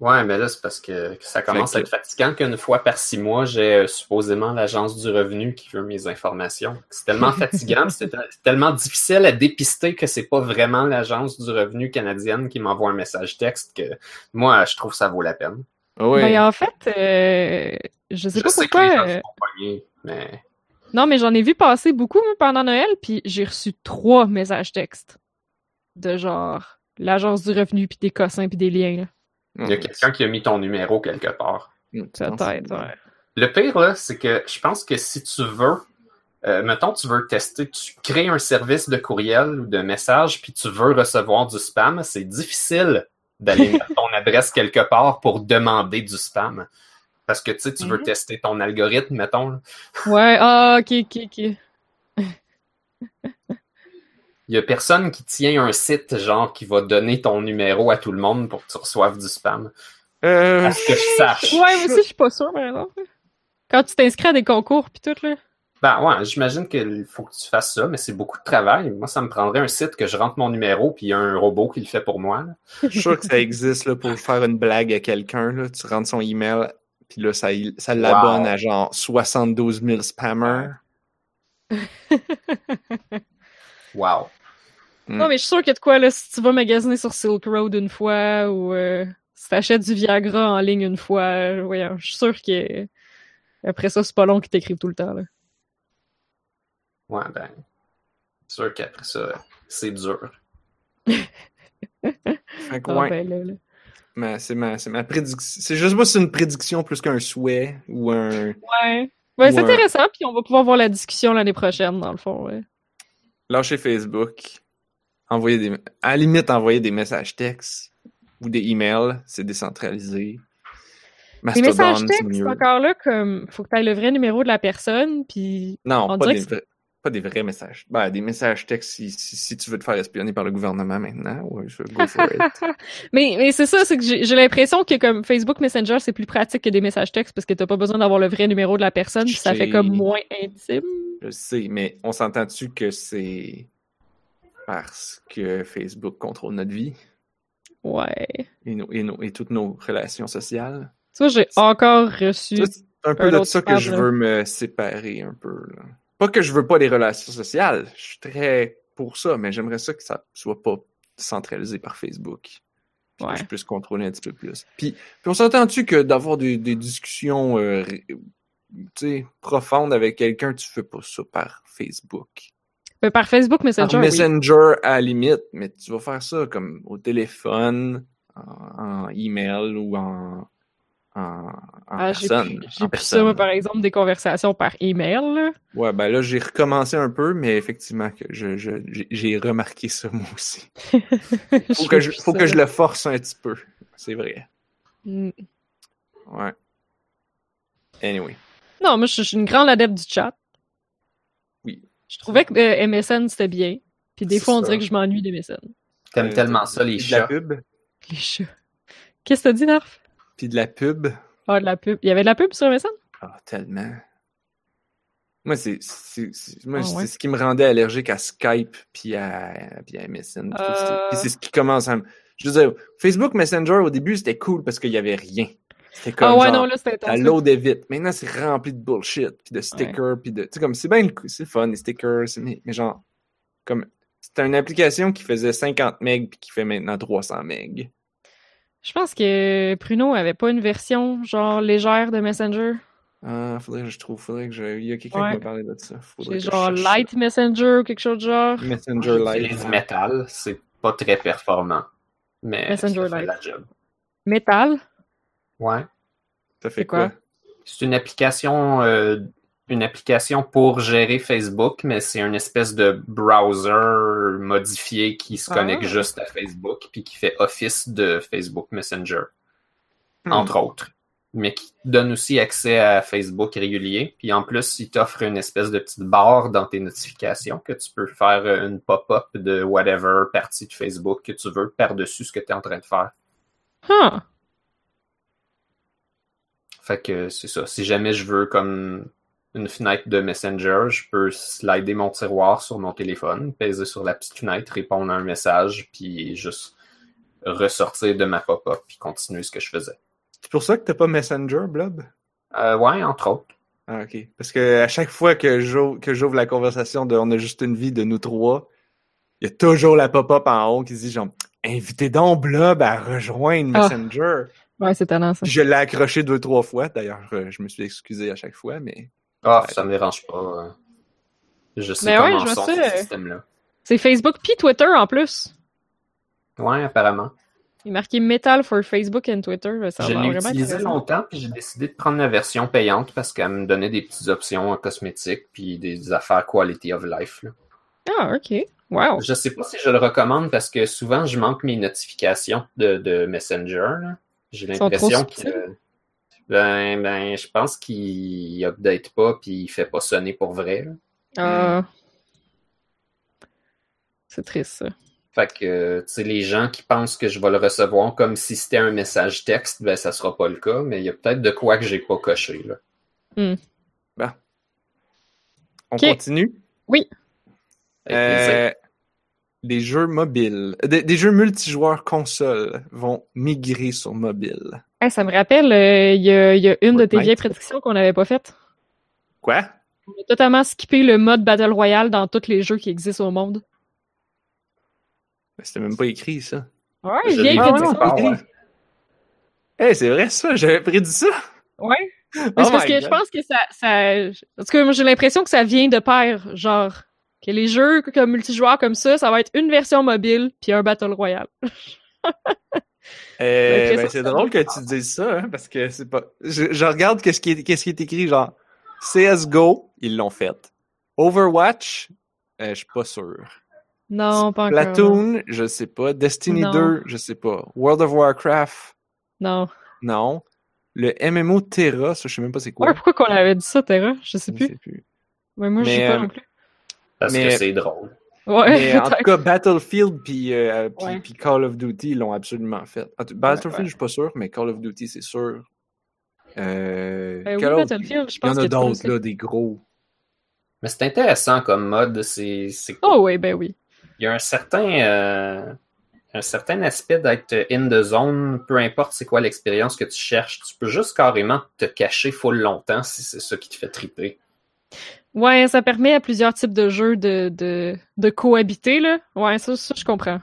Ouais, mais là, c'est parce que, que ça commence à être fatigant qu'une fois par six mois, j'ai euh, supposément l'agence du revenu qui veut mes informations. C'est tellement [laughs] fatigant, c'est tellement difficile à dépister que c'est pas vraiment l'agence du revenu canadienne qui m'envoie un message texte que moi, je trouve que ça vaut la peine. Ah ouais. Ben, en fait, euh, je sais je pas sais pourquoi. que les gens euh, mais Non, mais j'en ai vu passer beaucoup pendant Noël, puis j'ai reçu trois messages textes de genre l'agence du revenu, puis des cossins, puis des liens. là. Il y a quelqu'un qui a mis ton numéro quelque part. Peut-être, ouais. Le pire, là, c'est que je pense que si tu veux, euh, mettons, tu veux tester, tu crées un service de courriel ou de message, puis tu veux recevoir du spam, c'est difficile d'aller [laughs] mettre ton adresse quelque part pour demander du spam. Parce que, tu sais, tu veux Mhm. tester ton algorithme, mettons. là. Ouais, ah, ok, ok, ok. [laughs] Il y a personne qui tient un site, genre, qui va donner ton numéro à tout le monde pour que tu reçoives du spam. Euh, À ce que je sache. Ouais, moi aussi, je suis pas sûre, par exemple. Quand tu t'inscris à des concours, puis tout, là. Ben ouais, j'imagine qu'il faut que tu fasses ça, mais c'est beaucoup de travail. Moi, ça me prendrait un site que je rentre mon numéro, puis il y a un robot qui le fait pour moi. là. Je suis sûr que ça existe là, pour faire une blague à quelqu'un. là. Tu rentres son email, puis là, ça, ça l'abonne à genre 72 000 spammers. [laughs] Wow. Mm. Non, mais je suis y a de quoi, là, si tu vas magasiner sur Silk Road une fois, ou euh, si t'achètes du Viagra en ligne une fois, euh, voyons, je suis sûre que après ça, c'est pas long qu'ils t'écrivent tout le temps, là. Ouais, ben. C'est sûr qu'après ça, c'est dur. [laughs] Fait que, Ah, ouais, ben, là, là. ma- c'est ma, c'est ma prédiction. C'est juste si c'est une prédiction plus qu'un souhait ou un. Ouais. Ouais, c'est Ouais. intéressant, puis on va pouvoir voir la discussion l'année prochaine, dans le fond, ouais. Lâcher Facebook, envoyer des, à la limite, envoyer des messages textes ou des emails, c'est décentralisé. Les messages textes, encore là, comme, faut que t'aies le vrai numéro de la personne, puis Non, on pas des, vrais, pas des vrais messages. Ben, des messages textes si, si, si tu veux te faire espionner par le gouvernement maintenant, ouais, je go for it. [laughs] Mais, mais c'est ça, c'est que j'ai l'impression que comme Facebook Messenger, c'est plus pratique que des messages textes parce que t'as pas besoin d'avoir le vrai numéro de la personne, puis ça fait comme moins intime. Je sais, mais on s'entend-tu que c'est parce que Facebook contrôle notre vie Ouais. et, nos- et, nos- et toutes nos relations sociales? Vois, j'ai encore reçu. Ça, c'est un peu un de ça que je là. veux me séparer un peu. là. Pas que je veux pas les relations sociales, je suis très pour ça, mais j'aimerais ça que ça soit pas centralisé par Facebook. Ouais. que je puisse contrôler un petit peu plus. Puis, puis on s'entend-tu que d'avoir des, des discussions euh, profondes avec quelqu'un, tu fais pas ça par Facebook? Ben, par Facebook Messenger, Par oui. Messenger à la limite, mais tu vas faire ça comme au téléphone, en, en email ou en, en, en Ah, personne. J'ai plus ça, moi, par exemple, des conversations par email, là. Ouais, ben là, j'ai recommencé un peu, mais effectivement, que je, je, j'ai- remarqué ça [laughs] moi aussi. [laughs] Faut que je, faut que je le force un petit peu. C'est vrai. Mm. Ouais. Anyway. Non, moi, je suis une grande adepte du chat. Je trouvais que euh, MSN, c'était bien. Puis des fois, on dirait que je m'ennuie des MSN. T'aimes Euh, tellement ça, les de la chats. pub. Les chats. Qu'est-ce que t'as dit, Narf? Puis de la pub. Ah, de la pub. Il y avait de la pub sur MSN? Ah, tellement. Moi, c'est c'est- c'est- moi, c'est ouais. ce qui me rendait allergique à Skype puis à, puis à MSN. Euh. Puis c'est ce qui commence à me... Je veux dire, Facebook Messenger, au début, c'était cool parce qu'il y avait rien. C'était comme Ah ouais, genre, non, là, c'était ça intense. loadait vite. Maintenant, c'est rempli de bullshit, puis de stickers, puis de... Tu sais, comme, c'est bien le coup, c'est fun, les stickers, c'est- mais, mais genre, comme, c'était une application qui faisait 50 MB puis qui fait maintenant 300 MB. Je pense que Pruno avait pas une version, genre, légère de Messenger. Ah, faudrait que je trouve, faudrait que je... Il y a quelqu'un Ouais. qui m'a parlé de ça. C'est genre ça. Light Messenger ou quelque chose de genre. Messenger Lite. J'utilise Metal, c'est pas très performant. Mais Messenger Lite. la job. Metal? Ouais. Ça fait quoi? C'est une application euh, une application pour gérer Facebook, mais c'est une espèce de browser modifié qui se connecte Ah. juste à Facebook puis qui fait office de Facebook Messenger, Hmm. entre autres. Mais qui donne aussi accès à Facebook régulier. Puis en plus, il t'offre une espèce de petite barre dans tes notifications que tu peux faire euh, une pop-up de whatever partie de Facebook que tu veux par-dessus ce que tu es en train de faire. Huh. Fait que c'est ça. Si jamais je veux comme une fenêtre de Messenger, je peux slider mon tiroir sur mon téléphone, peser sur la petite fenêtre, répondre à un message, puis juste ressortir de ma pop-up puis continuer ce que je faisais. C'est pour ça que t'as pas Messenger, Blob? Euh, ouais, entre autres. Ah, ok. Parce que à chaque fois que j'ouvre, que j'ouvre la conversation de On a juste une vie de nous trois, il y a toujours la pop-up en haut qui dit genre Invitez donc Blob à rejoindre Ah. Ouais, c'est talent, ça. Je l'ai accroché deux, trois fois. D'ailleurs, je me suis excusé à chaque fois, mais. Ah, ça me dérange pas. euh. Je sais Mais ouais, comment je vois sont ce système-là. C'est Facebook puis Twitter en plus. Ouais, apparemment. Il est marqué Metal for Facebook and Twitter. Ça Je l'ai vraiment utilisé longtemps, puis j'ai décidé de prendre la version payante parce qu'elle me donnait des petites options en cosmétique puis des affaires quality of life. là. Ah, ok. Wow. Je sais pas si je le recommande parce que souvent je manque mes notifications de, de Messenger. là. J'ai l'impression que ben, ben je pense qu'il update pas puis il fait pas sonner pour vrai. Ah. C'est triste, ça. Fait que tu sais les gens qui pensent que je vais le recevoir comme si c'était un message texte, ben ça sera pas le cas, mais il y a peut-être de quoi que j'ai pas coché là. On Ok. continue? Euh, les jeux mobiles. euh, Des, des jeux multijoueurs console vont migrer sur mobile. Hey, ça me rappelle, euh, il y, a, il y a une de tes vieilles prédictions qu'on n'avait pas faites. Quoi? On a totalement skippé le mode Battle Royale dans tous les jeux qui existent au monde. C'était même pas écrit, ça. Ouais, vieille Ah, prédiction. ouais. Eh, c'est vrai, ça? J'avais prédit ça? Ouais. Mais Oh parce que je pense que ça, ça. En tout cas, j'ai l'impression que ça vient de pair. Genre, que les jeux comme multijoueurs comme ça, ça va être une version mobile puis un Battle Royale. [laughs] Euh, ben, c'est drôle que tu dises ça, hein, parce que c'est pas. Je, je regarde qu'est-ce qui, est, qu'est-ce qui est écrit, genre CSGO, ils l'ont fait. Overwatch, euh, je suis pas sûr. Non, pas encore. Platoon, je sais pas. Destiny Non. 2, je sais pas. World of Warcraft, Non. non. Le MMO Terra, ça, je sais même pas c'est quoi. Ouais, pourquoi qu'on avait dit ça, Terra? Je sais Je plus. sais plus. Ouais, moi, je sais pas euh, non plus. Parce mais- que c'est drôle. Ouais, Mais en [laughs] tout cas, Battlefield puis euh, puis- Ouais. puis Call of Duty ils l'ont absolument fait. Battlefield, ouais. je suis pas sûr, mais Call of Duty, c'est sûr. Euh, Euh, oui, Battlefield, je Il y pense en a d'autres, là, des gros. Mais c'est intéressant comme mode. C'est, c'est Oh, oui, ben oui. Il y a un certain, euh, un certain aspect d'être in the zone, peu importe c'est quoi l'expérience que tu cherches. Tu peux juste carrément te cacher full longtemps si c'est ça qui te fait triper. Ouais, ça permet à plusieurs types de jeux de, de, de cohabiter, là. Ouais, ça, ça je comprends.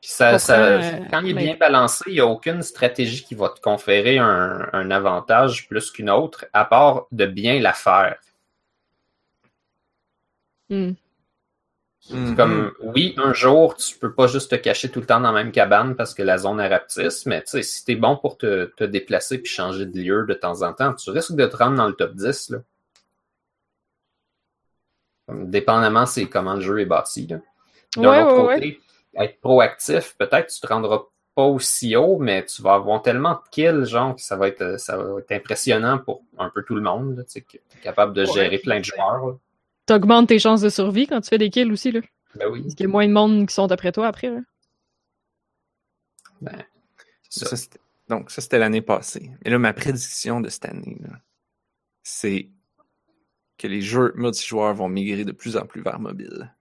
Puis ça, euh, quand il est bien balancé, il n'y a aucune stratégie qui va te conférer un, un avantage plus qu'une autre, à part de bien la faire. Hmm. Mhm. Comme, oui, un jour, tu peux pas juste te cacher tout le temps dans la même cabane parce que la zone est rapetisse, mais tu sais, si t'es bon pour te, te déplacer puis changer de lieu de temps en temps, tu risques de te rendre dans le top 10, là. Dépendamment c'est comment le jeu est bâti. D'un Ouais, autre ouais, côté, être proactif, peut-être tu te rendras pas aussi haut, mais tu vas avoir tellement de kills, genre, que ça va être, ça va être impressionnant pour un peu tout le monde, là, tu t'es capable de gérer plein de joueurs, là. T'augmentes tes chances de survie quand tu fais des kills aussi, là. Ben oui, Parce qu'il y a moins de monde qui sont après toi après, là. c'est ça. Ça, c'était- donc, ça, c'était l'année passée. Et là, ma prédiction de cette année, là, c'est que les jeux multijoueurs vont migrer de plus en plus vers mobile.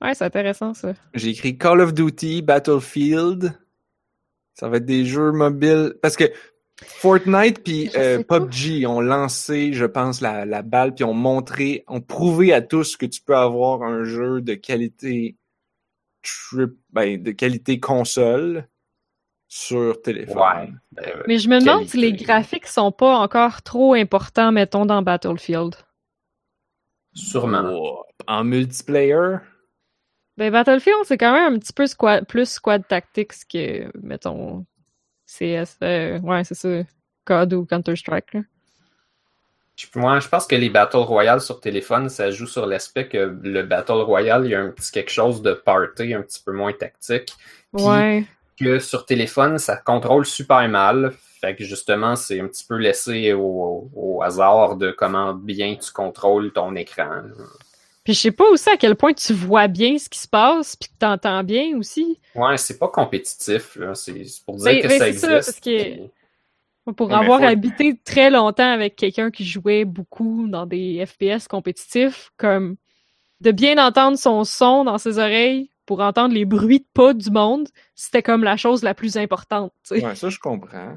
Ouais, c'est intéressant, ça. J'ai écrit Call of Duty, Battlefield. Ça va être des jeux mobiles. Parce que Fortnite puis euh. PUBG ont lancé, je pense, la, la balle puis ont montré, ont prouvé à tous que tu peux avoir un jeu de qualité trip, ben, de qualité console sur téléphone. Ouais. Ben, euh, Mais je me demande Qualité. si les graphiques sont pas encore trop importants, mettons, dans Battlefield. Sûrement. En multiplayer, Ben, Battlefield, c'est quand même un petit peu squad, plus squad tactics que, mettons, CS. euh, ouais, c'est ça. COD ou Counter-Strike, moi, je pense que les Battle Royale sur téléphone, ça joue sur l'aspect que le Battle Royale, il y a un petit quelque chose de party, un petit peu moins tactique. Puis Ouais. que sur téléphone, ça contrôle super mal. Fait que justement, c'est un petit peu laissé au, au hasard de comment bien tu contrôles ton écran. Puis je sais pas aussi à quel point tu vois bien ce qui se passe, puis que t'entends bien aussi. Ouais, c'est pas compétitif, là. C'est pour dire que ça c'est ça, existe. parce que- puis- Pour Ouais, avoir faut- habité très longtemps avec quelqu'un qui jouait beaucoup dans des FPS compétitifs, comme de bien entendre son son dans ses oreilles pour entendre les bruits de pas du monde, c'était comme la chose la plus importante. tu sais. Ouais, ça, je comprends.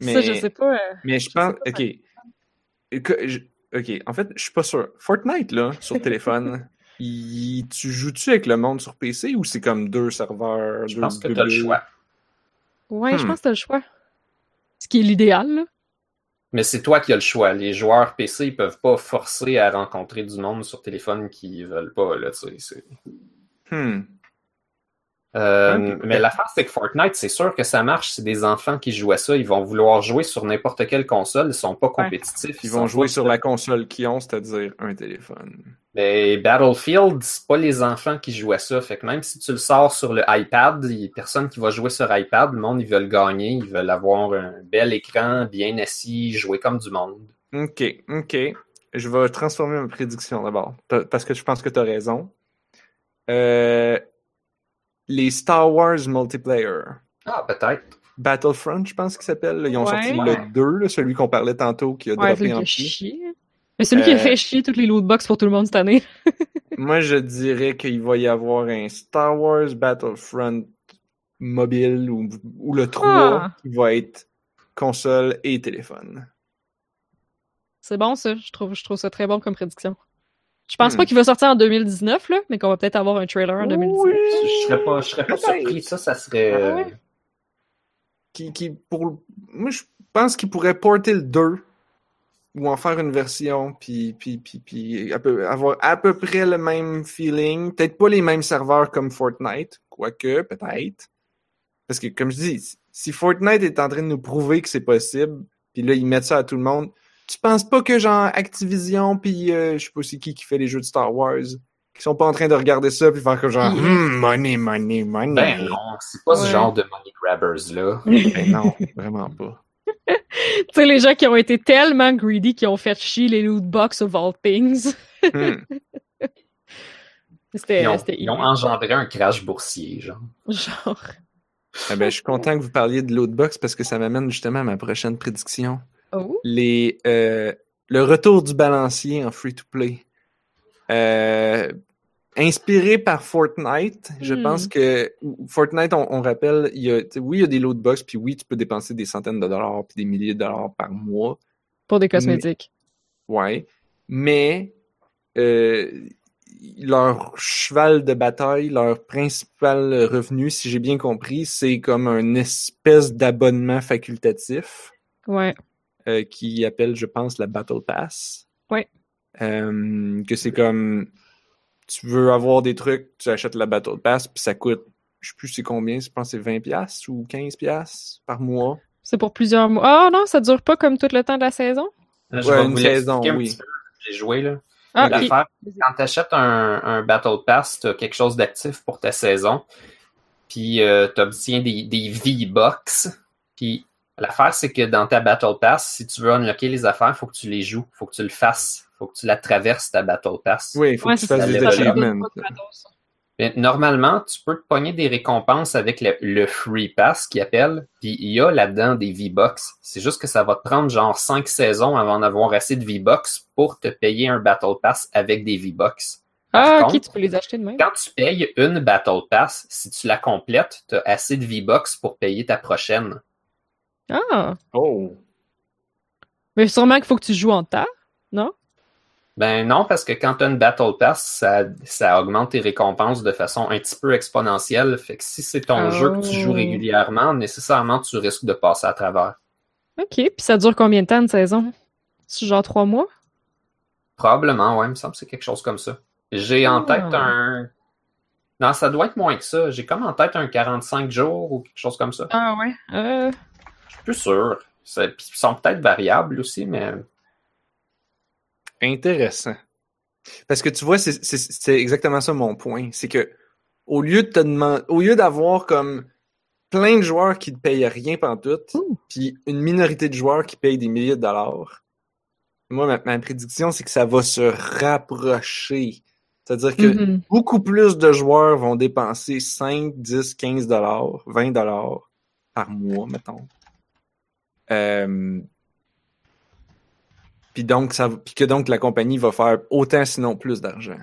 Mais, Ça, je sais pas. euh, mais je pense. pas. OK. Que- je- OK. En fait, je suis pas sûr. Fortnite, là, sur téléphone, [laughs] il- tu joues-tu avec le monde sur PC ou c'est comme deux serveurs? Je deux- pense que t'as le choix. Ouais, je Hmm. pense que t'as le choix. Ce qui est l'idéal, là. Mais c'est toi qui as le choix. Les joueurs PC, ils peuvent pas forcer à rencontrer du monde sur téléphone qui veulent pas, là, tu sais. Hmm. Euh, Ok. Mais l'affaire, c'est que Fortnite, c'est sûr que ça marche. C'est des enfants qui jouent à ça. Ils vont vouloir jouer sur n'importe quelle console. Ils sont pas compétitifs. Ils vont jouer sur la console qu'ils ont, c'est-à-dire un téléphone. Mais Battlefield, c'est pas les enfants qui jouent à ça. Fait que même si tu le sors sur le iPad, il y a personne qui va jouer sur iPad. Le monde, ils veulent gagner. Ils veulent avoir un bel écran, bien assis, jouer comme du monde. OK, OK. Je vais transformer ma prédiction d'abord, pa- parce que je pense que tu as raison. Euh, les Star Wars multiplayer. Ah, peut-être. Battlefront, je pense qu'il s'appelle. Ils ont Ouais. sorti le 2, là, celui qu'on parlait tantôt, qui a Ouais, droppé celui en qui a pied. chier. Mais celui qui a Euh, fait chier toutes les lootbox pour tout le monde cette année. [laughs] Moi, je dirais qu'il va y avoir un Star Wars Battlefront mobile ou, ou le 3 Ah. qui va être console et téléphone. C'est bon, ça. Je trouve, je trouve ça très bon comme prédiction. Je pense Hmm. pas qu'il va sortir en 2019, là, mais qu'on va peut-être avoir un trailer en 2019. Je serais pas, je serais pas surpris. Ça, ça serait. Ah ouais? Qui, qui pour, moi, je pense qu'il pourrait porter le 2 ou en faire une version, puis, puis, puis, puis à peu- avoir à peu près le même feeling. Peut-être pas les mêmes serveurs comme Fortnite, quoique, peut-être. Parce que, comme je dis, si Fortnite est en train de nous prouver que c'est possible, puis là, ils mettent ça à tout le monde, tu penses pas que, genre, Activision, puis euh, je sais pas c'est qui qui fait les jeux de Star Wars, qui sont pas en train de regarder ça, puis faire que genre, Hmm, money, money, money. Ben non, c'est pas Ouais. ce genre de money grabbers là. [laughs] Ben non, vraiment pas. [laughs] Tu sais, les gens qui ont été tellement greedy qui ont fait chier les loot box of all things. Hmm. [laughs] C'était Ils ont, c'était ils ont engendré un crash boursier, genre. genre. Ah ben, je suis content que vous parliez de l'Outbox parce que ça m'amène justement à ma prochaine prédiction. Oh. Les, euh, le retour du balancier en free-to-play. Euh, inspiré par Fortnite, je Hmm. pense que Fortnite, on, on rappelle, il y a, oui, il y a des lootbox, puis oui, tu peux dépenser des centaines de dollars puis des milliers de dollars par mois. Pour des cosmétiques. Ouais. Mais euh, leur cheval de bataille, leur principal revenu, si j'ai bien compris, c'est comme un espèce d'abonnement facultatif Ouais. Euh, qui appelle, je pense, la Battle Pass. Ouais. Euh, que c'est comme tu veux avoir des trucs, tu achètes la Battle Pass, puis ça coûte, je sais plus c'est combien, je pense que c'est 20$ piastres ou 15$ piastres par mois. C'est pour plusieurs mois. Ah non, ça dure pas comme tout le temps de la saison? Là, je Ouais, vais une vous saison, un oui. petit peu. J'ai joué, là. Ah, quand tu achètes un, un Battle Pass, tu as quelque chose d'actif pour ta saison. Puis tu obtiens des, des V-Bucks. Puis l'affaire, c'est que dans ta Battle Pass, si tu veux unlocker les affaires, il faut que tu les joues. faut que tu le fasses. faut que tu la traverses, ta Battle Pass. Oui, il faut Ouais, que tu c'est fasses des achievements. Mais normalement, tu peux te pogner des récompenses avec le, le Free Pass qui appelle, puis il y a là-dedans des V-Bucks. C'est juste que ça va te prendre genre 5 saisons avant d'avoir assez de V-Bucks pour te payer un Battle Pass avec des V-Bucks. Par Ah, ok, contre, tu peux les acheter de même. quand tu payes une Battle Pass, si tu la complètes, tu as assez de V-Bucks pour payer ta prochaine. Ah! Oh! Mais sûrement qu'il faut que tu joues en temps, non? Ben non, parce que quand tu as une Battle Pass, ça, ça augmente tes récompenses de façon un petit peu exponentielle. Fait que si c'est ton Oh. jeu que tu joues régulièrement, nécessairement tu risques de passer à travers. Ok, puis ça dure combien de temps une saison? C'est genre trois mois? Probablement, ouais, il me semble que c'est quelque chose comme ça. J'ai en Ah. tête un. Non, ça doit être moins que ça. J'ai comme en tête un 45 jours ou quelque chose comme ça. Ah ouais? Euh, plus sûr. Ça- puis Ils sont peut-être variables aussi, mais Intéressant. Parce que tu vois, c'est- exactement ça mon point. C'est que au lieu de te demander, au lieu d'avoir comme plein de joueurs qui ne payent rien pendant tout, puis une minorité de joueurs qui payent des milliers de dollars, moi, ma, ma prédiction, c'est que ça va se rapprocher. C'est-à-dire que Mhm. beaucoup plus de joueurs vont dépenser 5, 10, 15 dollars, 20 dollars par mois, mettons. Euh, puis donc, ça, puis que donc la compagnie va faire autant, sinon plus d'argent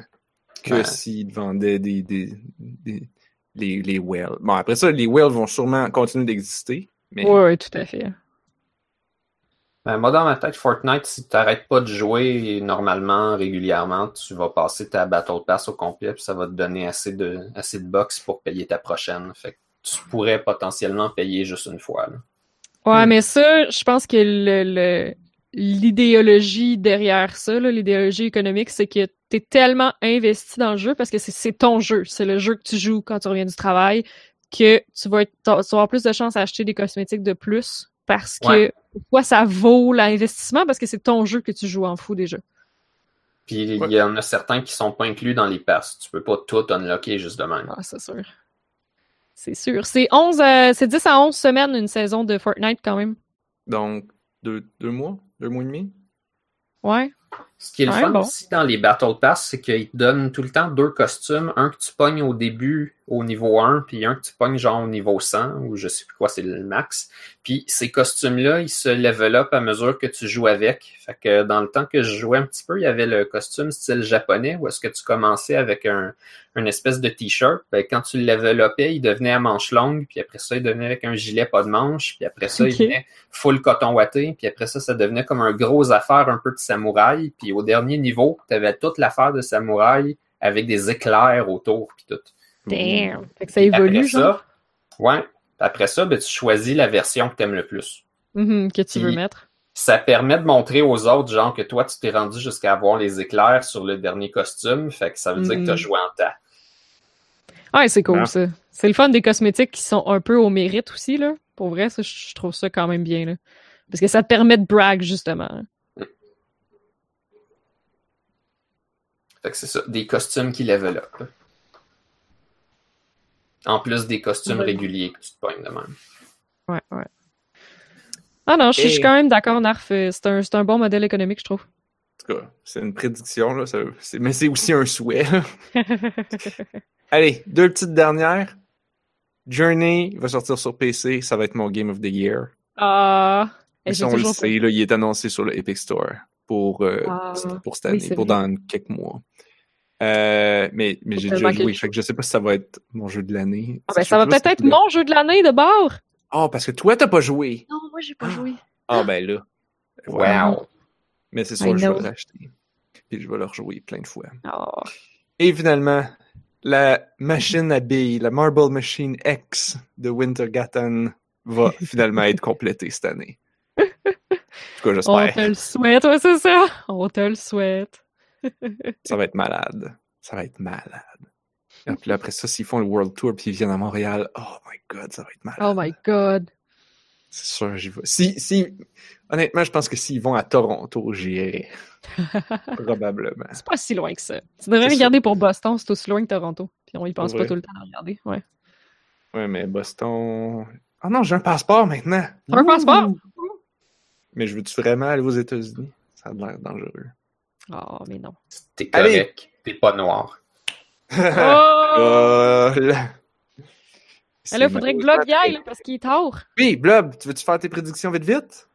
que Ouais. s'ils vendaient des, des, des- les, les whales. Bon, après ça, les whales vont sûrement continuer d'exister, mais ouais, tout à fait. Ben, moi, dans ma tête, Fortnite, si tu n'arrêtes pas de jouer normalement, régulièrement, tu vas passer ta Battle Pass au complet, puis ça va te donner assez de, assez de box pour payer ta prochaine. Fait que tu pourrais potentiellement payer juste une fois. là. Ouais, mais ça, je pense que le, le- l'idéologie derrière ça, là, l'idéologie économique, c'est que t'es tellement investi dans le jeu parce que c'est, c'est ton jeu, c'est le jeu que tu joues quand tu reviens du travail, que tu vas, être, tu vas avoir plus de chances à acheter des cosmétiques de plus parce que Ouais. pour toi, ça vaut l'investissement parce que c'est ton jeu que tu joues en fou déjà. Puis il Ouais. y en a certains qui sont pas inclus dans les passes. Tu peux pas tout unlocker juste de même. Ah, c'est sûr. C'est sûr. C'est 11, euh, c'est 10 à 11 semaines une saison de Fortnite quand même. donc deux, deux mois, deux mois et demi? Ouais. Ce qui est le Ouais, fun bon. aussi dans les Battle Pass, c'est qu'ils te donnent tout le temps deux costumes. Un que tu pognes au début au niveau 1, puis un que tu pognes genre au niveau 100, ou je sais plus quoi, c'est le max. Puis ces costumes-là, ils se level up à mesure que tu joues avec. Fait que dans le temps que je jouais un petit peu, il y avait le costume style japonais, où est-ce que tu commençais avec un, une espèce de t-shirt. Ben, quand tu le level upais, il devenait à manches longues, puis après ça, il devenait avec un gilet pas de manches, puis après ça, il devenait full coton watté, puis après ça, ça devenait comme un gros affaire un peu de samouraï, puis au dernier niveau, tu avais toute l'affaire de samouraï avec des éclairs autour, puis tout. Damn. Fait que ça évolue, après genre? ça, ouais, après ça, ben, tu choisis la version que tu aimes le plus. Mhm, que tu veux mettre. Ça permet de montrer aux autres, genre, que toi, tu t'es rendu jusqu'à avoir les éclairs sur le dernier costume, fait que ça veut dire que tu as Mhm. joué en temps. Ouais, c'est cool, Ah. ça. C'est le fun des cosmétiques qui sont un peu au mérite aussi, là. Pour vrai, ça, je je trouve ça quand même bien, là. Parce que ça te permet de brag, justement. Fait que c'est ça, des costumes qui level up. En plus des costumes Ouais. réguliers que tu te pognes de même. Ouais, ouais. Ah non, je suis Et- quand même d'accord, Narf. euh, C'est un, c'est un bon modèle économique, je trouve. En tout cas, c'est une prédiction, là, ça- mais c'est aussi un souhait. [laughs] Allez, deux petites dernières. Journey va sortir sur PC, ça va être mon Game of the Year. Ah. Mais Et ça, j'ai on le sait, là, il est annoncé sur le Epic Store pour, euh, pour cette année, pour vrai. dans quelques mois. Euh, mais mais j'ai déjà joué, fait que je sais pas si ça va être mon jeu de l'année. Ah, ben, ça va peut-être être mon jeu de l'année de bord. Ah, parce que toi, t'as pas joué. Non, moi, j'ai pas Ah. joué. Ah, ben là. Wow! Mais c'est sûr, je vais racheter. Puis je vais le rejouer plein de fois. Oh. Et finalement, la machine à billes, la Marble Machine X de Wintergatan va finalement être complétée cette année. En tout cas, On te le souhaite, ouais, c'est ça. On te le souhaite. [laughs] Ça va être malade. Ça va être malade. Et puis là, après ça, s'ils font le World Tour puis ils viennent à Montréal, oh my god, ça va être malade. Oh my god. C'est sûr, j'y vais. Si, si, honnêtement, je pense que s'ils vont à Toronto, j'irai. [laughs] Probablement. C'est pas si loin que ça. Tu devrais regarder pour Boston, c'est aussi loin que Toronto. Puis on y pense pas tout le temps à regarder. Ouais. Ouais, mais Boston. Ah non, j'ai un passeport maintenant. Un passeport? Mais je veux-tu vraiment aller aux États-Unis? Ça a l'air dangereux. Oh, mais non. T'es Allez. correct. T'es pas noir. Oh! [laughs] Euh, là. Mais là, faudrait que Blob y aille, parce qu'il est tard. Oui, Blob, tu veux-tu faire tes prédictions vite vite?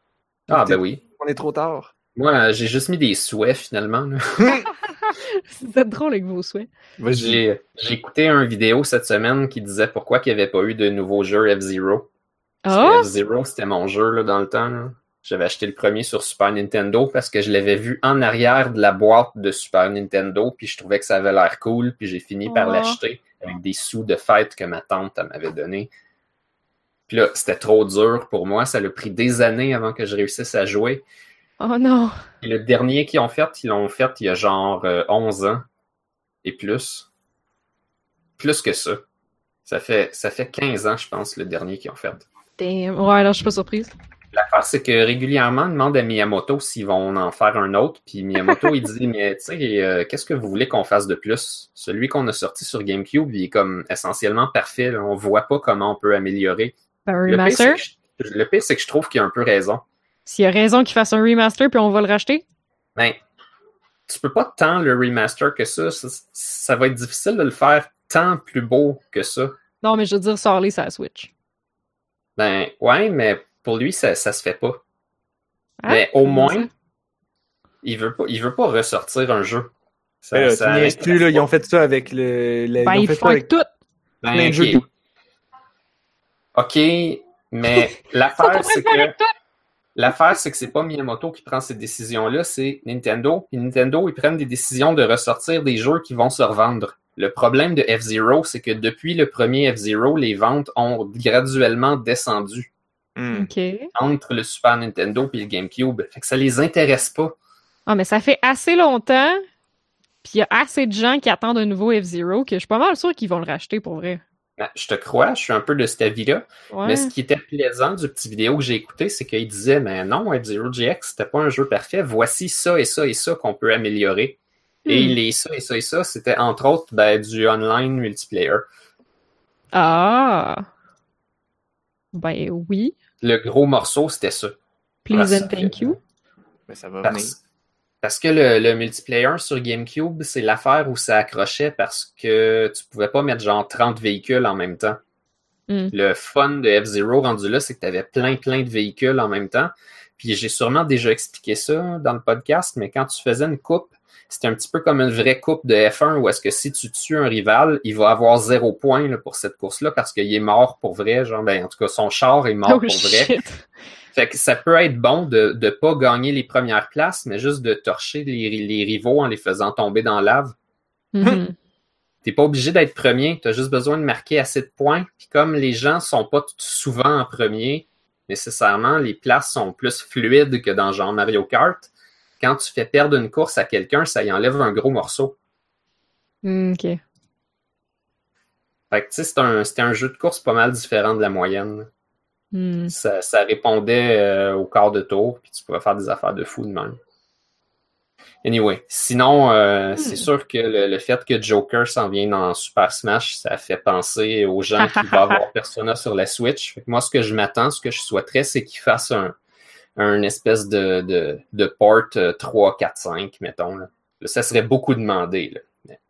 Ah, ben oui. On est trop tard. Moi, j'ai juste mis des souhaits finalement. là. [laughs] C'est drôle avec vos souhaits. J'ai j'ai écouté une vidéo cette semaine qui disait pourquoi il n'y avait pas eu de nouveau jeu F-Zero. Parce Ah! que F-Zero, c'était mon jeu là, dans le temps. là. J'avais acheté le premier sur Super Nintendo parce que je l'avais vu en arrière de la boîte de Super Nintendo, puis je trouvais que ça avait l'air cool, puis j'ai fini par Oh. l'acheter avec des sous de fête que ma tante m'avait donné. Puis là, c'était trop dur pour moi. Ça a pris des années avant que je réussisse à jouer. Oh non. Et le dernier qu'ils ont fait, ils l'ont fait il y a genre euh, 11 ans et plus. Plus que ça. Ça fait, ça fait 15 ans, je pense, le dernier qu'ils ont fait. Damn. Ouais, là, je suis pas surprise. L'affaire, c'est que régulièrement, on demande à Miyamoto s'ils vont en faire un autre, puis Miyamoto, il dit, [laughs] mais tu sais, euh, qu'est-ce que vous voulez qu'on fasse de plus? Celui qu'on a sorti sur GameCube, il est comme essentiellement parfait. là. On voit pas comment on peut améliorer. Ben, un Le pire, remaster? c'est que je- le pire, c'est que je trouve qu'il a un peu raison. S'il y a raison qu'il fasse un remaster, puis on va le racheter? Ben, tu peux pas tant le remaster que ça. Ça, ça va être difficile de le faire tant plus beau que ça. Non, mais je veux dire, sors-les sur la Switch. Ben, ouais, mais pour lui, ça, ça se fait pas. Ah, mais au moins, ça? il veut pas, il veut pas ressortir un jeu. Ça, là, ça tu niaises-tu, l'intéresse là, ils ont fait ça avec le. le- Ben, ils ont il fait faut ça avec tout. Ben, plein de jeux ok. mais [laughs] l'affaire, c'est que l'affaire, c'est que c'est pas Miyamoto qui prend ces décisions-là, c'est Nintendo. Puis Nintendo, ils prennent des décisions de ressortir des jeux qui vont se revendre. Le problème de F-Zero, c'est que depuis le premier F-Zero, les ventes ont graduellement descendu Hmm. Entre le Super Nintendo et le GameCube. Fait que ça les intéresse pas. Ah, mais ça fait assez longtemps, puis il y a assez de gens qui attendent un nouveau F-Zero que je suis pas mal sûr qu'ils vont le racheter pour vrai. Ben, je te crois, je suis un peu de cet avis-là. Ouais. Mais ce qui était plaisant du petit vidéo que j'ai écouté, c'est qu'il disait, mais non, F-Zero GX, c'était pas un jeu parfait. Voici ça et ça et ça qu'on peut améliorer. Et Hmm. les ça et ça et ça, c'était entre autres ben, du online multiplayer. Ah! Ben oui. Le gros morceau, c'était ça. Please and thank you. Ben, ça va venir. Parce, parce que le, le multiplayer sur GameCube, c'est l'affaire où ça accrochait parce que tu pouvais pas mettre genre 30 véhicules en même temps. Hmm. Le fun de F-Zero rendu là, c'est que tu avais plein, plein de véhicules en même temps. Puis j'ai sûrement déjà expliqué ça dans le podcast, mais quand tu faisais une coupe, c'était un petit peu comme une vraie coupe de F1 où est-ce que si tu tues un rival, il va avoir zéro point là, pour cette course-là parce qu'il est mort pour vrai. Genre, ben, en tout cas, son char est mort Oh pour vrai. Fait que ça peut être bon de ne pas gagner les premières places, mais juste de torcher les, les rivaux en les faisant tomber dans la lave. Mhm. T'es pas obligé d'être premier, tu as juste besoin de marquer assez de points. Puis comme les gens sont pas souvent en premier, nécessairement, les places sont plus fluides que dans genre Mario Kart. Quand tu fais perdre une course à quelqu'un, ça y enlève un gros morceau. Hmm, OK. Fait que tu sais, c'est un, c'était un jeu de course pas mal différent de la moyenne. Hmm. Ça, ça répondait euh, au quart de tour, puis tu pouvais faire des affaires de fou de même. Anyway, sinon, euh, c'est sûr que le, le fait que Joker s'en vient dans Super Smash, ça fait penser aux gens qui vont avoir [laughs] Persona sur la Switch. Fait que moi, ce que je m'attends, ce que je souhaiterais, c'est qu'ils fassent un, un espèce de, de, de port euh, 3, 4, 5, mettons. Là. Ça serait beaucoup demandé. Là. Mais-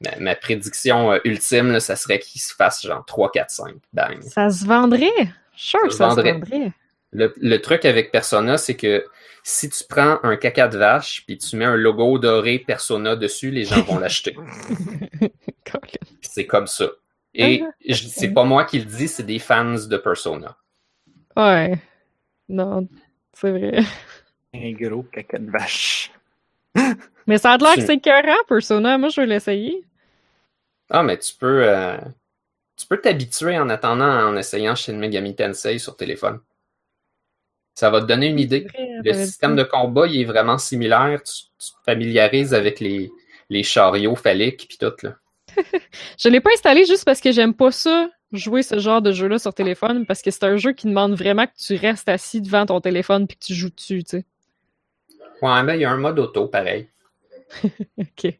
ma, ma prédiction euh, ultime, là, ça serait qu'ils se fassent genre 3, 4, 5. Bang. Ça se vendrait. Sure, Ça que se ça se vendrait. vendrait. Le, le truc avec Persona, c'est que si tu prends un caca de vache puis tu mets un logo doré Persona dessus, les gens vont [laughs] l'acheter. [laughs] C'est comme ça. Et je- c'est pas moi qui le dis, c'est des fans de Persona. Ouais. Non, c'est vrai. Un gros caca de vache. Mais ça a l'air que Tu- c'est écœurant, Persona. Moi, je vais l'essayer. Ah, mais tu peux euh, tu peux t'habituer en attendant en essayant Shin Megami Tensei sur téléphone. Ça va te donner une idée. Le système de combat, il est vraiment similaire. Tu, tu te familiarises avec les, les chariots phalliques puis tout. Là. [laughs] Je l'ai pas installé juste parce que j'aime pas ça, jouer ce genre de jeu-là sur téléphone, parce que c'est un jeu qui demande vraiment que tu restes assis devant ton téléphone puis que tu joues dessus, tu sais. Ouais, mais il y a un mode auto pareil. [laughs] OK.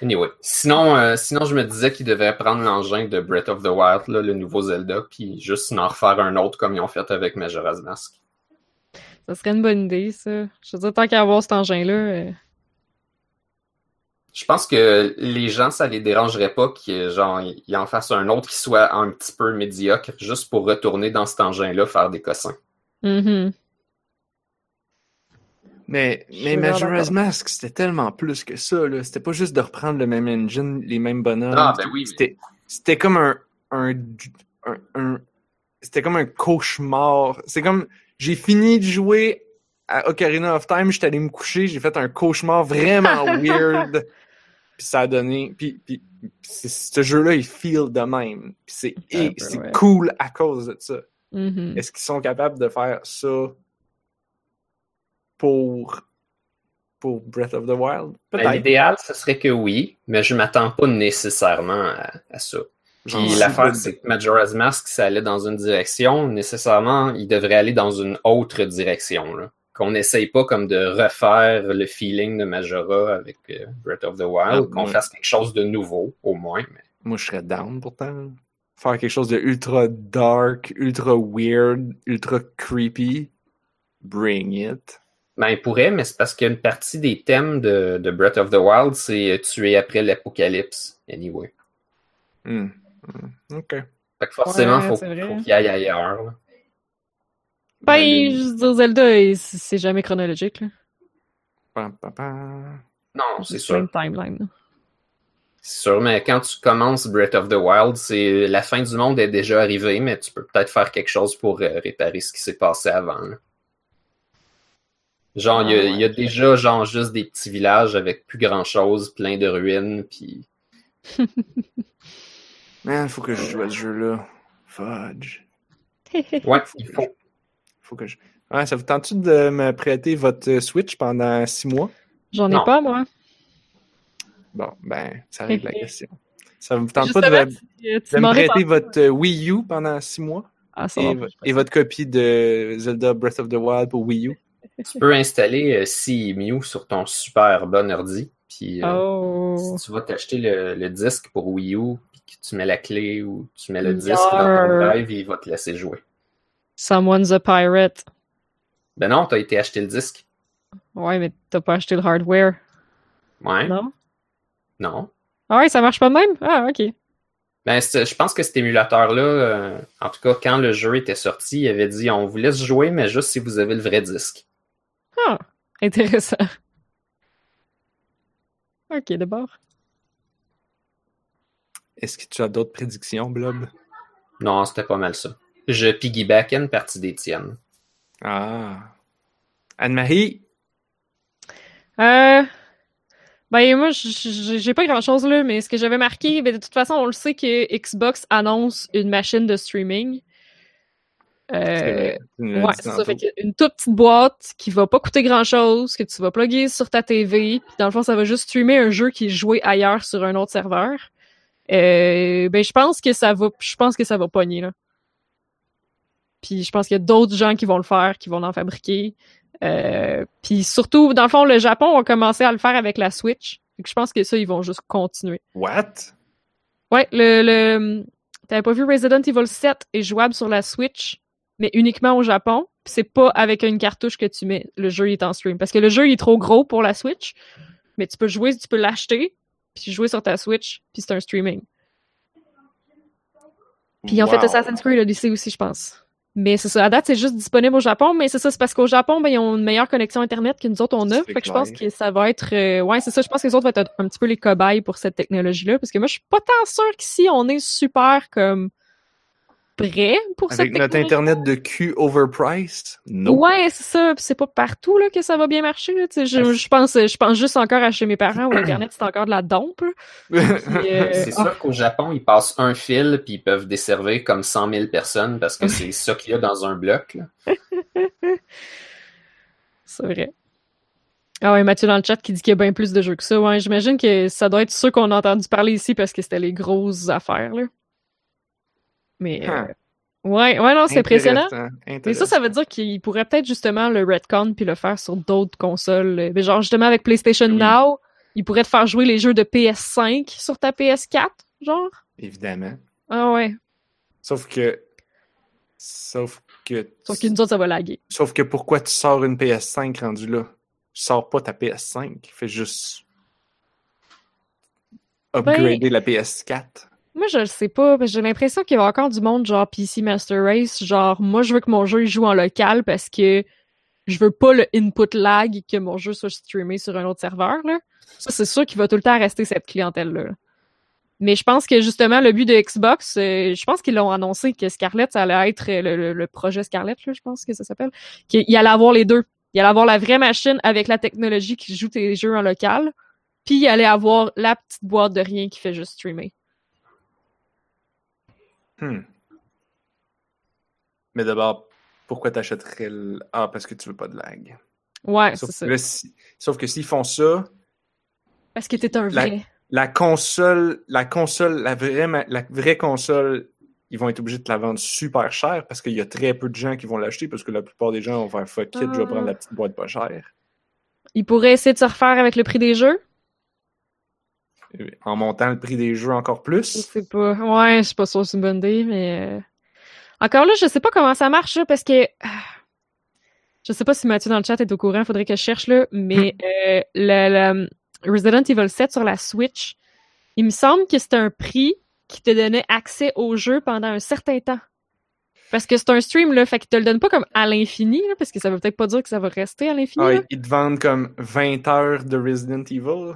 Anyway. Sinon, euh, sinon je me disais qu'ils devaient prendre l'engin de Breath of the Wild, là, le nouveau Zelda, puis juste en refaire un autre comme ils ont fait avec Majora's Mask. Ça serait une bonne idée, ça. Je veux dire, tant qu'à avoir cet engin-là... euh, Je pense que les gens, ça les dérangerait pas qu'ils en fassent un autre qui soit un petit peu médiocre, juste pour retourner dans cet engin-là faire des cossins. mhm. Mais, mais Majora's. Mask, c'était tellement plus que ça. là. C'était pas juste de reprendre le même engine, les mêmes bonhommes. Ah, ben oui, mais- C'était, c'était comme un, un, un, un- c'était comme un cauchemar. C'est comme, j'ai fini de jouer à Ocarina of Time, j'étais allé me coucher, j'ai fait un cauchemar vraiment [laughs] weird. Puis ça a donné, puis, puis, ce jeu-là, il feel de même. Puis c'est, Un et peu, c'est ouais. cool à cause de ça. Mhm. Est-ce qu'ils sont capables de faire ça pour, pour Breath of the Wild? Ben, Peut-être. L'idéal, ce serait que oui, mais je m'attends pas nécessairement à, à ça. Puis l'affaire, c'est que Majora's Mask, ça allait dans une direction, nécessairement, il devrait aller dans une autre direction. Là. Qu'on n'essaye pas comme de refaire le feeling de Majora avec euh, Breath of the Wild, Ah, qu'on ouais. fasse quelque chose de nouveau, au moins. Mais... Moi, je serais down pourtant. Faire quelque chose de ultra dark, ultra weird, ultra creepy. Bring it. Ben, il pourrait, mais c'est parce qu'une partie des thèmes de, de Breath of the Wild, c'est euh, tuer après l'apocalypse, anyway. Hmm. Ok. Fait que forcément, Ouais, faut, faut qu'il aille ailleurs. là. Ben, Allez. je veux dire, Zelda, c'est jamais chronologique, là. Pam, pam, pam. Non, c'est sûr. de timeline. C'est sûr, mais quand tu commences Breath of the Wild, c'est la fin du monde est déjà arrivée, mais tu peux peut-être faire quelque chose pour euh, réparer ce qui s'est passé avant. là. Genre, il y a- Ah, ouais. il y, a déjà genre juste des petits villages avec plus grand chose, plein de ruines, puis [laughs] Man, faut que je joue à ce jeu-là. Fudge. ouais, [laughs] il faut. Faut que je. Ouais, ça vous tente-tu de me prêter votre euh, Switch pendant six mois? J'en ai Non. pas, moi. Bon, ben, ça règle la question. Ça vous tente pas de, tu, tu de me prêter votre euh, Wii U pendant six mois? Ah, ça Et, va. et votre copie de Zelda Breath of the Wild pour Wii U? Tu peux installer euh, CMU sur ton super bon ordi, puis euh, Oh. si tu vas t'acheter le, le disque pour Wii U, puis que tu mets la clé ou tu mets le disque Yarr. dans ton drive, il va te laisser jouer. Someone's a pirate. Ben non, t'as été acheter le disque. Ouais, mais t'as pas acheté le hardware, Ouais. non? Non. Ah ouais, ça marche pas de même? Ah, ok. Ben, je pense que cet émulateur-là, euh, en tout cas, quand le jeu était sorti, il avait dit on vous laisse jouer, mais juste si vous avez le vrai disque. Ah, [laughs] intéressant. Ok, d'abord. Est-ce que tu as d'autres prédictions, Blob? Non, c'était pas mal ça. Je piggybackais une partie des tiennes. Ah. Anne-Marie? Euh. Ben, moi, j'ai pas grand chose là, mais ce que j'avais marqué, ben, de toute façon, on le sait que Xbox annonce une machine de streaming. C'est Euh, ouais, c'est ça. Fait une toute petite boîte qui va pas coûter grand chose, que tu vas plugger sur ta TV, puis dans le fond, ça va juste streamer un jeu qui est joué ailleurs sur un autre serveur. Euh, ben, je pense que ça va, je pense que ça va pogner, là. Puis je pense qu'il y a d'autres gens qui vont le faire, qui vont en fabriquer. Euh, puis surtout, dans le fond, le Japon a commencé à le faire avec la Switch. Fait que je pense que ça, ils vont juste continuer. What? Ouais, le, le t'avais pas vu Resident Evil 7 est jouable sur la Switch, mais uniquement au Japon. Puis c'est pas avec une cartouche que tu mets. Le jeu il est en stream parce que le jeu il est trop gros pour la Switch, mais tu peux jouer, tu peux l'acheter puis jouer sur ta Switch, puis c'est un streaming. Puis ils ont fait. Assassin's Creed Odyssey aussi, je pense. Mais c'est ça, à date, c'est juste disponible au Japon, mais c'est ça, c'est parce qu'au Japon, ben, ils ont une meilleure connexion Internet que nous autres, on a. Fait que je pense que ça va être... euh, Ouais, c'est ça, je pense que les autres vont être un, un petit peu les cobayes pour cette technologie-là, parce que moi, je suis pas tant sûre qu'ici, on est super, comme, prêt pour Avec cette notre. Internet de cul overpriced? Non. Ouais, c'est ça. Puis c'est pas partout là, que ça va bien marcher. Là. Je, je, pense, je pense juste encore à chez mes parents où Internet, c'est encore de la dompe. euh, [laughs] C'est sûr qu'au Japon, ils passent un fil puis ils peuvent desservir comme 100 000 personnes parce que c'est ça qu'il y a dans un bloc. [laughs] C'est vrai. Ah ouais, Mathieu dans le chat qui dit qu'il y a bien plus de jeux que ça. Ouais, j'imagine que ça doit être ceux qu'on a entendu parler ici parce que c'était les grosses affaires, là. Mais, euh, Huh. ouais, ouais, non, c'est impressionnant. Mais ça, ça veut dire qu'il pourrait peut-être justement le retcon puis le faire sur d'autres consoles. Euh, Mais genre, justement, avec PlayStation Oui. Now, il pourrait te faire jouer les jeux de PS5 sur ta PS4, genre? Évidemment. Ah ouais. Sauf que. Sauf que. Sauf nous autres, ça va laguer. Sauf que pourquoi tu sors une PS5 rendue là? Tu sors pas ta PS5. Fais juste. Upgrader Ben, la PS4. Moi, je le sais pas, j'ai l'impression qu'il y a encore du monde genre PC Master Race, genre moi je veux que mon jeu joue en local parce que je veux pas le input lag que mon jeu soit streamé sur un autre serveur là. Ça c'est sûr qu'il va tout le temps rester cette clientèle là. Mais je pense que justement le but de Xbox, euh, je pense qu'ils l'ont annoncé que Scarlett ça allait être euh, le, le- le projet Scarlett là, je pense que ça s'appelle, qu'il allait avoir les deux. Il allait avoir la vraie machine avec la technologie qui joue tes jeux en local, puis il allait avoir la petite boîte de rien qui fait juste streamer. Hmm. Mais d'abord, pourquoi t'achèterais le. Ah, parce que tu veux pas de lag. Ouais, Sauf c'est ça. si- Sauf que s'ils font ça, Parce que t'es un La- vrai. la console, la console, la vraie, la vraie console, ils vont être obligés de la vendre super cher parce qu'il y a très peu de gens qui vont l'acheter parce que la plupart des gens vont faire fuck it, je vais Ah. prendre la petite boîte pas chère. Ils pourraient essayer de se refaire avec le prix des jeux? En montant le prix des jeux encore Je plus. sais pas. Ouais, je suis pas sûre que c'est une bonne idée, mais. euh, Encore là, je sais pas comment ça marche, là, parce que. ah, Je sais pas si Mathieu dans le chat est au courant, faudrait que je cherche, là, mais euh, la, la Resident Evil 7 sur la Switch, il me semble que c'est un prix qui te donnait accès au jeu pendant un certain temps. Parce que c'est un stream, là, fait qu'il te le donne pas comme à l'infini, parce que ça veut peut-être pas dire que ça va rester à l'infini. Ah, là. ils- ils te vendent comme 20 heures de Resident Evil.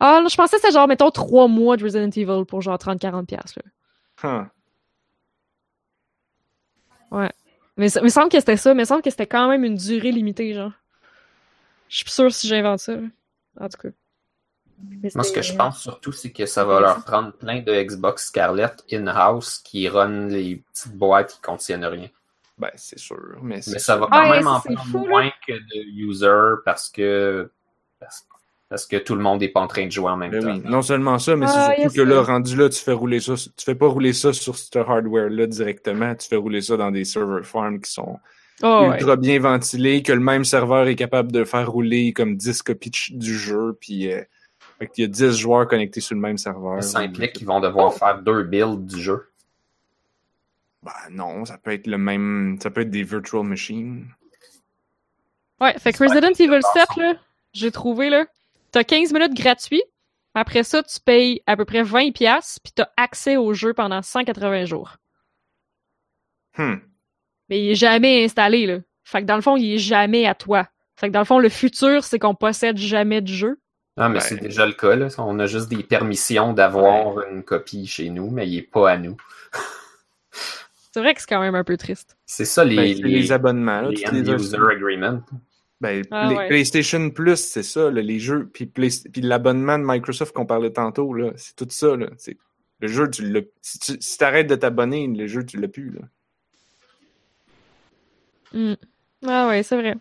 Ah, là, je pensais que c'était genre, mettons, trois mois de Resident Evil pour genre 30-40$, piastres, là. Huh. Mais ça- il me semble que c'était ça, mais il me semble que c'était quand même une durée limitée, genre. Je suis plus sûre si j'invente ça. là. En tout cas. Mais Moi, ce que je pense surtout, c'est que ça va leur prendre plein de Xbox Scarlett in-house qui run les petites boîtes qui contiennent rien. Ben, c'est sûr. Mais, Mais ça va quand Ouais, même en prendre fou, là. moins que de users parce que parce, parce que tout le monde n'est pas en train de jouer en même Ben temps. oui, non seulement ça, mais Ah, c'est surtout yes, que là, rendu là, tu fais rouler ça, tu fais pas rouler ça sur ce hardware-là directement, tu fais rouler ça dans des server farms qui sont Oh, ouais. ultra bien ventilés, que le même serveur est capable de faire rouler comme 10 copies du jeu, puis euh, fait qu'il y a 10 joueurs connectés sur le même serveur. Ça implique qu'ils vont devoir faire deux builds du jeu. Ben non, ça peut être le même, ça peut être des virtual machines. Ouais, fait que Resident Evil bon. 7, là, j'ai trouvé, là, t'as 15 minutes gratuits. Après ça, tu payes à peu près 20$, piastres, puis t'as accès au jeu pendant 180 jours. Hmm. Mais il est jamais installé, là. Fait que dans le fond, il est jamais à toi. Fait que dans le fond, le futur, c'est qu'on possède jamais de jeu. Ah, mais Ouais. c'est déjà le cas. Là. On a juste des permissions d'avoir une copie chez nous, mais il n'est pas à nous. C'est vrai que c'est quand même un peu triste. C'est ça les, Ben, les, abonnements, là, les les end-user agreements. Ben, Ah, les ouais. PlayStation Plus, c'est ça, là, les jeux, puis, Play- puis l'abonnement de Microsoft qu'on parlait tantôt, là, c'est tout ça. Là, c'est- le jeu, tu l'as. Si tu si t'arrêtes de t'abonner, le jeu, tu l'as plus. Là. Hmm. Ah ouais, c'est vrai.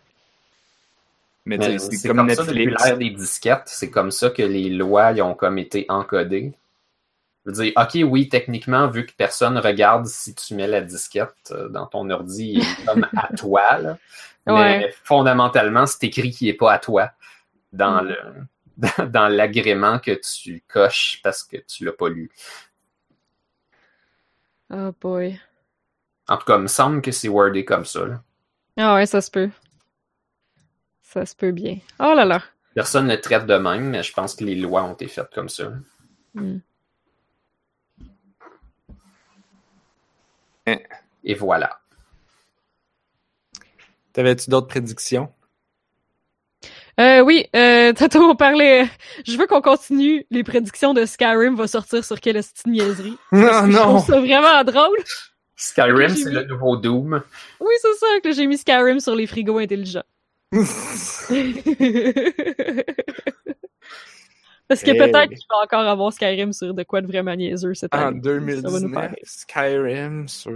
Mais, tu sais, Mais c'est C'est comme, comme, ça depuis l'ère des disquettes. C'est comme ça que les lois ils ont comme été encodées. Je veux dire, OK, oui, techniquement, vu que personne regarde si tu mets la disquette euh, dans ton ordi, il est comme [laughs] à toi. Là. Mais fondamentalement, c'est écrit qu'il n'est pas à toi dans Mm. le [laughs] dans, l'agrément que tu coches parce que tu l'as pas lu. Oh boy. En tout cas, il me semble que c'est wordé comme ça. là. Ah ouais, ça se peut. Ça se peut bien. Oh là là. Personne ne traite de même, mais je pense que les lois ont été faites comme ça. Hmm. Et voilà. T'avais-tu d'autres prédictions? Euh, oui, euh, tantôt on parlait. Je veux qu'on continue les prédictions de Skyrim va sortir sur quelle niaiserie? [laughs] Non, Je trouve non! ça vraiment drôle. Skyrim, c'est mis- le nouveau Doom. Oui, c'est ça que j'ai mis Skyrim sur les frigos intelligents. [laughs] [laughs] Parce que Hey. peut-être qu'il va encore avoir Skyrim sur de quoi de vraiment niaiseux cette en année. Faire 2019, rire. Skyrim sur.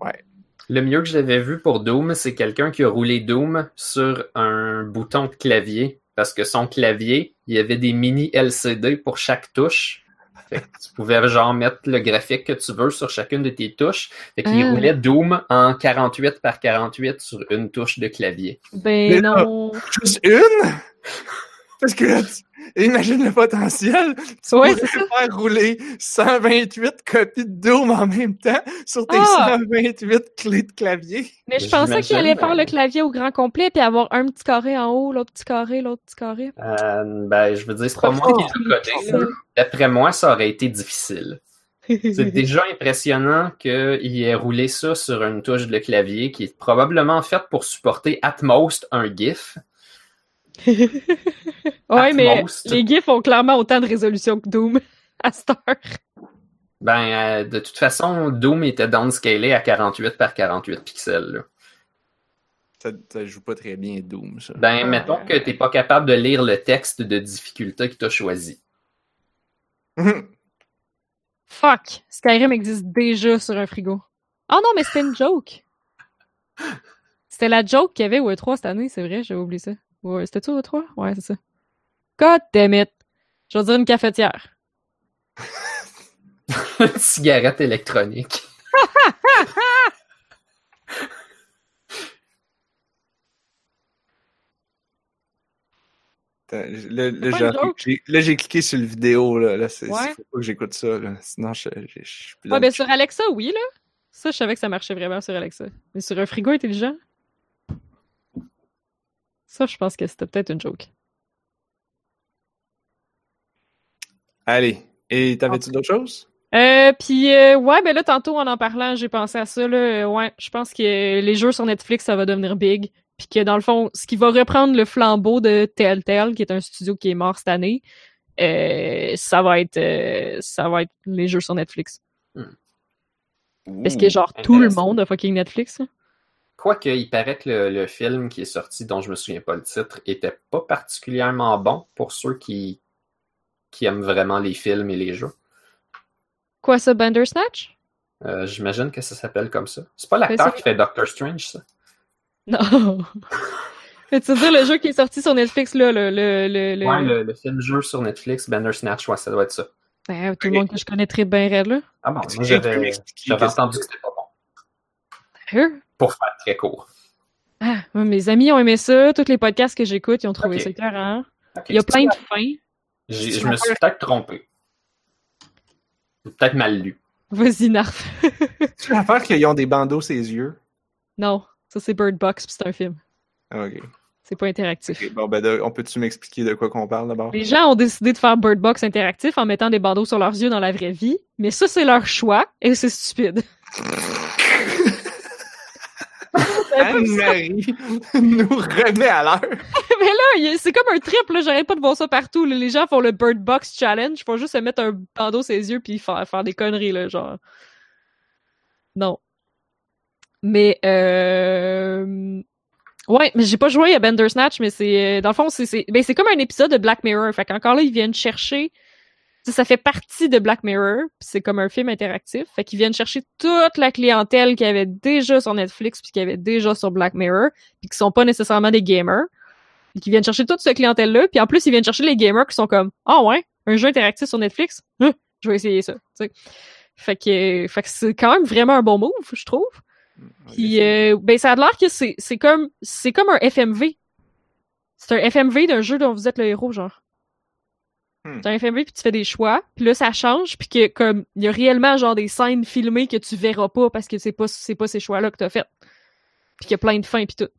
Ouais. Le mieux que j'avais vu pour Doom, c'est quelqu'un qui a roulé Doom sur un bouton de clavier. Parce que son clavier, il y avait des mini LCD pour chaque touche. Fait que tu pouvais genre mettre le graphique que tu veux sur chacune de tes touches. Fait qu'il Ah. roulait Doom en 48 par 48 sur une touche de clavier. Ben Mais non. Juste une? Parce que là, [laughs] tu- imagine le potentiel. Tu Ouais, pourrais faire rouler 128 copies de Doom en même temps sur tes Ah! 128 clés de clavier. Mais je pensais qu'il allait faire le clavier au grand complet puis avoir un petit carré en haut, l'autre petit carré, l'autre petit carré. Euh, ben, je veux dire, c'est pas moi qui codé. là. D'après moi, ça aurait été difficile. C'est [laughs] déjà impressionnant qu'il ait roulé ça sur une touche de clavier qui est probablement faite pour supporter at most un GIF. Ouais, mais most. les GIFs ont clairement autant de résolution que Doom à cette heure. Ben, euh, de toute façon, Doom était downscalé à 48 par 48 pixels. là. Ça, ça joue pas très bien Doom, ça. Ben, mettons que t'es pas capable de lire le texte de difficulté que t'as choisi. [laughs] Fuck! Skyrim existe déjà sur un frigo. Oh non, mais c'était une joke! [laughs] C'était la joke qu'il y avait au E3 cette année, c'est vrai, j'avais oublié ça. Ouais, C'était-tu au E3? Ouais, c'est ça. God damn it! Je vais dire une cafetière. [laughs] Une cigarette électronique. Là, j'ai- cliqué sur le vidéo. Là, là c'est, Ouais. faut pas que j'écoute ça. Là. Sinon, je, je, je suis plus Ouais, ben sur Alexa, oui, là. Ça, je savais que ça marchait vraiment sur Alexa. Mais sur un frigo intelligent? Ça, je pense que c'était peut-être une joke. Allez. Et t'avais-tu d'autres choses? Euh, puis euh, ouais, ben là, tantôt, en en parlant, j'ai pensé à ça, là. Euh, ouais, je pense que les jeux sur Netflix, ça va devenir big. Puis que, dans le fond, ce qui va reprendre le flambeau de Telltale, qui est un studio qui est mort cette année, euh, ça va être ça va être les jeux sur Netflix. Parce que, genre, tout le monde a fucking Netflix. hein. Quoique, il paraît que le, le film qui est sorti, dont je me souviens pas le titre, était pas particulièrement bon pour ceux qui, qui aiment vraiment les films et les jeux. Quoi, ça, Bandersnatch? Euh, J'imagine que ça s'appelle comme ça. C'est pas l'acteur qui fait Doctor Strange, ça? Non. [laughs] Mais tu veux dire le jeu qui est sorti sur Netflix, là, le... le, le, le- Ouais, le, le film jeu sur Netflix, Bandersnatch, ouais, ça doit être ça. Ben, tout le monde que je connais très bien là. Ah bon, moi j'avais entendu que- que c'était pas bon. Pour faire très court. Ah, mes amis ont aimé ça, tous les podcasts que j'écoute, ils ont trouvé ça écœurant. Ok, Il y a plein de fins. Je me suis peut-être trompé. Peut-être mal lu. Vas-y, Narf. [laughs] Tu veux faire qu'ils ont des bandeaux ses yeux? non, ça c'est Bird Box, puis c'est un film. Ah, ok. C'est pas interactif. Bon, ben, de- on peut-tu m'expliquer de quoi qu'on parle d'abord? Les gens ont décidé de faire Bird Box interactif en mettant des bandeaux sur leurs yeux dans la vraie vie, mais ça c'est leur choix et c'est stupide. [laughs] Anne-Marie [laughs] nous remet à l'heure. [laughs] mais là, c'est comme un trip, là, j'arrête pas de voir ça partout. là. Les gens font le Bird Box Challenge, ils font juste se mettre un bandeau sur les yeux puis faire, faire des conneries, là, genre. Non. Mais, euh... Ouais, mais j'ai pas joué à Bandersnatch, mais c'est... euh, Dans le fond, c'est c'est ben, c'est comme un épisode de Black Mirror. Fait qu'encore là, ils viennent chercher... sais, ça fait partie de Black Mirror, c'est comme un film interactif. Fait qu'ils viennent chercher toute la clientèle qu'il y avait déjà sur Netflix puis qu'il y avait déjà sur Black Mirror, puis qui sont pas nécessairement des gamers. Puis qui viennent chercher toute cette clientèle-là, puis en plus, ils viennent chercher les gamers qui sont comme « Ah ouais, un jeu interactif sur Netflix? Hein, je vais essayer ça. ». Fait que, fait que c'est quand même vraiment un bon move, je trouve. Puis, euh, ben, ça a l'air que c'est, c'est comme, c'est comme un FMV. C'est un FMV d'un jeu dont vous êtes le héros, genre. Hmm. C'est un FMV, puis tu fais des choix, puis là, ça change, puis que, comme, il y a réellement, genre, des scènes filmées que tu verras pas parce que c'est pas, c'est pas ces choix-là que t'as fait. Puis qu'il y a plein de fins, puis tout.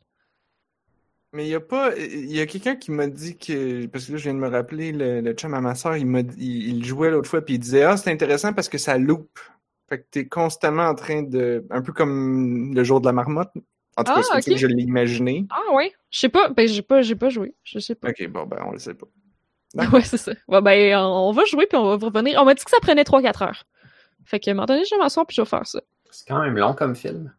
Mais il y a pas. Il y a quelqu'un qui m'a dit que. Parce que là, je viens de me rappeler, le, le chum à ma soeur, il, m'a il, il jouait l'autre fois, puis il disait Ah, c'est intéressant parce que ça loupe. Fait que t'es constamment en train de. Un peu comme le jour de la marmotte. En tout cas, Ah, c'est comme ça ok. que je l'ai imaginé. Ah ouais? Je sais pas, ben, j'ai pas, j'ai pas joué. Je sais pas. Ok, bon, ben, on le sait pas. D'accord. [laughs] Ouais, c'est ça. Ouais, ben, on, va jouer, puis on va revenir. On m'a dit que ça prenait 3-4 heures. Fait que, à un moment donné, je vais m'asseoir, puis je vais faire ça. C'est quand même long comme film.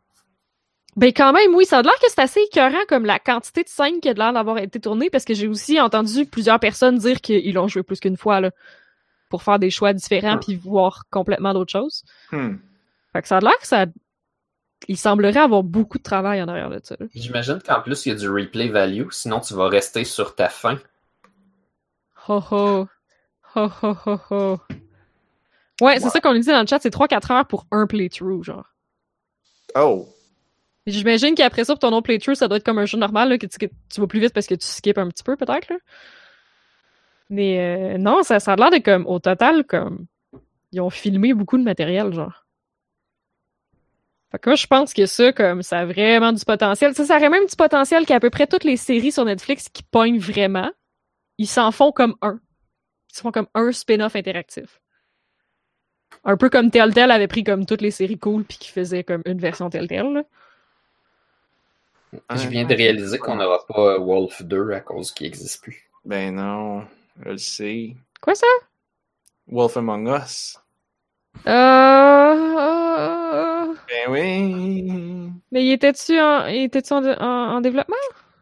Ben quand même, oui, ça a l'air que c'est assez écœurant comme la quantité de scènes qui a l'air d'avoir été tournée parce que j'ai aussi entendu plusieurs personnes dire qu'ils l'ont joué plus qu'une fois là, pour faire des choix différents Ah. puis voir complètement d'autres choses. Hmm. Fait que ça a l'air que ça... Il semblerait avoir beaucoup de travail en arrière de ça. J'imagine qu'en plus, il y a du replay value, sinon tu vas rester sur ta fin. Ho ho. Ho ho ho ho. Ouais, c'est ça qu'on nous dit dans le chat, c'est 3-4 heures pour un playthrough, genre. Oh! J'imagine qu'après ça, pour ton autre playthrough, ça doit être comme un jeu normal, là, que, tu, que tu vas plus vite parce que tu skips un petit peu, peut-être, là. Mais euh, non, ça, ça a l'air de comme, au total, comme, ils ont filmé beaucoup de matériel, genre. Fait que moi, je pense que ça, comme, ça a vraiment du potentiel. Ça, ça aurait même du potentiel qu'à peu près toutes les séries sur Netflix qui pognent vraiment, ils s'en font comme un. Ils se font comme un spin-off interactif. Un peu comme Telltale avait pris comme toutes les séries cool puis qui faisait comme une version Telltale, là. Je viens de réaliser qu'on n'aura pas Wolf 2 à cause qu'il n'existe plus. Ben non, je le sais. Quoi ça? Wolf Among Us. Euh... euh, Ben oui! Mais il était-tu en, il était-tu en, en- en développement?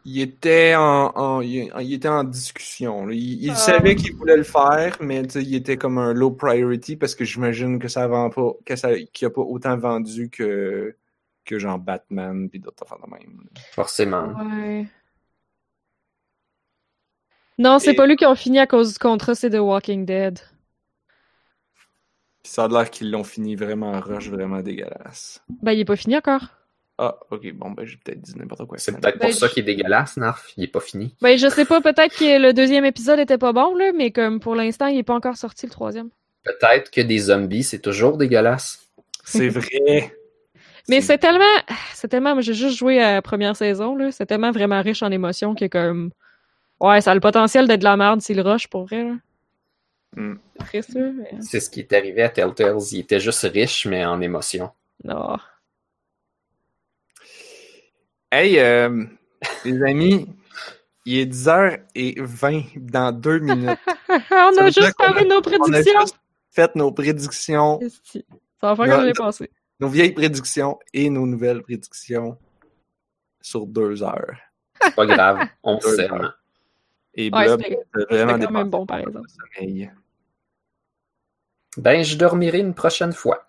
Il était en, en- il, il était en discussion. Il, il Ah. savait qu'il voulait le faire, mais il était comme un low priority parce que j'imagine que ça vend pas, que ça, qu'il a pas autant vendu que, que genre Batman puis d'autres affaires de même. Forcément. Ouais. Non, c'est Et- pas lui qui a fini à cause du contrat, c'est The Walking Dead. Ça a l'air qu'ils l'ont fini vraiment rush, vraiment dégueulasse. Ben, il est pas fini encore. Ah, ok, bon, ben j'ai peut-être dit n'importe quoi. C'est peut-être Ben, pour ça je- qu'il est dégueulasse, Narf. Il est pas fini. Ben, je sais pas, peut-être que le deuxième épisode était pas bon, là, mais comme pour l'instant, il est pas encore sorti le troisième. Peut-être que des zombies, c'est toujours dégueulasse. C'est vrai. [laughs] Mais c'est tellement, c'est tellement, moi, j'ai juste joué à la première saison, là, c'est tellement vraiment riche en émotions que comme, ouais, ça a le potentiel d'être de la merde s'il rush, pour vrai, là. Hmm. C'est mais ce qui est arrivé à Telltales. Il était juste riche, mais en émotion. non. Hey, euh, les amis, il est 10h20 dans deux minutes. [laughs] On a juste parlé de nos On a prédictions! juste fait nos prédictions. Ça va faire comme j'ai pensé. nos vieilles prédictions et nos nouvelles prédictions sur deux heures. C'est pas grave. [laughs] On s'aime. Et Ouais, Blob, c'est vraiment c'était quand même bon, par exemple. sommeil. Ben, je dormirai une prochaine fois.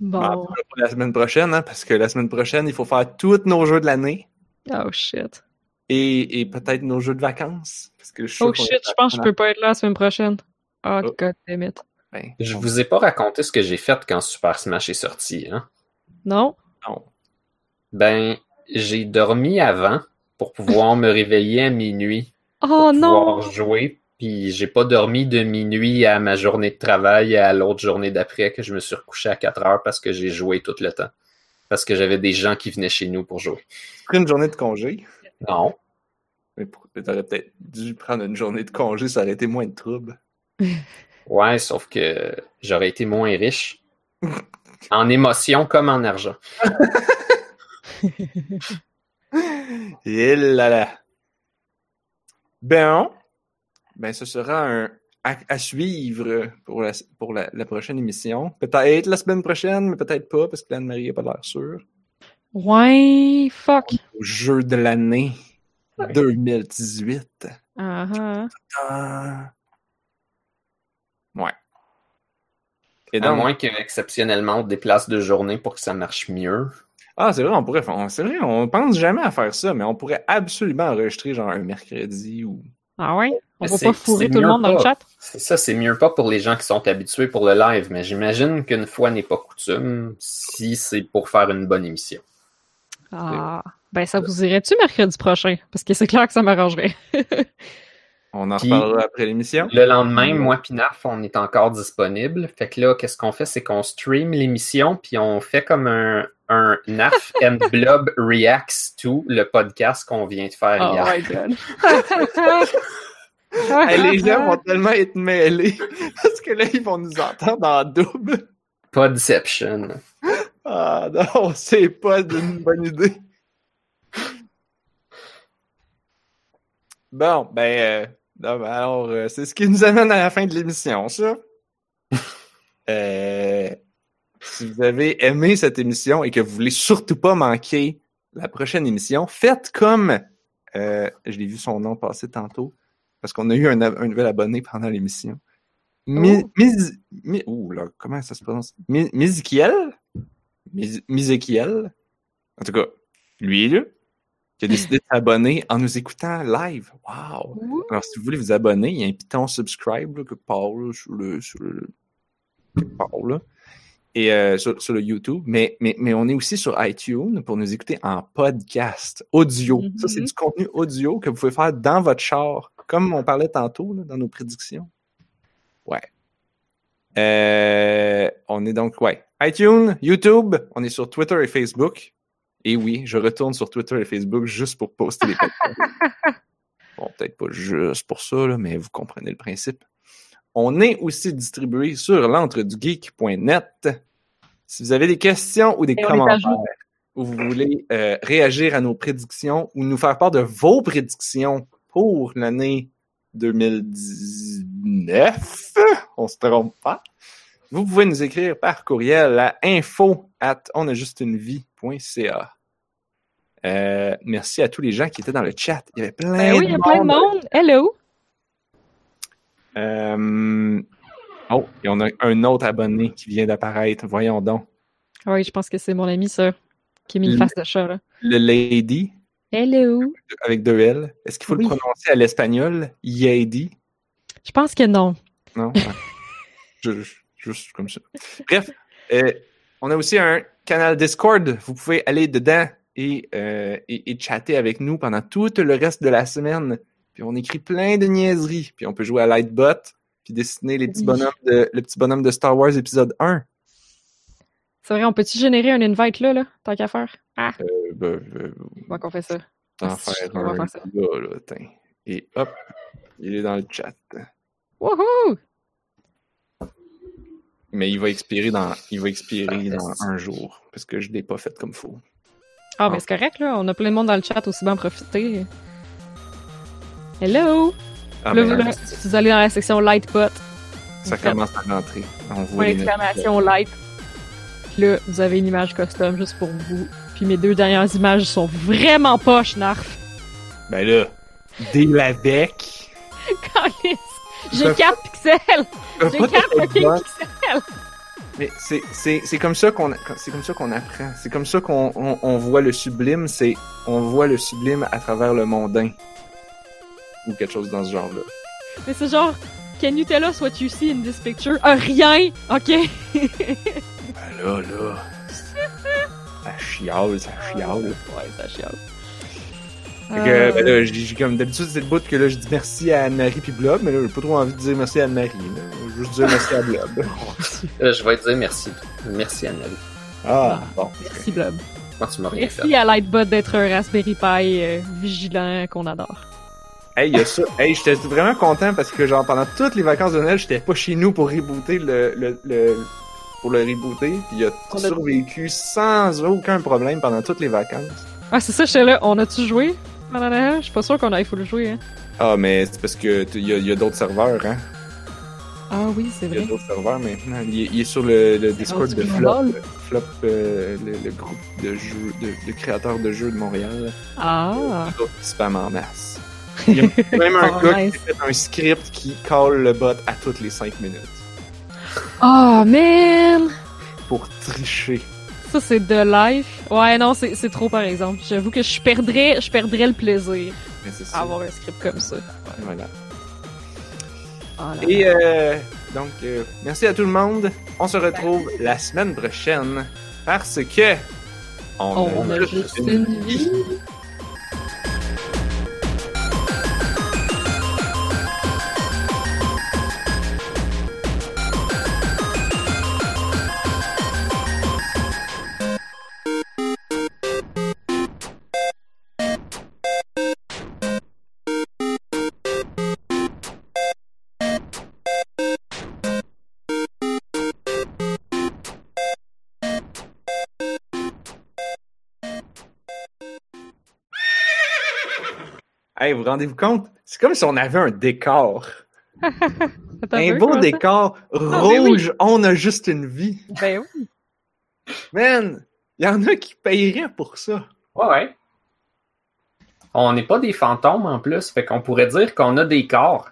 Bon. Ben, pour la semaine prochaine, hein, parce que la semaine prochaine, il faut faire tous nos jeux de l'année Oh shit. et, et peut-être nos jeux de vacances. Parce que je suis sûr Oh shit, je pense que je peux pas être là la semaine prochaine. Oh, Oh. god damn it. Ben, Je on- vous ai pas raconté ce que j'ai fait quand Super Smash est sorti, hein? Non? non. Ben, j'ai dormi avant pour pouvoir me réveiller à minuit Oh pour non! pouvoir jouer. Puis j'ai pas dormi de minuit à ma journée de travail et à l'autre journée d'après que je me suis recouché à 4 heures parce que j'ai joué tout le temps. Parce que j'avais des gens qui venaient chez nous pour jouer. Tu pris une journée de congé? Non. Mais tu aurais peut-être dû prendre une journée de congé, ça aurait été moins de troubles. [laughs] Ouais, sauf que j'aurais été moins riche. [laughs] En émotion comme en argent. [laughs] Et là là. Ben, ben ce sera un à, à suivre pour la, pour la, la prochaine émission. Peut-être la semaine prochaine, mais peut-être pas, parce que Anne-Marie n'a pas l'air sûre. Ouais, fuck. Au jeu de l'année 2018. Ah ah. Ah. Ouais. Et À donc, moins qu'exceptionnellement on déplace de journée pour que ça marche mieux. ah, c'est vrai, on pourrait faire, c'est vrai, on pense jamais à faire ça, mais on pourrait absolument enregistrer genre un mercredi ou. Ah ouais? On Mais va pas fourrer tout le monde dans le pas. chat? C'est ça, c'est mieux pas pour les gens qui sont habitués pour le live, mais j'imagine qu'une fois n'est pas coutume si c'est pour faire une bonne émission. Ah. Ben, ça vous irait-tu mercredi prochain? Parce que c'est clair que ça m'arrangerait. [laughs] On en Puis- reparlera après l'émission. Le lendemain, moi puis Narf, on est encore disponible. Fait que là, qu'est-ce qu'on fait? C'est qu'on stream l'émission, puis on fait comme un, un Narf [laughs] and Blob Reacts to le podcast qu'on vient de faire Oh hier. my god. [laughs] Hey, les gens vont tellement être mêlés [laughs] parce que là, ils vont nous entendre en double. Podception. Ah non, c'est pas une bonne idée. Bon, ben, euh, non, ben, alors, euh, c'est ce qui nous amène à la fin de l'émission, ça. Euh, si vous avez aimé cette émission et que vous voulez surtout pas manquer la prochaine émission, faites comme, euh, je l'ai vu son nom passer tantôt, parce qu'on a eu un, un nouvel abonné pendant l'émission. Mi, Oh. Mi- ouh, là, comment ça se prononce? Mi, Mizikiel? Mizekiel? En tout cas, lui, là, qui a [laughs] décidé de s'abonner en nous écoutant live. Wow! Ouh. Alors, si vous voulez vous abonner, il y a un piton subscribe, là, part, là, sur le, sur le, quelque part, là. Et euh, sur, sur le YouTube, mais, mais, mais on est aussi sur iTunes pour nous écouter en podcast, audio. Ça, c'est Mhm. du contenu audio que vous pouvez faire dans votre char, comme on parlait tantôt là, dans nos prédictions. Ouais. Euh, on est donc, ouais. iTunes, YouTube, on est sur Twitter et Facebook. Et oui, je retourne sur Twitter et Facebook juste pour poster les [laughs] podcasts. bon, peut-être pas juste pour ça, là, mais vous comprenez le principe. On est aussi distribué sur l'entredugeek.net. Si vous avez des questions ou des Et commentaires, ou vous voulez euh, réagir à nos prédictions ou nous faire part de vos prédictions pour l'année 2019, on se trompe pas, vous pouvez nous écrire par courriel à info at onajustunevie.ca. Euh, merci à tous les gens qui étaient dans le chat. Il y avait plein Ben oui, il y a de plein de monde. Hello. Euh, Oh, et on a un autre abonné qui vient d'apparaître. Voyons donc. Oui, je pense que c'est mon ami, ça, qui a mis une Le- face de chat, là. Le Lady. Hello. avec deux L. Est-ce qu'il faut Oui. le prononcer à l'espagnol? Yadi? Je pense que non. Non? Ouais. [laughs] Je- je- juste comme ça. Bref, euh, on a aussi un canal Discord. Vous pouvez aller dedans et, euh, et, et chatter avec nous pendant tout le reste de la semaine. Puis on écrit plein de niaiseries. Puis on peut jouer à Lightbot, puis dessiner les petits Oui. bonhommes de, le petit bonhomme de Star Wars épisode 1. C'est vrai, on peut-tu générer un invite là, là, tant qu'à faire? Ah, Euh, ben, euh, comment qu'on fait ça? t'en Ah, faire on un faire ça. là, là, tiens. Et hop, il est dans le chat. Wouhou! Mais il va expirer dans, il va expirer dans un jour. Parce que je l'ai pas fait comme faut. Ah, mais c'est correct, là. On a plein de monde dans le chat, aussi bien en profiter. Hello! Ah, là, ben, vous, là, vous allez dans la section Lightbot. ça vous faites commence à rentrer. On voit d'exclamation Light. Puis là, vous avez une image custom juste pour vous. Puis mes deux dernières images sont vraiment poches, Narf. Ben là, dès l'avec. [laughs] J'ai 4 pixels! J'ai 4 fucking pixels! Mais c'est, comme ça qu'on, c'est comme ça qu'on apprend. C'est comme ça qu'on on, on voit le sublime. C'est, on voit le sublime à travers le mondain. Ou quelque chose dans ce genre-là. Mais c'est genre, can you tell us what you see in this picture? Ah, rien! Ok! Ben là, là. Ça chiale, ça chiale. Ouais, ça chiale. Fait que, Euh, ben là, j'ai, comme d'habitude, c'est le bout que là, je dis merci à Anne-Marie puis Blob, mais là, j'ai pas trop envie de dire merci à Anne-Marie. là. Je veux juste dire merci à Blob. [laughs] Euh, je vais te dire merci. Merci, Anneli. Ah, bon. Merci, Blob. Moi, tu m'as rien fait. Merci à Lightbot d'être un Raspberry Pi euh, vigilant qu'on adore. Hey, y a ça. Hey, j'étais vraiment content parce que, genre, pendant toutes les vacances de Noël, j'étais pas chez nous pour rebooter le, le, le- pour le rebooter, puis il a On a- survécu sans aucun problème pendant toutes les vacances. Ah, c'est ça, j'étais là. On a-tu joué pendant Noël? Je suis pas sûr qu'on a, il faut le jouer, hein. Ah, mais c'est parce que y a, y a d'autres serveurs, hein. Ah oui, c'est Il y a vrai. d'autres serveurs maintenant. Il est, il est sur le, le Discord de Flop. Flop euh, le, le groupe de jeux, de, de créateurs de jeux de Montréal. Ah! Qui spam en masse. Il y a [laughs] même un Oh, gars qui a fait un script qui call le bot à toutes les 5 minutes Oh, man! pour tricher. Ça, c'est de life. Ouais, non, c'est trop, par exemple. J'avoue que je perdrais, je perdrais le plaisir Mais c'est ça. à avoir un script comme ça. Voilà. Là Et euh, donc, euh, merci à tout le monde. On se retrouve la semaine prochaine parce que On a juste une vie. Hey, vous rendez-vous compte? C'est comme si on avait un décor. [laughs] Un beau décor oui. rouge. On a juste une vie. Ben oui. Man, il y en a qui paieraient pour ça. Ouais, ouais. On n'est pas des fantômes en plus, fait qu'on pourrait dire qu'on a des corps.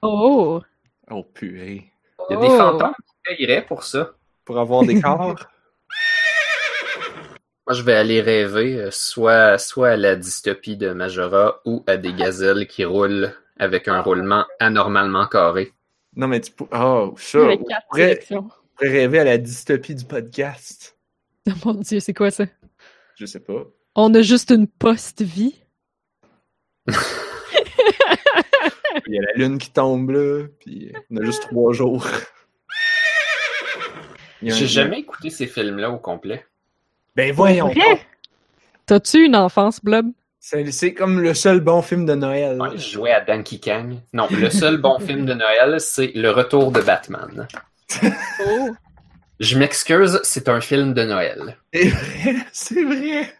Oh! Oh purée. Il y a des Oh. fantômes qui paieraient pour ça. Pour avoir des [laughs] corps. Moi, je vais aller rêver euh, soit, soit à la dystopie de Majora ou à des gazelles qui roulent avec un roulement anormalement carré. non, mais tu peux. Oh, ça. On pourrait rêver à la dystopie du podcast. Oh mon dieu, c'est quoi ça? Je sais pas. On a juste une post-vie. [laughs] Il y a la lune qui tombe là, puis on a juste trois jours. [laughs] J'ai jamais écouté ces films-là au complet. Ben voyons. T'as-tu une enfance, Blob? C'est c'est comme le seul bon film de Noël. Ouais, je jouais à Donkey Kong. Non, le seul bon [laughs] film de Noël, c'est Le Retour de Batman. Oh! Je m'excuse, c'est un film de Noël. C'est vrai, c'est vrai.